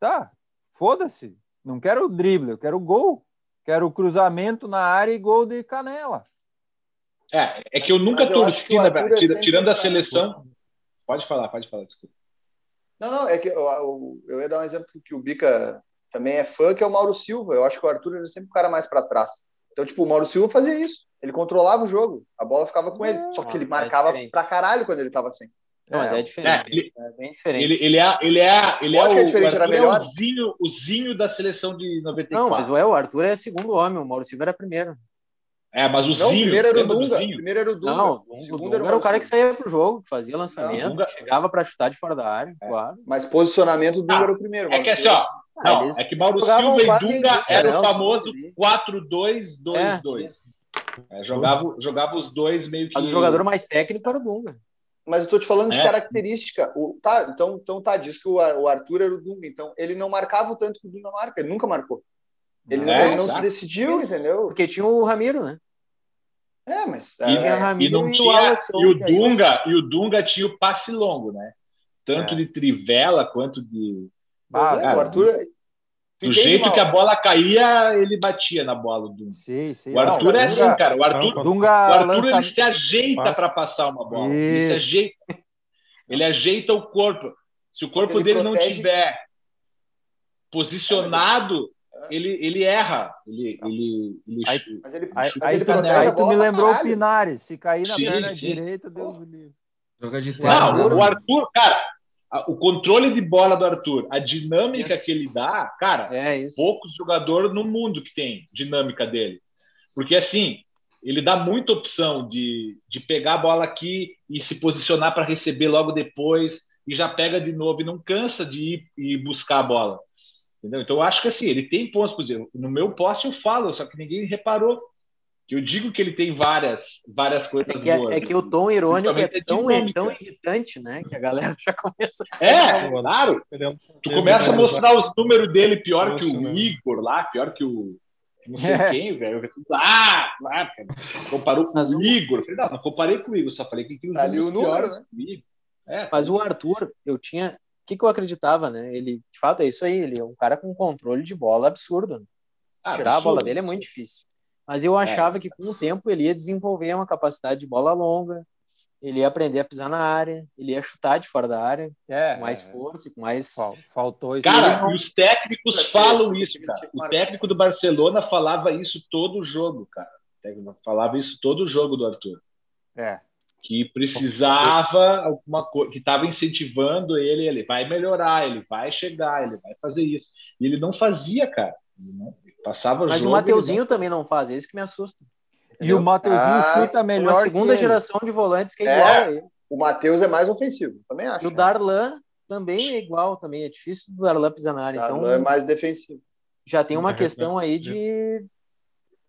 Tá, foda-se. Não quero o drible, eu quero o gol. Quero o cruzamento na área e gol de canela. É, é que eu nunca torci, né, é tirando a seleção. Pode falar, pode falar, desculpa. Não, não, é que eu, eu, eu ia dar um exemplo que o Bica também é fã, que é o Mauro Silva. Eu acho que o Arthur era sempre o cara mais para trás. Então, tipo, o Mauro Silva fazia isso. Ele controlava o jogo. A bola ficava com ele. Só que ele é marcava é pra caralho quando ele tava assim. Não, mas é, é diferente. É, ele, é bem diferente. Ele, ele é, ele é, ele é, o, é diferente, era melhor. É o, zinho, o zinho da seleção de 94. Não, mas o, é, o Arthur é segundo homem, o Mauro Silva era primeiro. É, mas o não, Zinho. Primeiro era o Dunga. Primeiro era o Dunga. Não, o Dunga, era, era o cara que saía pro jogo, que fazia lançamento, Dunga... chegava para chutar de fora da área, é. claro. Mas posicionamento, o Dunga ah, era o primeiro. É que assim, ó. Não, ah, é que Mauro Silva e Dunga era o famoso 4-2-2-2. É, é, jogava, jogava os dois meio que. Mas o jogador mais técnico era o Dunga. Mas eu tô te falando de é, característica. O, tá, então, então tá, diz que o, o Arthur era o Dunga. Então, ele não marcava o tanto que o Dunga marca, ele nunca marcou. Ele, é, ele não se decidiu, entendeu? Porque tinha o Ramiro, né? É, mas. E, é, e não tinha. E o, Dunga, e o Dunga tinha o passe longo, né? Tanto é. de trivela quanto de. Ah, cara, o Arthur. Do jeito que a bola caía, ele batia na bola. Do Dunga. Sim, sim. O Arthur não, é assim, Dunga, cara. O Arthur, Dunga o Arthur lança... ele se ajeita para passar uma bola. Ele se ajeita. Ele ajeita o corpo. Se o corpo dele protege... não tiver posicionado, ele, ele erra. Ele, ele, ele, aí, mas ele, aí, aí, ele tu, aí tu me lembrou o Pinares. Se cair na sim, perna sim, direita, sim. Deus o livre. Joga de terra. Não, né? o Arthur, cara, o controle de bola do Arthur, a dinâmica isso. que ele dá, cara, é poucos jogadores no mundo que tem dinâmica dele. Porque assim, ele dá muita opção de, de pegar a bola aqui e se posicionar para receber logo depois e já pega de novo e não cansa de ir e buscar a bola. Entendeu? Então, eu acho que assim, ele tem pontos, por exemplo, no meu poste eu falo, só que ninguém reparou. Que eu digo que ele tem várias, várias coisas é que, é, boas. É que o tom irônico é tão, é tão irritante, né? Que a galera [LAUGHS] já começa. É, claro. Tu começa a mostrar os números dele pior que o Igor lá, pior que o. Não sei [LAUGHS] é. quem, velho. Ah, lá, comparou com o Igor. Eu falei, não, não comparei com o Igor, só falei que tem os tá números piores né? o. É, Mas o Arthur, eu tinha, que, que eu acreditava, né? Ele, de fato, é isso aí. Ele é um cara com controle de bola absurdo. Né? Ah, Tirar absurdo, a bola dele é muito difícil. Mas eu é. achava é. que com o tempo ele ia desenvolver uma capacidade de bola longa, ele ia aprender a pisar na área, ele ia chutar de fora da área, é, com mais força, com mais. Faltou isso. Cara, não... e os técnicos falam isso, cara. O técnico do Barcelona falava isso todo o jogo, cara. Falava isso todo o jogo do Arthur. É que precisava alguma coisa, que estava incentivando ele, ele vai melhorar, ele vai chegar, ele vai fazer isso. E ele não fazia, cara. Ele não, passava Mas jogo, o Mateuzinho não... também não faz, é isso que me assusta. Entendeu? E o Mateuzinho ah, chuta melhor. Uma segunda geração de volantes que é, é igual a ele. O Matheus é mais ofensivo, também acho. E o Darlan também é igual, também é difícil do Darlan pisar na área. Darlan então, é mais defensivo. Já tem uma [LAUGHS] questão aí de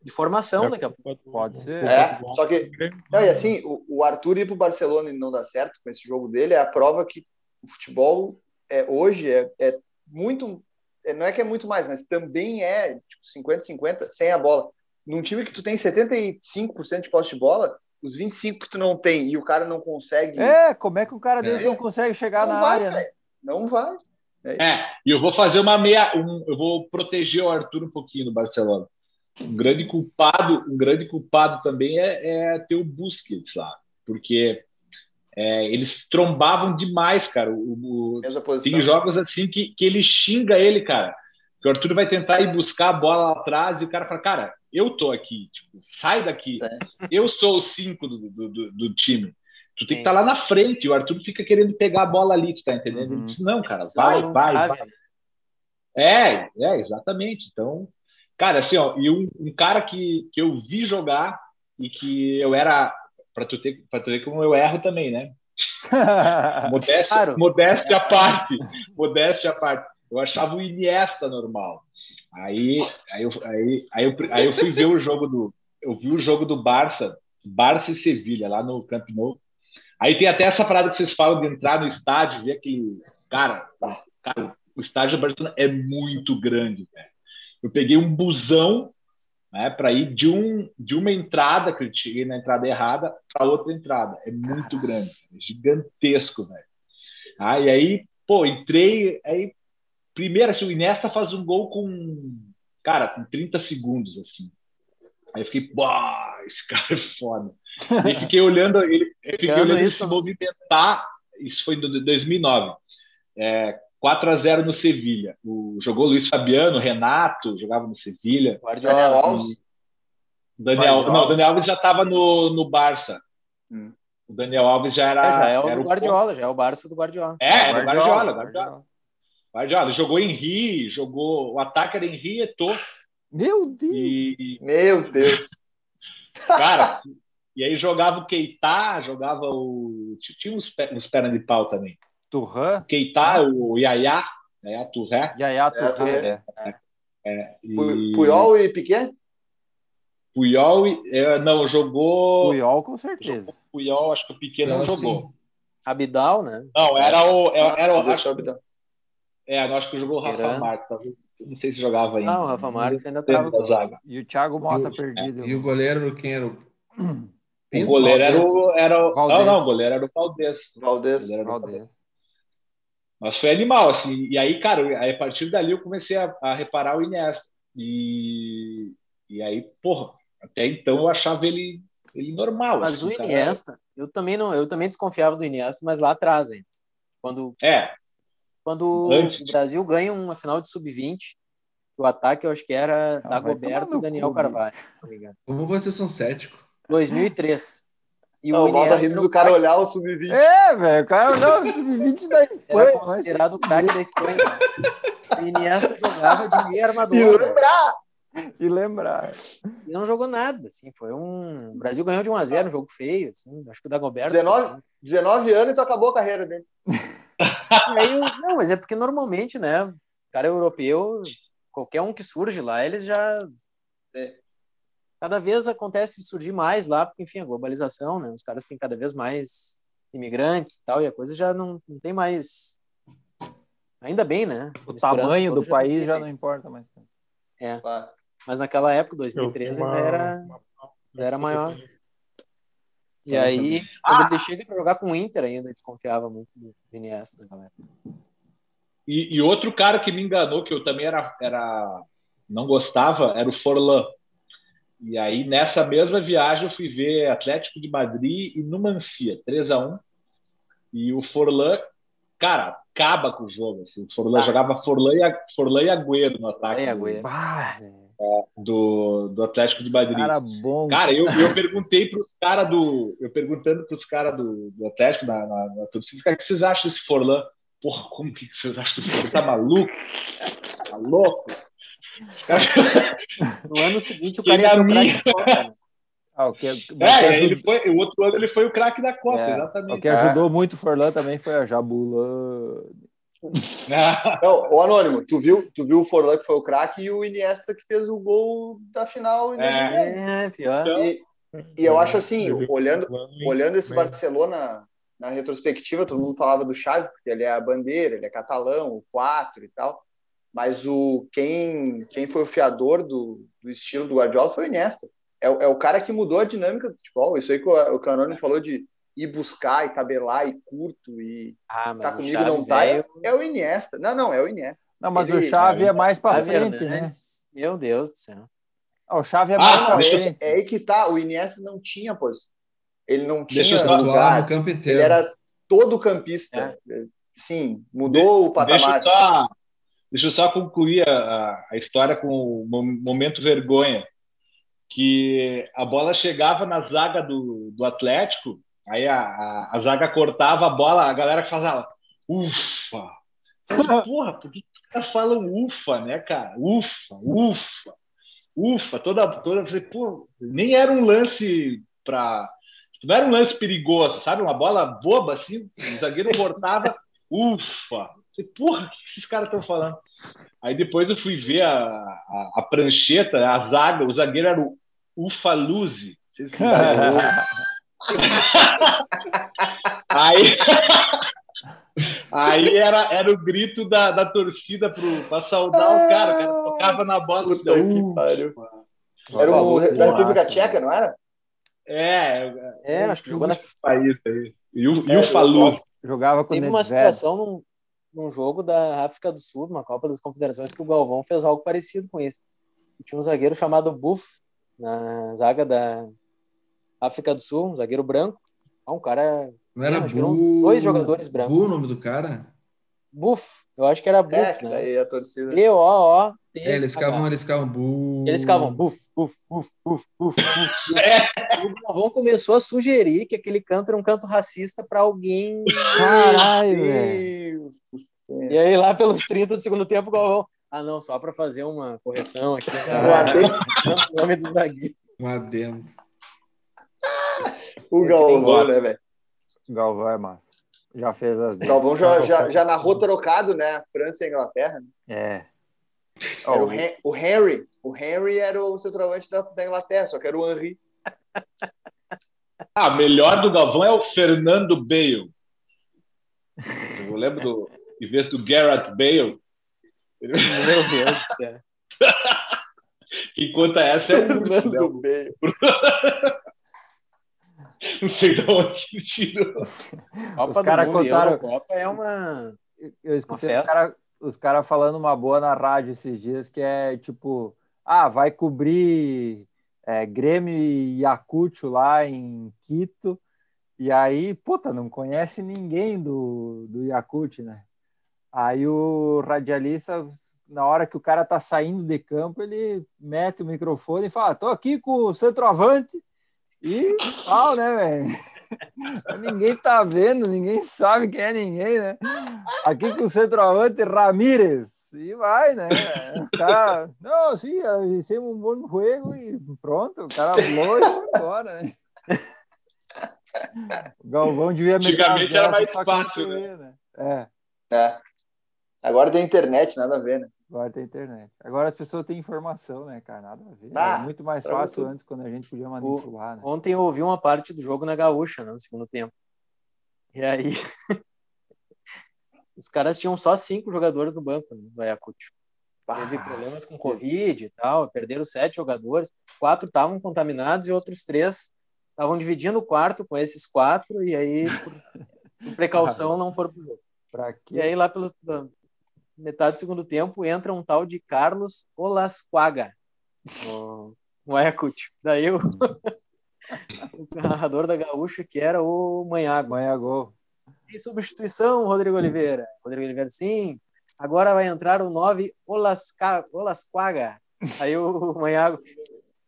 de formação daqui a pouco. Pode ser. É, só que. Não, e assim, o, o Arthur ir para o Barcelona e não dar certo com esse jogo dele é a prova que o futebol é, hoje é, é muito. É, não é que é muito mais, mas também é tipo 50-50 sem a bola. Num time que tu tem 75% de posse de bola, os 25 que tu não tem e o cara não consegue. É, como é que o cara desse é. não consegue chegar não na vai, área? Né? Não vai. É, e eu vou fazer uma meia. Um, eu vou proteger o Arthur um pouquinho no Barcelona. Um grande culpado, um grande culpado também é, é ter o Busquets lá, porque é, eles trombavam demais, cara. O, o, tem jogos assim que, que ele xinga ele, cara. Que o Arthur vai tentar ir buscar a bola lá atrás e o cara fala, cara, eu tô aqui, tipo, sai daqui. Eu sou o cinco do, do, do, do time. Tu tem que estar tá lá na frente. O Arthur fica querendo pegar a bola ali, tu tá entendendo? Uhum. Ele disse, não, cara, vai, vai, vai. É, é, exatamente. Então, cara, assim, ó, e um, um cara que, que eu vi jogar e que eu era para tu ter para tu ver como eu erro também, né? [LAUGHS] modéstia, claro. modéstia à parte, modéstia à parte. Eu achava o Iniesta normal. Aí, aí, eu, aí, aí, eu, aí eu fui ver o jogo do eu vi o jogo do Barça, Barça e Sevilha lá no Camp Nou. Aí tem até essa parada que vocês falam de entrar no estádio, ver aquele cara, cara o estádio do Barcelona é muito grande, velho. Eu peguei um busão né, para ir de, um, de uma entrada, que eu cheguei na entrada errada, para outra entrada. É muito grande, é gigantesco, velho. Ah, e aí, pô, entrei, aí, primeiro, assim, o Inesta faz um gol com, cara, com 30 segundos, assim. Aí eu fiquei, bah, esse [LAUGHS] cara é foda. E fiquei olhando ele, fiquei olhando ele se movimentar, isso foi em 2009. É, 4 a 0 no Sevilha. O, jogou Luiz Fabiano, Renato, jogava no Sevilha. Guardiola Alves. Daniel, Guardiola. não, Daniel Alves já estava no, no Barça. Hum. O Daniel Alves já era. É, já é o era Guardiola, o já é o Barça do Guardiola. É, é, o Guardiola, Guardiola, Guardiola. Guardiola. Jogou Henri, jogou. O ataque era Henri e Eto'o. Meu Deus! E... Meu Deus! [LAUGHS] Cara, e aí jogava o Keita, jogava o. Tinha uns, uns pernas de pau também. Turhan. Keita, o Yaya, né? a Turré. Yaya Turré. É, é. É, e... Puyol e Piquet? Puyol é, não jogou. Puyol com certeza. Jogou Puyol, acho que o Piquet não, não jogou. Abidal, né? Não, era o. Era, era o acho, é, acho que jogou o Rafa Marques. Não sei se jogava ainda. Não, o Rafa Marques ainda estava zaga. E o Thiago Mota e perdido. É, e o goleiro, quem era o. Pinto, o goleiro era o. Era o não, não, o goleiro era o Valdez. Valdez. Valdez. Mas foi animal, assim. E aí, cara, a partir dali eu comecei a, a reparar o Iniesta. E, e aí, porra, até então eu achava ele, ele normal. Mas assim, o Iniesta, cara. eu também não, eu também desconfiava do Iniesta, mas lá atrás, hein? Quando, é. Quando Antes. o Brasil ganha uma final de sub-20, o ataque eu acho que era ah, Dagoberto e Daniel Carvalho. Como vocês são céticos? 2003. E não, o Iniesta rindo do cara olhar o sub-20. É, velho, o cara olhar o sub-20 da Espanha. Era considerado o craque da Espanha. o Iniesta jogava de meio armador. E lembrar! E lembrar. E não jogou nada, assim, foi um... O Brasil ganhou de 1 a 0 um jogo feio, assim, acho que o Dagoberto... 19, 19 anos e acabou a carreira dele. [LAUGHS] aí, não, mas é porque normalmente, né, o cara europeu, qualquer um que surge lá, eles já... É cada vez acontece surgir mais lá, porque, enfim, a globalização, né? Os caras têm cada vez mais imigrantes e tal, e a coisa já não, não tem mais. Ainda bem, né? O tamanho do já país já não importa mais. É. Mas naquela época, 2013, ainda era, era maior. E aí, quando ah! ele chega para jogar com o Inter ainda, desconfiava muito do Iniesta naquela época. E, e, outro cara que me enganou, que eu também era, era não gostava, era o Forlan. E aí, nessa mesma viagem, eu fui ver Atlético de Madrid e Numancia, 3 a 1 E o Forlan, cara, acaba com o jogo. Assim. O Forlan ah. jogava Forlan e, Forlan e Agüero no ataque. É, Agüero. Do, é, do, do, Atlético de Madrid. Cara, bom. cara eu, eu perguntei para os caras do. Eu perguntando para os caras do, do Atlético na, na, na torcida, cara, o que vocês acham desse Forlan? Porra, como que vocês acham do Forlan? Tá maluco? Tá louco? [LAUGHS] no ano seguinte, o cara ia ser o craque da Copa. Né? Ah, o, que, o, é, ele foi, o outro ano ele foi o craque da Copa, é, exatamente. O que ajudou é. muito o Forlan também foi a Jabula. [LAUGHS] Não, o Anônimo, tu viu, tu viu o Forlan que foi o craque e o Iniesta que fez o gol da final em é, é, pior. E, e eu acho assim, olhando, olhando esse Barcelona na retrospectiva, todo mundo falava do Xavi, porque ele é a bandeira, ele é catalão, o 4 e tal mas o quem, quem foi o fiador do, do estilo do Guardiola foi o Iniesta. É, é, o cara que mudou a dinâmica do futebol. Isso aí que o, o Canoni falou de ir buscar e tabelar e curto e ah, tá comigo não tá, é, é, o Iniesta. Não, não, é o Iniesta. Não, mas Ele, o Chave é, é mais para frente, né? Meu Deus do céu. Ah, o Chave é mais ah, para frente. É aí que tá, o Iniesta não tinha posição. ele não tinha lugar no campo inteiro. Ele era todo campista. É. Sim, mudou de, o patamar. Deixa eu só, deixa eu só concluir a, a história com o momento vergonha. Que a bola chegava na zaga do, do Atlético, aí a, a, a zaga cortava a bola, a galera fazia ufa. [LAUGHS] Porra, por que os caras falam ufa, né, cara? Ufa, ufa, ufa. Toda, toda, pô, nem era um lance para não era um lance perigoso, sabe? Uma bola boba assim, o zagueiro cortava, [LAUGHS] ufa! Porra, o que esses caras estão falando? Aí depois eu fui ver a, a, a, prancheta, a zaga, o zagueiro era o Ufaluzi. [LAUGHS] aí, aí era, era o grito da, da torcida para saudar o cara. O cara tocava na bola. Puta que Era o da República Tcheca, não era? É, é, acho que jogou nesse país aí. E o, é, e o Faluz. Jogava com Teve uma situação num, num jogo da África do Sul, uma Copa das Confederações, que o Galvão fez algo parecido com isso. Tinha um zagueiro chamado Buff na zaga da África do Sul, um zagueiro branco. Ah, um cara. Não era Bu... dois jogadores brancos. Bu o nome do cara? Buff, eu acho que era Buff, é, né? Aí a torcida. B-O-O. É, eles ficavam, eles ficavam bu. Eles ficavam buf, buf, buf, buf, buf, buf. [LAUGHS] É. O Galvão começou a sugerir que aquele canto era um canto racista para alguém. Caralho, velho. E aí, lá pelos 30 do segundo tempo, o Galvão. Ah, não, só para fazer uma correção aqui. [LAUGHS] O nome do zagueiro. Um adendo. O Galvão, né, velho? Galvão é massa. Já fez as. Galvão já, já, já narrou trocado, né? França e Inglaterra. Né? É. Era o, Hen o Henry. O Henry era o centroavante da, da Inglaterra, só que era o Henry. Ah, melhor do Galvão é o Fernando Bale. Eu lembro do. Em vez do Garrett Bale. Meu Deus do céu. [LAUGHS] Enquanto essa é o Fernando né? Bale. [LAUGHS] Não sei de onde ele tirou. Os caras contaram. Copa é uma. Eu escutei uma os caras os caras falando uma boa na rádio esses dias, que é tipo, ah, vai cobrir é, Grêmio e Yacucho lá em Quito, e aí, puta, não conhece ninguém do, do Yakut, né? Aí o radialista, na hora que o cara tá saindo de campo, ele mete o microfone e fala: tô aqui com o centroavante, e pau, né, velho? [LAUGHS] ninguém tá vendo, ninguém sabe quem é ninguém, né? Aqui com o centroavante Ramírez. E vai, né? Cara, não, sim, hicimos um bom jogo e pronto, o cara falou e né? Galvão devia Antigamente era mais fácil, né? né? É. é. Agora tem internet, nada a ver, né? Agora tem internet. Agora as pessoas têm informação, né, cara? Nada a ver. Ah, Era muito mais fácil tudo. antes, quando a gente podia manipular. Né? Ontem eu ouvi uma parte do jogo na Gaúcha, né, no segundo tempo. E aí. [LAUGHS] Os caras tinham só cinco jogadores no banco né, do Ayacucho. Teve problemas com Covid e tal, perderam sete jogadores, quatro estavam contaminados e outros três estavam dividindo o quarto com esses quatro, e aí, por, [LAUGHS] precaução, não foram pro jogo. Pra quê? E aí, lá pelo, metade do segundo tempo, entra um tal de Carlos Olasquaga [LAUGHS] no, no Ayacucho. Daí o, [LAUGHS] o narrador da Gaúcha, que era o Manhago. Manhago. Em substituição, Rodrigo Oliveira. Rodrigo Oliveira, sim. Agora vai entrar o 9 Olasca, Olasquaga. Aí o Manhago.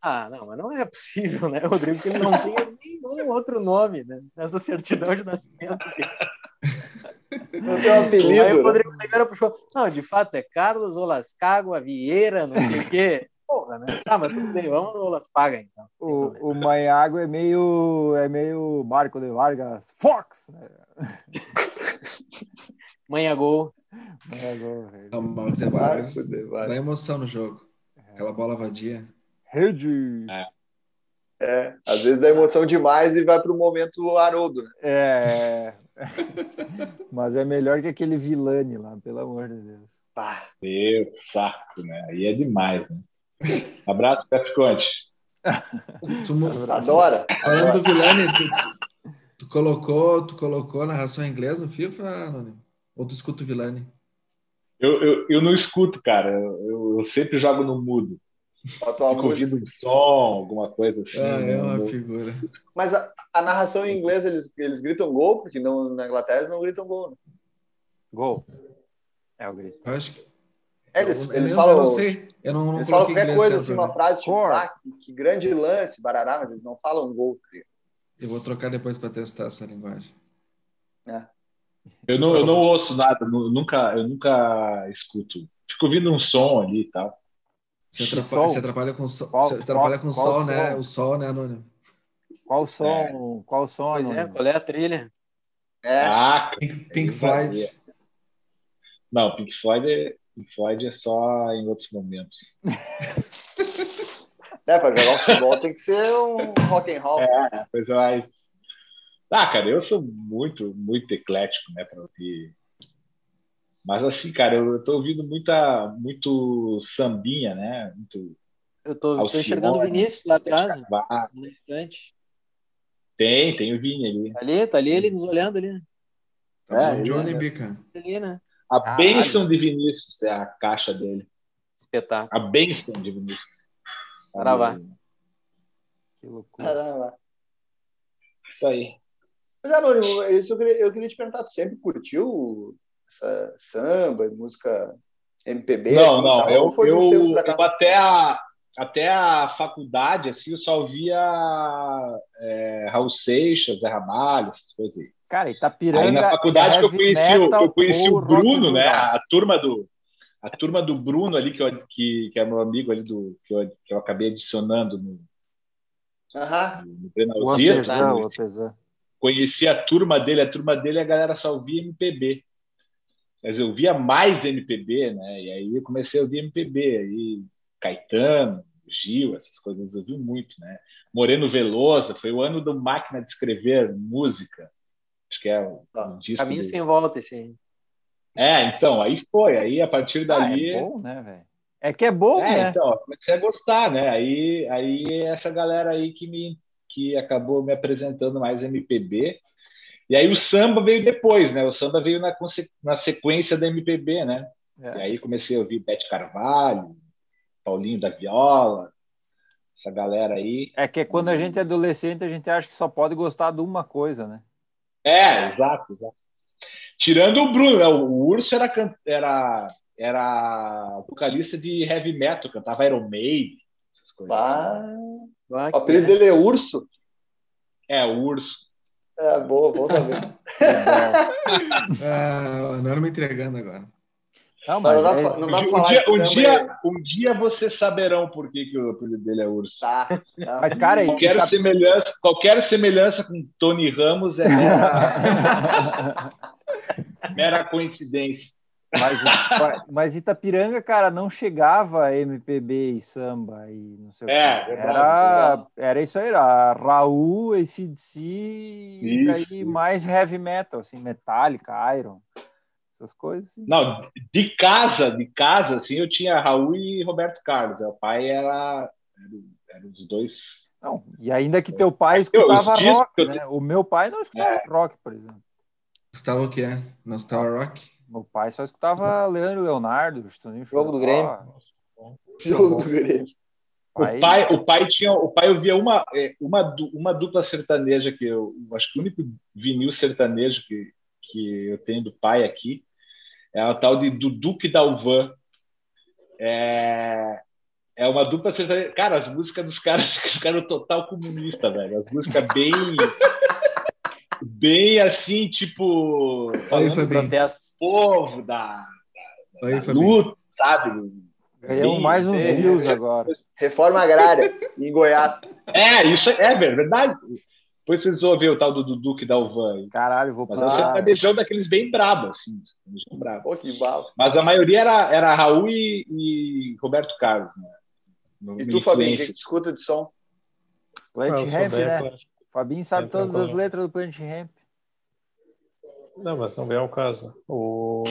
Ah, não, mas não é possível, né, Rodrigo? Que ele não tem nenhum outro nome né, nessa certidão de nascimento dele. Não tem um apelido. Aí o Rodrigo Oliveira puxou. Não, de fato é Carlos Olascagua Vieira, não sei o quê. Porra, né? Ah, mas tudo bem, vamos no Olaspaga então. O, o Maiago é meio, é meio Marco de Vargas Fox. Né? Manhagol. Manhagol. Não, Marcos de Vargas dá emoção no jogo. Aquela bola vadia. Rede. É. É, às vezes dá emoção demais e vai para o momento Haroldo. Né? É, [LAUGHS] Mas é melhor que aquele Vilani lá, pelo amor de Deus. Ah, meu saco, né? Aí é demais, né? Abraço. Tu, Adora. Falando do Vilani, tu, tu, colocou, tu colocou narração em inglês no FIFA, Ou tu escuta o Vilani? Eu, eu, eu não escuto, cara. Eu, eu sempre jogo no mudo. Fica ouvindo um som, alguma coisa assim. Ah, é uma figura. Mas a, a, narração em inglês, eles, eles gritam gol, porque não, na Inglaterra eles não gritam gol. Né? Gol. É o grito. Eu acho que. É, eles, eles falam. Eu não sei. Eu não, não eles falam qualquer coisa, assim, uma frase tipo, ah, que, que, grande lance, barará, mas eles não falam gol. Eu vou trocar depois para testar essa linguagem. É. Eu não, eu não ouço nada, nunca, eu nunca escuto. Fico ouvindo um som ali e tal. Você atrapalha, você atrapalha com, so, qual, você atrapalha com o sol, né? O sol, né, Anônimo? Qual som? É. Qual som? Pois é, qual é a trilha? É. Ah, Pink, Pink Floyd. Não, Pink Floyd, é, Pink Floyd é só em outros momentos. [LAUGHS] é, para jogar futebol tem que ser um rock and roll. É, pois mais. Ah, cara, eu sou muito, muito eclético, né, para ouvir mas assim, cara, eu tô ouvindo muita, muito sambinha, né? Muito eu tô, tô enxergando o Vinícius lá atrás, no instante. Tem, tem o Vini ali. Tá ali, tá ali ele nos olhando ali. É, o Johnny é, Bica. Ali, né? A bênção de Vinícius é a caixa dele. Espetáculo. A bênção de Vinícius. Saravá. Que loucura. Saravá. Isso aí. Mas, Anônimo, isso eu queria, eu queria te perguntar, tu sempre curtiu essa samba, música MPB? Não, assim, não. Eu, eu, eu até, a, até a faculdade, assim, eu só via é, Raul Seixas, Zé Ramalho, essas coisas aí. Cara, Itapiranga. Aí na faculdade que eu conheci, o, eu conheci o Bruno, né? A turma do a turma do Bruno ali que, eu, que, que é meu amigo ali do que eu, que eu acabei adicionando no, uhum. no, no Conheci a turma dele, a turma dele a galera só ouvia MPB. Mas eu via mais MPB, né? E aí eu comecei a ouvir MPB, aí Caetano, Gil, essas coisas eu vi muito, né? Moreno Veloso, foi o ano do Máquina de Escrever Música. Acho que é o, um disco Caminho dele. sem volta, esse É, então, aí foi. Aí, a partir dali... Ah, é bom, né, velho? É que é bom, é, né? então, comecei a gostar, né? Aí, aí essa galera aí que me que acabou me apresentando mais MPB. E aí o samba veio depois, né? O samba veio na, na sequência da MPB, né? É. E aí comecei a ouvir Bete Carvalho, Paulinho da Viola, essa galera aí. É que quando a gente é adolescente, a gente acha que só pode gostar de uma coisa, né? É, exato, exato. Tirando o Bruno, né? o Urso era, era, era vocalista de heavy metal, cantava Iron Maiden, essas coisas. Ah, o apelido dele é Urso? É, o Urso. É, boa, [LAUGHS] bom saber. ah, não era me entregando agora. Não, mas não, é... não dá um, falar dia, um, dia, um dia vocês saberão por que, que o apelido dele é urso. Tá, tá. Mas, cara, qualquer, tá... semelhança, qualquer semelhança com Tony Ramos é [LAUGHS] mera, mera coincidência. Mas, [LAUGHS] mas Itapiranga, cara, não chegava MPB e samba e não sei é, o que. Era, era isso aí, era Raul, ACDC e daí isso. mais heavy metal, assim, Metallica, Iron, essas coisas. Assim. Não, de casa, de casa, assim, eu tinha Raul e Roberto Carlos. O pai era, era, era os dois. Não, e ainda que teu pai escutava rock, né? O meu pai não escutava é. rock, por exemplo. Escutava o que é? Não escutava rock? Meu pai só escutava [LAUGHS] Leandro Leonardo, Juninho Jogo do Grêmio. Jogo do Grêmio. O pai, o pai tinha, o pai ouvia uma, é, uma, uma dupla sertaneja que eu acho que o único vinil sertanejo que, que eu tenho do pai aqui é a tal de do Duque Dalvan. É, é uma dupla sertaneja. Cara, as músicas dos caras, [LAUGHS] os caras total comunista, velho. As músicas bem bem assim, tipo. Aí foi bem. Protesto. Povo da, da, Aí da luta, bem. sabe? Ganhamos mais uns views agora. Reforma agrária em Goiás. É, isso é, é verdade. Depois vocês vão ver o tal do Dudu que dá o van. Caralho, vou Mas é um sertanejão daqueles bem brabos, assim. Brabo. Pô, que bala. Mas a maioria era, era Raul e, e Roberto Carlos, né? No, e tu, Fabinho, o que, escuta de som? Plant Ramp, né? Fabinho sabe todas as letras do Plant Ramp. Não, mas não vem ao caso. O...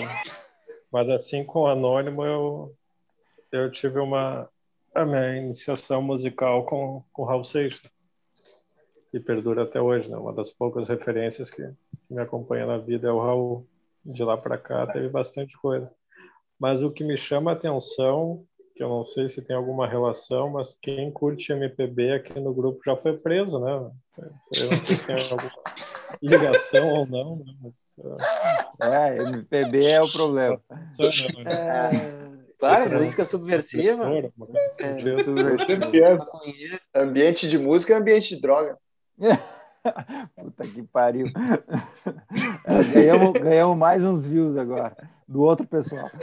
Mas assim, com o Anônimo, eu, eu tive uma a minha iniciação musical com, com Raul Seixas, que perdura até hoje. Né? Uma das poucas referências que, que me acompanha na vida é o Raul. De lá para cá teve bastante coisa. Mas o que me chama a atenção que eu não sei se tem alguma relação, mas quem curte MPB aqui no grupo já foi preso, né? Eu não sei se tem alguma ligação ou não, né? mas, uh... É, MPB é o problema. É, claro, música subversiva. É, subversiva. Ambiente de música é ambiente de droga. [LAUGHS] Puta que pariu. É, [LAUGHS] ganhamos, ganhamos mais uns views agora, do outro pessoal. [LAUGHS]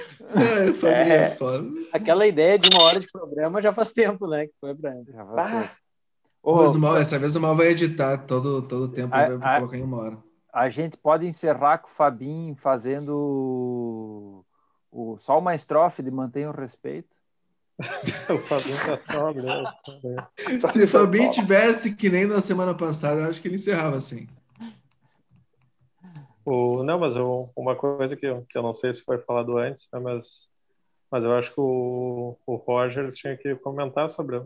É, é, aquela ideia de uma hora de programa já faz tempo, né? Que foi pra... Já faz ah. tempo. Ô, mal, essa vez o Mal vai editar todo, todo o tempo e vai colocar em uma hora. A gente pode encerrar com o Fabinho fazendo o, só uma estrofe de Mantenha o Respeito. [LAUGHS] o Fabinho tá sóbrio. Né? Se o Fabinho tivesse que nem na semana passada, eu acho que ele encerrava assim. O, não, mas eu, uma coisa que eu, que eu não sei se foi falado antes, né, mas, mas eu acho que o, o Roger tinha que comentar sobre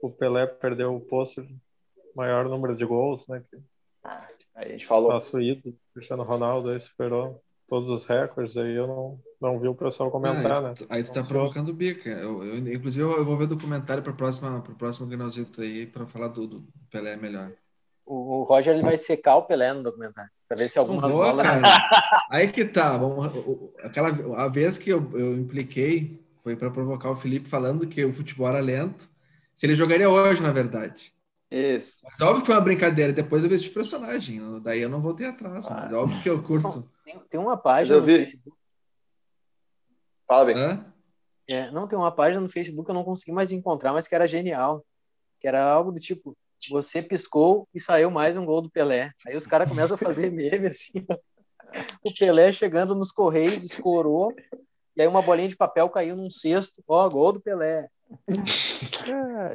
o Pelé perdeu o posto maior número de gols, né? Que ah, a gente falou. Nosso ídolo, Cristiano Ronaldo, aí superou todos os recordes, aí eu não, não vi o pessoal comentar, ah, né? Aí tu tá provocando bica. Eu, eu, inclusive, eu, vou ver documentário para próxima para o próximo Granalzito aí para falar do, do Pelé melhor. O, o Roger ele vai secar o Pelé no documentário para ver se algumas vou, bolas. aí que tá. Vamos, aquela a vez que eu, eu impliquei foi para provocar o Felipe falando que o futebol era lento se ele jogaria hoje, na verdade. Isso. Mas óbvio que foi uma brincadeira. Depois eu vejo de personagem. Daí eu não voltei atrás. Ah. Mas óbvio que eu curto. Tem, tem uma página no Facebook. Fala bem. É, não, tem uma página no Facebook que eu não consegui mais encontrar, mas que era genial. Que era algo do tipo: você piscou e saiu mais um gol do Pelé. Aí os caras começam a fazer meme assim. [LAUGHS] o Pelé chegando nos Correios, escorou. E aí uma bolinha de papel caiu num cesto. Ó, oh, gol do Pelé.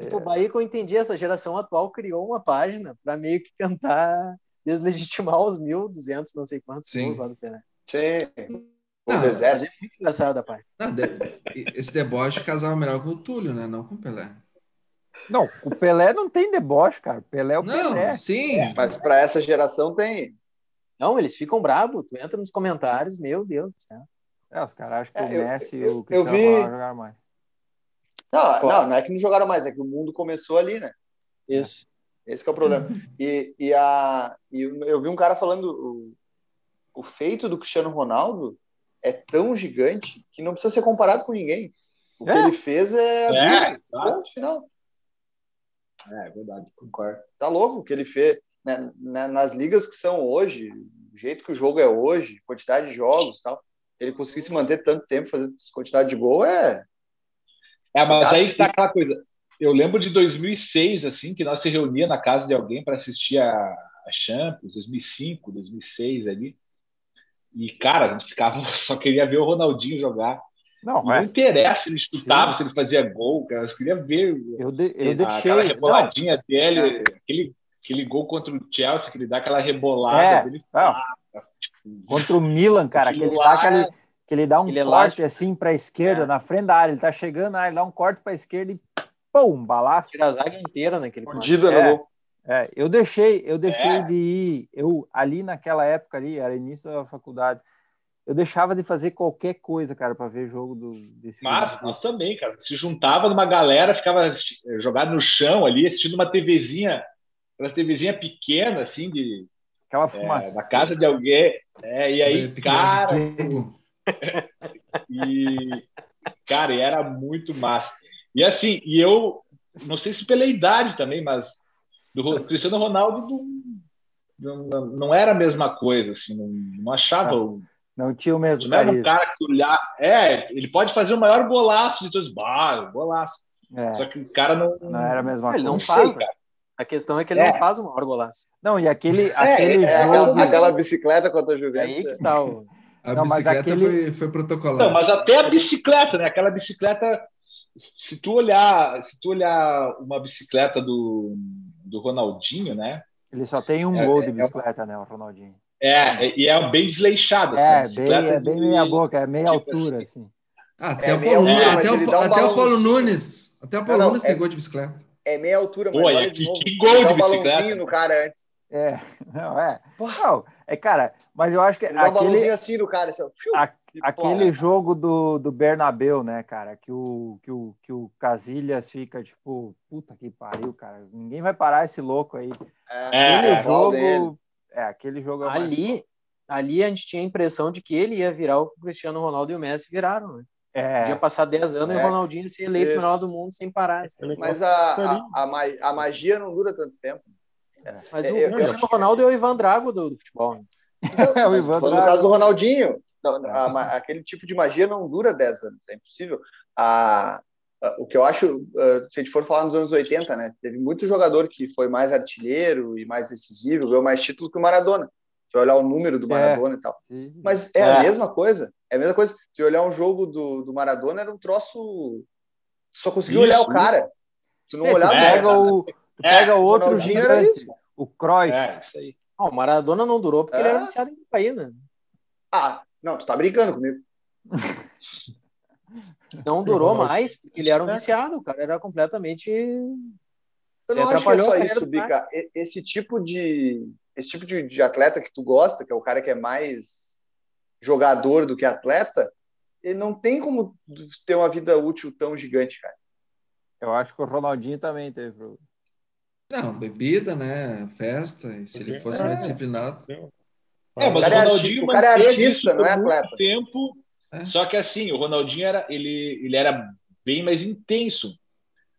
tipo, aí que eu entendi, essa geração atual criou uma página para meio que tentar deslegitimar os 1.200, não sei quantos Sim. lá do Pelé. Sim. O não. Mas é muito engraçado a página. esse deboche casava melhor com o Túlio, né? Não com o Pelé. Não, o Pelé não tem deboche, cara. Pelé é o não, Pelé. Sim. É, mas para essa geração tem. Não, eles ficam bravos. Tu entra nos comentários, meu Deus do céu. É, os caras acham que é, o Messi e o Cristiano vi... jogar mais. Não, não, não é que não jogaram mais, é que o mundo começou ali, né? Isso. Esse é o problema. E, e, a, e eu vi um cara falando o, o feito do Cristiano Ronaldo é tão gigante que não precisa ser comparado com ninguém. O que é. ele fez é, é ponto final. É, é verdade, concordo. Tá louco o que ele fez. Né, né, nas ligas que são hoje, o jeito que o jogo é hoje, quantidade de jogos tal, ele conseguir se manter tanto tempo fazendo quantidade de gol é, é, mas aí que tá aquela coisa. Eu lembro de 2006, assim, que nós se reunia na casa de alguém para assistir a, a Champions, 2005, 2006 ali. E, cara, a gente ficava, [LAUGHS] só queria ver o Ronaldinho jogar. Não, não é. interessa se ele chutava, Sim. se ele fazia gol, cara. Eu queria ver eu de, eu a, deixei, aquela reboladinha não. dele, é. aquele, aquele gol contra o Chelsea, que ele dá aquela rebolada. É, dele, ah, tipo, contra o Milan, cara, que ele dá aquele que ele dá um ele corte é assim para a esquerda, é. na frente da área, ele tá chegando na área, ele dá um corte para a esquerda e pum, balaço. Tira a zaga inteira naquele Mordida no é, gol. É, eu deixei, eu deixei é. de ir, eu ali naquela época ali, era início da faculdade, eu deixava de fazer qualquer coisa, cara, para ver jogo do desse Mas jogo. nós também, cara, se juntava numa galera, ficava jogado no chão ali, assistindo uma TVzinha, aquelas TVzinha pequena assim de aquela fumaça é, na casa de alguém, é, e aí, [LAUGHS] cara, e, cara, era muito massa. E assim, e eu não sei se pela idade também, mas do Cristiano Ronaldo não, não, não era a mesma coisa, assim, não, não achava. Não, não tinha o mesmo. Não era um cara que olhar. É, ele pode fazer o maior golaço de todos. Bah, golaço. É. Só que o cara não. Não era a mesma ele coisa. não faz, cara. A questão é que ele é. não faz o maior golaço. Não, e aquele, [LAUGHS] é, aquele é, jogo. Aquela, aquela bicicleta contra o Juventus. É aí que tá o. A não, bicicleta aquele... foi, foi protocolada. Não, mas até a bicicleta, né? Aquela bicicleta, se tu olhar, se tu olhar uma bicicleta do, do Ronaldinho, né? Ele só tem um é, gol de é, é bicicleta, é, né, o Ronaldinho. É, e é bem desleixado. Assim, é, bem, é bem meia boca, é meia tipo altura, assim. assim. Ah, até, o Paulo, altura, até, o, um até o Paulo Nunes. Até o Paulo não, Nunes tem gol de bicicleta. É meia altura, mas Pô, olha que, que gol de bicicleta. no cara antes. É, [LAUGHS] não, é. Não, é, cara, mas eu acho que. Ele aquele, assim no cara, assim, a, aquele jogo do, do Bernabeu, né, cara, que o, que, o, que o Casilhas fica tipo, puta que pariu, cara, ninguém vai parar esse louco aí. É, aquele é, jogo. É, aquele jogo é ali, ali a gente tinha a impressão de que ele ia virar o Cristiano Ronaldo e o Messi viraram, né? É. Podia passar 10 anos é. e o Ronaldinho ser eleito o melhor do mundo sem parar. Mas a, a, a, magia não dura tanto tempo. É. Mas o, o Cristiano Ronaldo é o Ivan Drago do, do futebol. Né? [LAUGHS] é o Ivan Drago. No caso do Ronaldinho, a, aquele tipo de magia não dura 10 anos, é impossível. A, o que eu acho, se a gente for falar nos anos 80, né? Teve muito jogador que foi mais artilheiro e mais decisivo, ganhou mais títulos que o Maradona. Se olhar o número do é. Maradona é. e tal. Mas é, é, a mesma coisa. É a mesma coisa. Se olhar um jogo do, do Maradona, era um troço. Só conseguiu olhar o cara. Se não olhar, é, pega o, tu pega outro gigante, o Cruyff. É, isso aí. Não, o Maradona não durou porque ele era viciado em cocaína. Ah, não, tu tá brincando comigo. [LAUGHS] Não durou mais porque ele era um viciado, o cara era completamente. Eu não acho que é só isso, Bica. Esse tipo de esse tipo de, de atleta que tu gosta, que é o cara que é mais jogador do que atleta, ele não tem como ter uma vida útil tão gigante, cara. Eu acho que o Ronaldinho também teve. Não, bebida, né? Festa, e se ele fosse é. mais disciplinado. É, mas o, o Ronaldinho o cara é artista, não é atleta. Tempo, é. Só que assim, o Ronaldinho era, ele, ele era bem mais intenso.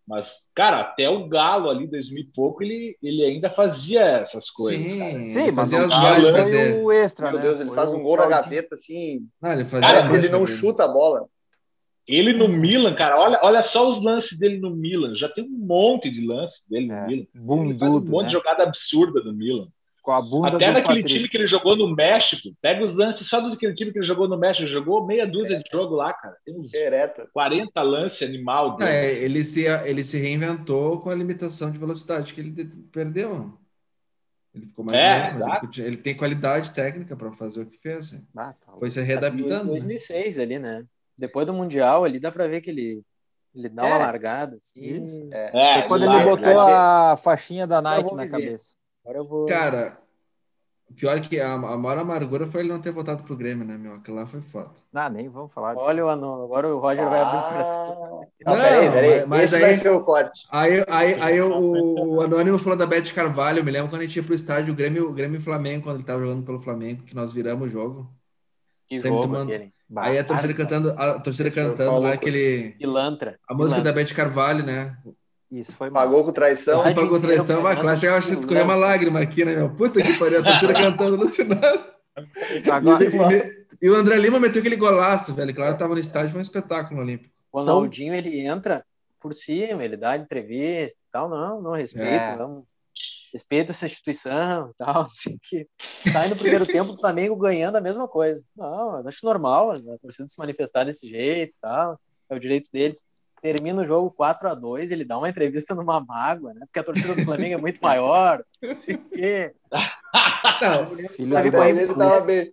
Mas, cara, até o Galo ali, 2000 e pouco, ele, ele ainda fazia essas coisas. Sim, cara. sim mas fazia as Galo fazer. o extra, Meu né? Deus, ele faz um gol na gaveta assim. Não, ele fazia cara, ele não chuta a bola. Ele no Milan, cara, olha, olha só os lances dele no Milan. Já tem um monte de lances dele no é, Milan. Bundudo, ele faz um monte né? de jogada absurda no Milan com a bunda Até naquele time que ele jogou no México, pega os lances só daquele time que ele jogou no México, jogou meia dúzia é. de jogo lá, cara. Tem uns Ereta. 40 lances animal. É, ele, se, ele se reinventou com a limitação de velocidade que ele perdeu. Ele ficou mais é, lento, ele, ele, tem qualidade técnica para fazer o que fez. Ah, tá. Foi se readaptando. Em 2006 né? ali, né? Depois do Mundial ali dá para ver que ele ele dá é. uma largada assim. É. Foi quando ele botou a faixinha da Nike na cabeça. Agora eu vou. Cara, pior que a, a maior amargura foi ele não ter votado pro Grêmio, né, meu? Aquilo lá foi foda. Ah, nem vamos falar disso. Olha o Anô, agora o Roger ah, vai abrir o coração. Não, não peraí, peraí. Mas, Esse aí, vai ser o corte. Aí, aí, aí o, o Anônimo falou da Beth Carvalho. Eu me lembro quando a gente ia pro estádio, o Grêmio, o Grêmio Flamengo, quando ele tava jogando pelo Flamengo, que nós viramos o jogo. Que Sempre jogo tomando... aquele. Aí a torcida cantando, a torcida cantando lá aquele. Pilantra. A música Pilantra. da Beth Carvalho, né? Isso foi Pagou com traição. Você pagou com traição, vai, claro, chegava a escorrer uma lágrima aqui, né, meu? Puta que pariu, a torcida [LAUGHS] cantando alucinado. Agora, e, e, e, o André Lima meteu aquele golaço, velho. Claro, tava no estádio, foi um espetáculo olímpico. O Ronaldinho, ele entra por cima, ele dá entrevista e tal. Não, não, respeito, é. não. Respeito essa instituição e tal. [LAUGHS] Assim, que sai no primeiro tempo do Flamengo ganhando a mesma coisa. Não, eu acho normal a torcida se manifestar desse jeito e tal. É o direito deles termina o jogo 4 a 2 ele dá uma entrevista numa mágoa, né? Porque a torcida do Flamengo é muito maior. Não quê. Não, filho ele tava bem.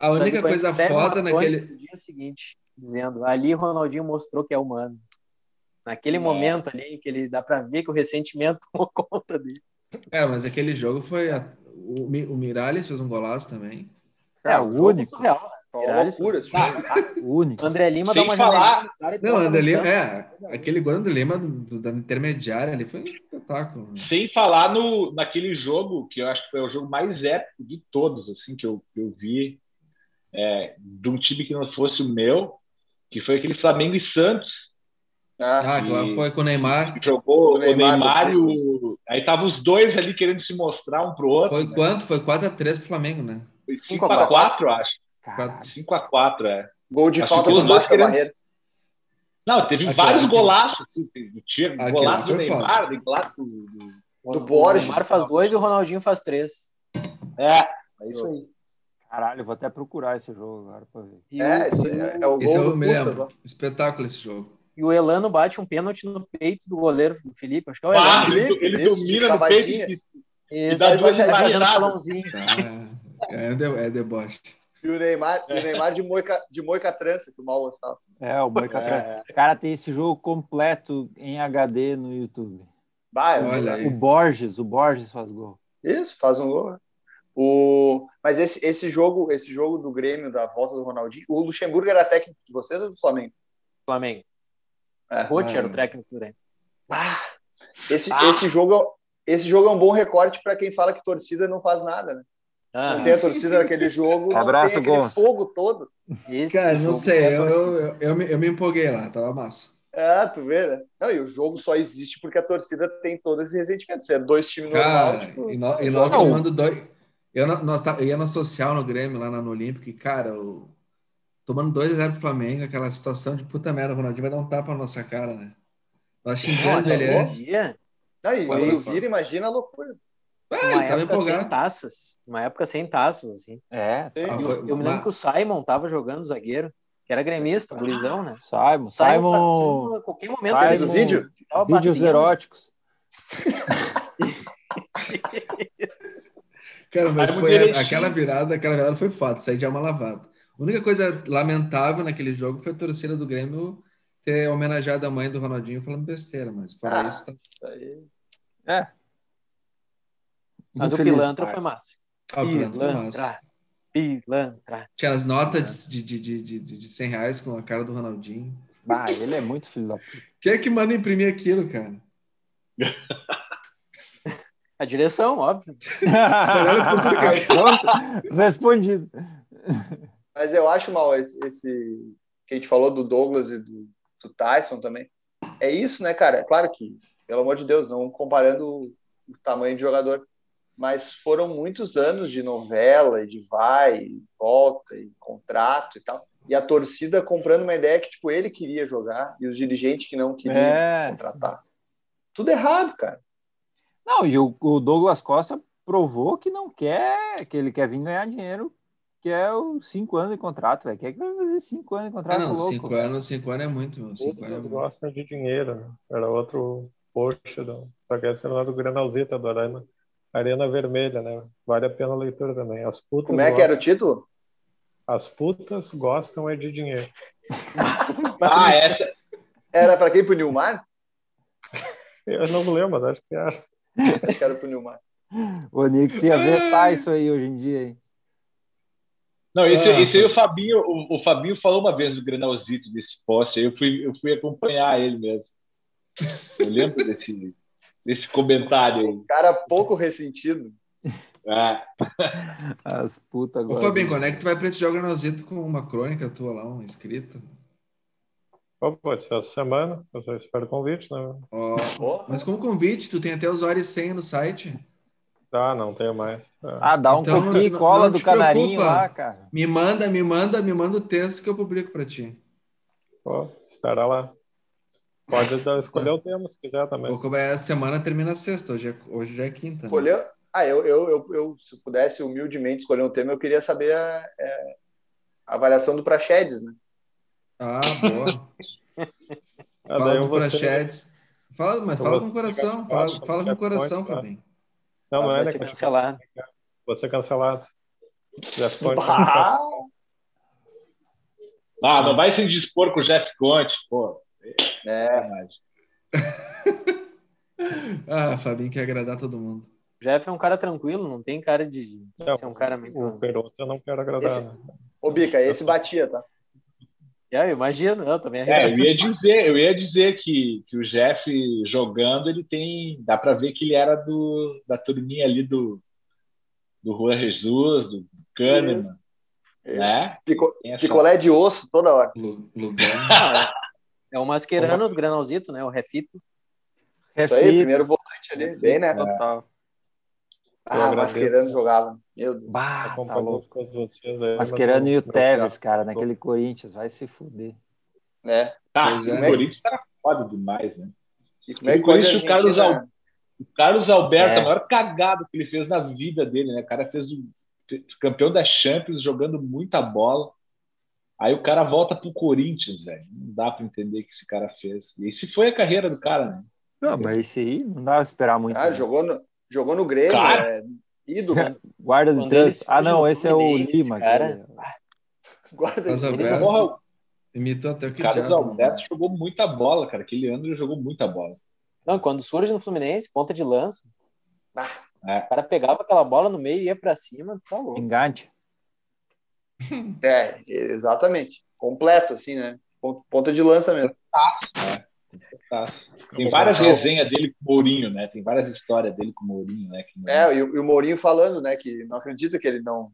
A única coisa foda naquele. No dia seguinte, dizendo: ali Ronaldinho mostrou que é humano. Naquele é. momento ali, que ele dá para ver que o ressentimento [LAUGHS] tomou conta dele. É, mas aquele jogo foi. A... O, o Miralles fez um golaço também. É, o único. Surreal, né? Miralles loucura, único. André Lima Sem dá uma falar... Não, André Lima, é, aquele gol do André Lima do, do, da intermediária ali foi um espetáculo. Né? Sem falar no, naquele jogo, que eu acho que foi o jogo mais épico de todos, assim, que eu, que eu vi é, de um time que não fosse o meu, que foi aquele Flamengo e Santos. Ah, ah que lá foi com o Neymar. Jogou o Neymar, o Neymar e o... Aí tava os dois ali querendo se mostrar um pro outro. Foi né? quanto? Foi 4x3 pro Flamengo, né? Foi 5x4, acho. 5x4, é. Gol de falta dos dois querendo... Não, teve Aqui, vários golaços, assim, tinha golaço do Neymar, tem golaço do, do, do Borges. O Neymar faz dois e o Ronaldinho faz três. É, é isso aí. Caralho, vou até procurar esse jogo agora pra ver. E é, o, é, é, o esse gol do Espetáculo esse jogo. E o Elano bate um pênalti no peito do goleiro do Felipe. Acho que é o Elano. Ah, ele, ele domina no peito e, e dá duas embaixadas. Ah, é, é deboche. E o Neymar, o Neymar de, moica, de moica trança, que o mal gostava. É, o moica é. trança. Cara, tem esse jogo completo em HD no YouTube. Vai, Olha o Borges, o Borges faz gol. Isso, faz um gol. O... Mas esse, esse jogo, esse jogo do Grêmio, da volta do Ronaldinho, o Luxemburgo era técnico de vocês ou do Flamengo? Flamengo. É. Roth era o técnico do Grêmio. Ah, esse, ah. esse, jogo, esse jogo é um bom recorte para quem fala que torcida não faz nada, né? Ah. Não tem a torcida naquele jogo, Abraço, não tem aquele fogo todo. Esse Cara, não sei, eu, eu, eu, eu, me, eu me empolguei lá, tava massa. Ah, tu vê, né? Não, e o jogo só existe porque a torcida tem todo esse ressentimento. Se é dois times Cara, normais, tipo, e, no, e nós tomando dois. Eu, nós, eu ia na social no Grêmio, lá no Olímpico, e, cara, eu, tomando 2 a 0 pro Flamengo, aquela situação de puta merda, o Ronaldinho vai dar um tapa na nossa cara, né? Nós xingando ele antes. Aí, foi, vira, imagina a loucura. É, uma época sem taças. Uma época sem taças, assim. É. Ah, eu, eu, me lembro que o Simon tava jogando zagueiro, que era gremista, gurizão, né? Simon. Simon. Simon a qualquer momento. Simon, vídeo. Vídeos eróticos. [LAUGHS] Cara, mas foi aquela virada, aquela virada foi foda, sair de alma lavada. A única coisa lamentável naquele jogo foi a torcida do Grêmio ter homenageado a mãe do Ronaldinho falando besteira, mas fora ah, isso. Tá... isso aí... É. Mas o pilantra foi massa. Ah, pilantra. Pilantra. Tinha as notas de, de, de, de, de 100 reais com a cara do Ronaldinho. Bah, ele é muito filho da puta. Quem é que manda imprimir aquilo, cara? [LAUGHS] A direção, óbvio. Pronto, [LAUGHS] respondido. Mas eu acho mal esse, esse, que a gente falou do Douglas e do, do Tyson também. É isso, né, cara? É claro que, pelo amor de Deus, não comparando o tamanho de jogador, mas foram muitos anos de novela, de vai, e volta, e contrato e tal. E a torcida comprando uma ideia que tipo ele queria jogar e os dirigentes que não queriam é. contratar. Tudo errado, cara. Não, e o, o, Douglas Costa provou que não quer, que ele quer vir ganhar dinheiro, que é os cinco anos de contrato, velho. Quer que vai fazer cinco anos de contrato? Ah, não, louco, cinco anos, cinco anos é muito. Cinco anos é gostam de dinheiro, né? Era outro post do. Só que esse lá do Granalzita, do Arena, Arena Vermelha, né? Vale a pena a leitura também. As putas Como é gostam... que era o título? As putas gostam é de dinheiro. [LAUGHS] ah, essa. Era para quem? Pro Nilmar? Eu não me lembro, acho que era. Quero pro Nilmar. O Nix ia vetar isso aí hoje em dia, hein? Não, esse, ah, esse aí o Fabinho, o, o, Fabinho falou uma vez do Grenalzito desse poste, aí eu fui, eu fui acompanhar ele mesmo. Eu lembro desse, desse comentário aí. Cara pouco ressentido. É. As putas agora. Ô, Fabinho, quando é que tu vai prestigiar o Grenalzito com uma crônica tua lá, uma escrita? pode ser essa semana. Eu espero convite, né? Oh, mas com convite, tu tem até os horas 100 no site. Tá, não tenho mais. É. Ah, dá um então, pouquinho e cola do canarinho preocupa. lá, cara. Me manda, me manda, me manda o texto que eu publico para ti. Pô, estará lá. Pode escolher o tema se quiser também. Vou a semana termina sexta, hoje, é, hoje já é quinta. Né? Escolher... Ah, eu, eu, eu, eu, se pudesse humildemente escolher um tema, eu queria saber a, é, a avaliação do Praxedes, né? Ah, boa. [LAUGHS] ah, fala do você... Praxedes. Fala, mas fala com o coração. Fala, fala com o coração, tá? Fabinho. Não, não é, né? cancelado. Você cancelado. Jeff Conte. Ah, não vai se dispor com o Jeff Conte, pô. É. [LAUGHS] ah, Fabinho quer agradar todo mundo. O Jeff é um cara tranquilo, não tem cara de não, ser um cara muito. O Peroto eu não quero agradar. Esse... Ô, Bica, esse batia, tá? É, eu imagino, eu também. É, eu ia dizer, eu ia dizer que, que o Jeff jogando, ele tem, dá para ver que ele era do da turminha ali do do Juan Jesus, do Kahneman, é. né? Pico, picolé de osso toda hora. [LAUGHS] é o masquerano do Granalzito, né? O Refito. Refito. Isso aí, primeiro volante ali, bem, né? Total. Ah, Mascherano jogava. Meu Deus. Bah, tá louco. Vocês aí, Mascherano e o Tevez, cara, naquele Corinthians. Vai se fuder. É. Ah, o é. Corinthians era foda demais, né? E como é que o Carlos, Al... o Carlos Alberto, é. a maior cagada que ele fez na vida dele, né? O cara fez o campeão da Champions jogando muita bola. Aí o cara volta pro Corinthians, velho. Não dá para entender o que esse cara fez. E esse foi a carreira do cara, né? Não, mas esse aí não dá pra esperar muito. Ah, né? jogou no, Jogou no Grêmio, cara. é ídolo. [LAUGHS] Guarda de trânsito. Ah, não, esse é o Lima. Cara. Guarda de trânsito. Imitou até o que Carlos diabo, Alberto jogou muita bola, cara. Aquele ano ele jogou muita bola. Não, quando surge no Fluminense, ponta de lança. Ah, É. O cara pegava aquela bola no meio e ia para cima, tá louco. Engate. [LAUGHS] É, exatamente. Completo, assim, né? Ponta de lança mesmo. Né? Tem várias resenhas dele com o Mourinho, né? Tem várias histórias dele com o Mourinho, né? Que é, e o, e o Mourinho falando, né? Que não acredita que ele não,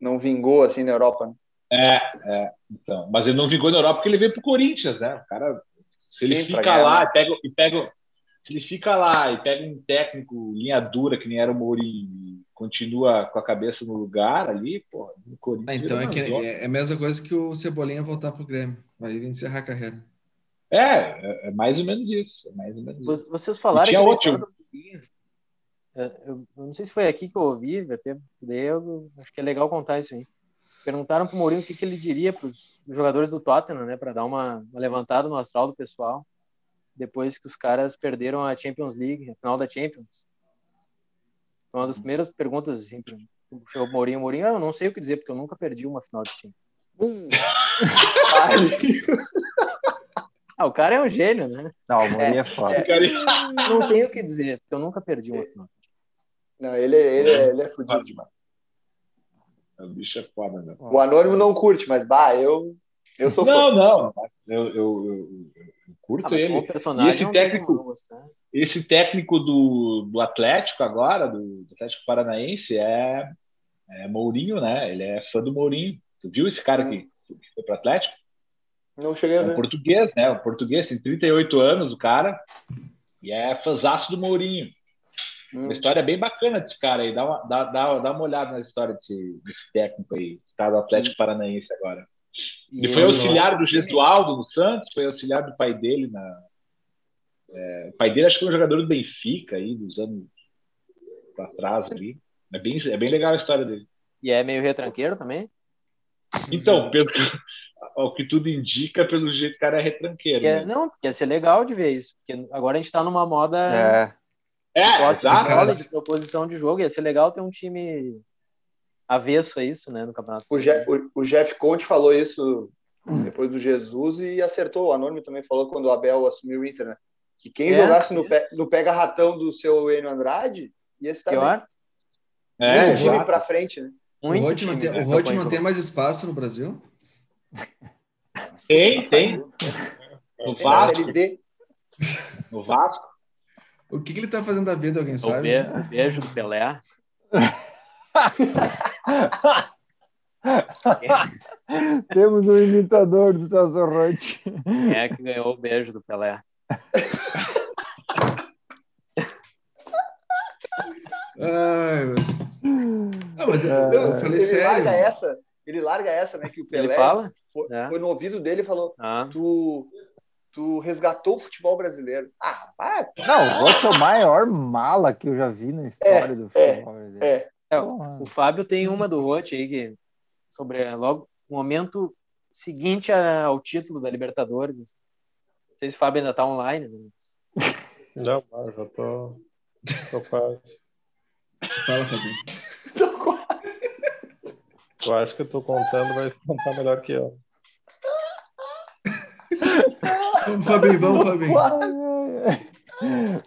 não vingou assim na Europa, né? É, é, então. Mas ele não vingou na Europa porque ele veio pro Corinthians, né? O cara, se ele Sim, fica lá e pega, e pega, se ele fica lá e pega um técnico linha dura que nem era o Mourinho e continua com a cabeça no lugar ali, pô, no Corinthians. Ah, então é, que, é, é, a mesma coisa que o Cebolinha voltar pro Grêmio, vai encerrar a carreira. É, é, é mais ou menos isso. É mais ou menos isso. Vocês falaram que outro. Do... Eu, eu não sei se foi aqui que eu ouvi, até eu acho que é legal contar isso aí. Perguntaram para o Mourinho o que, que ele diria para os jogadores do Tottenham, né, para dar uma, uma levantada no astral do pessoal depois que os caras perderam a Champions League, a final da Champions. Foi uma das primeiras perguntas, assim, chegou o Mourinho, Mourinho, ah, eu não sei o que dizer, porque eu nunca perdi uma final de. Hum. [LAUGHS] ah, o cara é um gênio, né? Não, o Mourinho é, é foda. É, não tenho o que dizer, porque eu nunca perdi uma final. Não, ele, ele, é, ele é fudido demais. O bicho é foda, né? O Anônimo não curte, mas, bah, eu, eu sou Não, fã. não. Eu, eu, eu, curto ah, ele. Personagem e esse técnico, esse técnico do, do Atlético agora, do, do Atlético Paranaense, é, é, Mourinho, né? Ele é fã do Mourinho. Tu viu esse cara que, que foi para Atlético? Não cheguei a ver. É um português, né? O português tem 38 anos, o cara, e é fãzaço do Mourinho. Hum. Uma história bem bacana desse cara aí. Dá uma, dá, dá, dá uma olhada na história desse, desse técnico aí, que tá do Atlético Paranaense agora. Ele foi auxiliar do Gesualdo no Santos, foi auxiliar do pai dele na. É, o pai dele acho que foi um jogador do Benfica aí, dos anos para trás ali. É bem, é bem legal a história dele. E é meio retranqueiro também? Então, pelo que, o que tudo indica, pelo jeito que o cara é retranqueiro. Que é, né? Não, porque ia ser legal de ver isso. Porque agora a gente está numa moda. É. É, exato. De, de proposição de jogo. Ia ser legal ter um time avesso a isso, né, no campeonato. O, Jeff, o, o Jeff Conte falou isso depois do Jesus e acertou. O Anônimo também falou quando o Abel assumiu o Inter, né? Que quem é, jogasse no, pe, no pega-ratão do seu Enio Andrade ia estar Pior? É, Muito time para frente, né? Muito o Rote, tem, o Rote não tem mais espaço no Brasil? Tem, tem. [LAUGHS] No Vasco. No Vasco. O que, que ele tá fazendo da vida, alguém sabe? O beijo do Pelé. [LAUGHS] [LAUGHS] Temos um imitador do Celso Rotti. Quem é que ganhou o beijo do Pelé? Ai, não, mas eu, eu falei ele sério. Larga essa, ele larga essa, né? Que o Pelé ele fala? Foi, é. foi no ouvido dele e falou: ah. tu, tu resgatou o futebol brasileiro. Ah, vai. Não, o Rotti é o maior mala que eu já vi na história é, do futebol é, brasileiro. É. É, o Fábio tem uma do Rote aí que sobre é, logo o momento seguinte ao título da Libertadores. Não sei se o Fábio ainda está online. Né? Não, mas já tô, tô quase. Fala, Fabinho. [LAUGHS] tô quase. Eu acho que eu tô contando, mas contar melhor que eu. Vamos, Fabinho, vamos, Fabinho.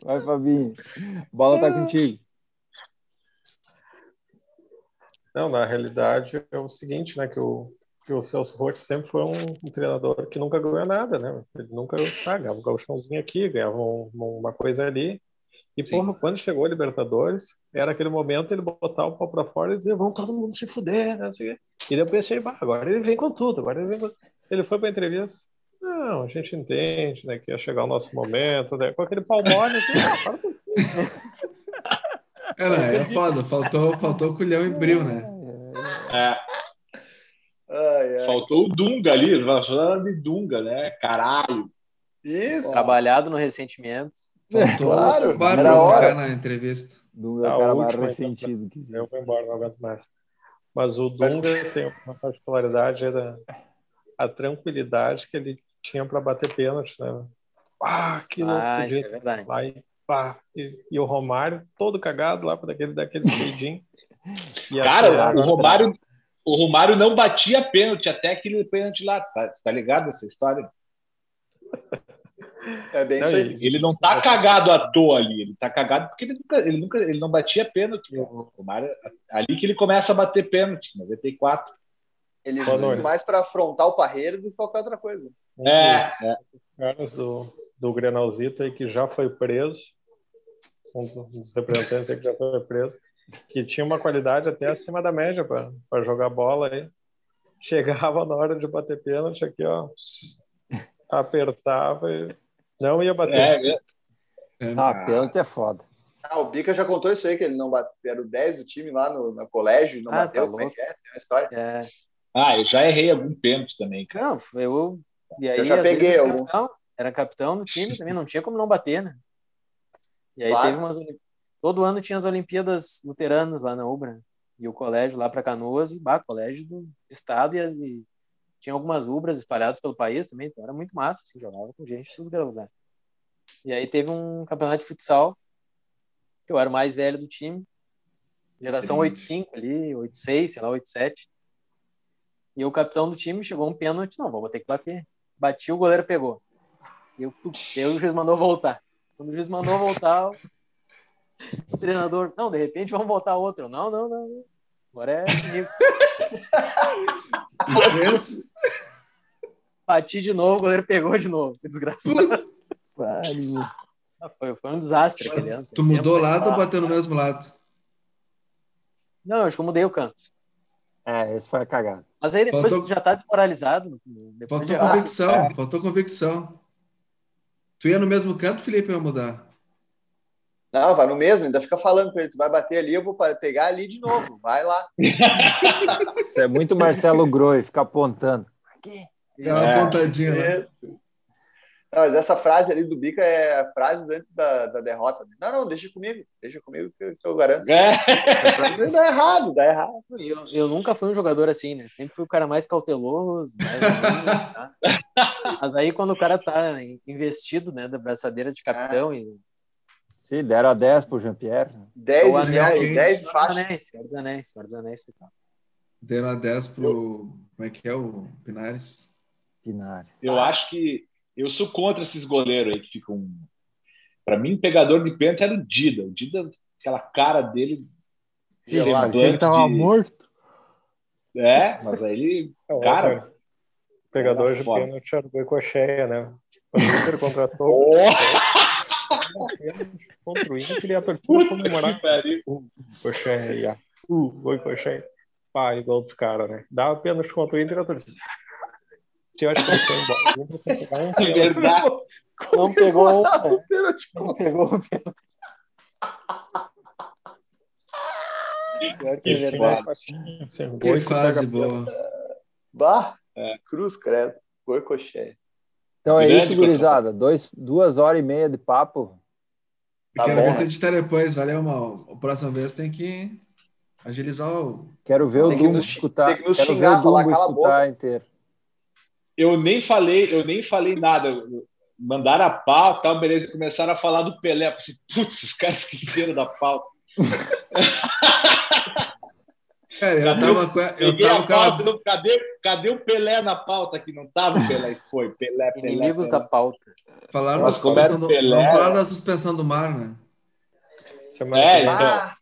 Vai, Fabinho. Bola tá contigo. Não, na realidade é o seguinte, né, que o, que o Celso Rotti sempre foi um, um, treinador que nunca ganhou nada, né? Ele nunca ah, ganhava um gauchãozinho aqui, ganhava um, uma coisa ali. E, Sim. porra, quando chegou a Libertadores, era aquele momento ele botar o pau pra fora e dizer, vamos todo mundo se fuder, né? E daí eu pensei, bah, agora ele vem com tudo, agora ele vem com... Ele foi pra entrevista, não, a gente entende, né, que ia chegar o nosso momento, né? com aquele pau mole, assim, ah, para [LAUGHS] é, é foda, faltou, faltou culhão e bril, né? É. Ai, ai. Faltou o Dunga ali, falando de Dunga, né? Caralho. Isso. Trabalhado no ressentimento. Faltou claro, o era hora. na entrevista. Dunga é o cara mais ressentido que Eu vou embora, não aguento mais. Mas o Dunga tem uma particularidade da a tranquilidade que ele tinha para bater pênalti, né? Ah, que louco. Ah, isso é verdade. Lá e pá, e, e, o Romário todo cagado lá para daquele daquele [LAUGHS] speedinho. Cara, o Romário, o Romário não batia pênalti até aquele pênalti lá. Tá, tá ligado essa história? É bem não, ele, ele não tá cagado à toa ali, ele tá cagado porque ele nunca, ele nunca ele não batia pênalti. ali que ele começa a bater pênalti, 94. Ele foi mais para afrontar o Parreira do que qualquer outra coisa. É, é. caras do, do Grenalzito aí que já foi preso, um dos representantes que já foi preso, que tinha uma qualidade até acima da média para jogar bola aí. Chegava na hora de bater pênalti aqui, ó, apertava e não ia bater. É, é. Ah, pênalti é foda. Ah, o Bica já contou isso aí, que ele não bateu, era o 10 do time lá no, no colégio, não ah, bateu, tá como é que é? Tem uma história. É. Ah, eu já errei algum pênalti também, cara. Não, eu... E aí, eu já peguei era algum. Capitão, era capitão do time também, não tinha como não bater, né? E aí claro. teve umas... Todo ano tinha as Olimpíadas Luteranas lá na Ubra. E o colégio lá para Canoas, e bah, colégio do estado e, as, e tinha algumas ubras espalhadas pelo país também, então era muito massa, assim, jogava com gente de tudo que era lugar. E aí teve um campeonato de futsal, que eu era o mais velho do time, geração 8-5 ali, 8-6, sei lá, 8-7. E o capitão do time chegou um pênalti, não, vou ter que bater. Bati, o goleiro pegou. E eu, eu, o juiz mandou voltar. Quando o juiz mandou voltar, o treinador, não, de repente vamos voltar outro. Não, não, não. Agora é Bati de novo, o goleiro pegou de novo. Que desgraçado. Ah, foi, foi um desastre aquele ano. Tu mudou o lado ou bateu no mesmo lado? Não, acho que eu mudei o canto. É, esse foi a cagada. Mas aí depois faltou... tu já tá desmoralizado. Faltou de... convicção, ah, é. faltou convicção. Tu ia no mesmo canto, Felipe, ia mudar? Não, vai no mesmo, ainda fica falando para ele, tu vai bater ali, eu vou pegar ali de novo, vai lá. Isso é muito Marcelo Groi, ficar apontando. Aqui. Dá uma é, pontadinha lá. Não, mas essa frase ali do Bica é frases antes da, da derrota. Não, não, deixa comigo, deixa comigo que eu, que eu garanto. É. Dá errado, dá errado. Eu, eu nunca fui um jogador assim, né? Sempre fui o cara mais cauteloso, mais tá? Mas aí quando o cara tá investido, né, da braçadeira de capitão é. e Sim, deram a 10 pro Jean-Pierre. 10 o reais, 10 faixas. Senhor dos Anéis, Senhor dos Anéis. Deram a 10 pro. Como é que é o Pinares? Pinares. Eu acho que. Eu sou contra esses goleiros aí que ficam. Para mim, pegador de pênalti era o Dida. O Dida, aquela cara dele. Ele tava de... morto. É, mas aí ele. É, cara. Pegador de pênalti era o Boicocheia, né? Quando o Inter [LAUGHS] contratou. Oh! contra o Inter e a torcida comemorar o uh, oi Coxé pá, igual dos caras, né? Dava apenas contra o Inter e a torcida tinha acho que foi embora [LAUGHS] um é verdade não pegou um não pegou um Pior que, é verdade. Que fase boa. Bah, é. cruz credo. Foi coxé. Então é isso, gurizada. Dois, duas horas e meia de papo. Tá quero bom, ver tu editar depois, valeu, mal. A próxima vez tem que agilizar o. Quero ver o Dumbo escutar. Tem que nos quero xingar, ver o Dumbo escutar inteiro. Eu nem falei, eu nem falei nada. Mandaram a pauta, tal, beleza, começaram a falar do Pelé. Putz, os caras esqueceram da pauta. Cara, eu cadê tava, eu tava pauta, não, cadê, cadê o Pelé na pauta que não tava o Pelé? Foi, Pelé, Pelé. Inimigos Pelé. da pauta. Falaram da suspensão do, Pelé. Vamos falar da suspensão do mar, né? Semana é, então. Ah,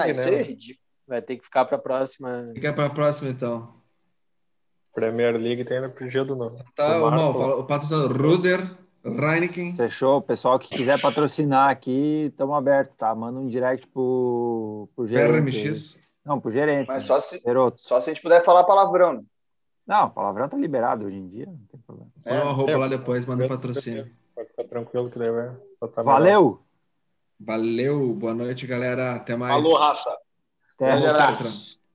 ah, isso é ridículo. Vai ter que ficar para a próxima. Fica para a próxima, então. Premier League tem no do novo. Tá, o, Mal, o patrocinador Ruder, Reineken. Fechou. O pessoal que quiser patrocinar aqui, estamos abertos, tá? Manda um direct pro, pro gerente. RMX. Não, pro gerente. Mas só se, só se a gente puder falar palavrão. Né? Não, palavrão tá liberado hoje em dia, não tem problema. Põe é, uma roupa lá depois, manda patrocínio. Pode ficar tranquilo que deve. Tá Valeu! Valeu, boa noite, galera. Até mais. Falou, raça. Até. Até.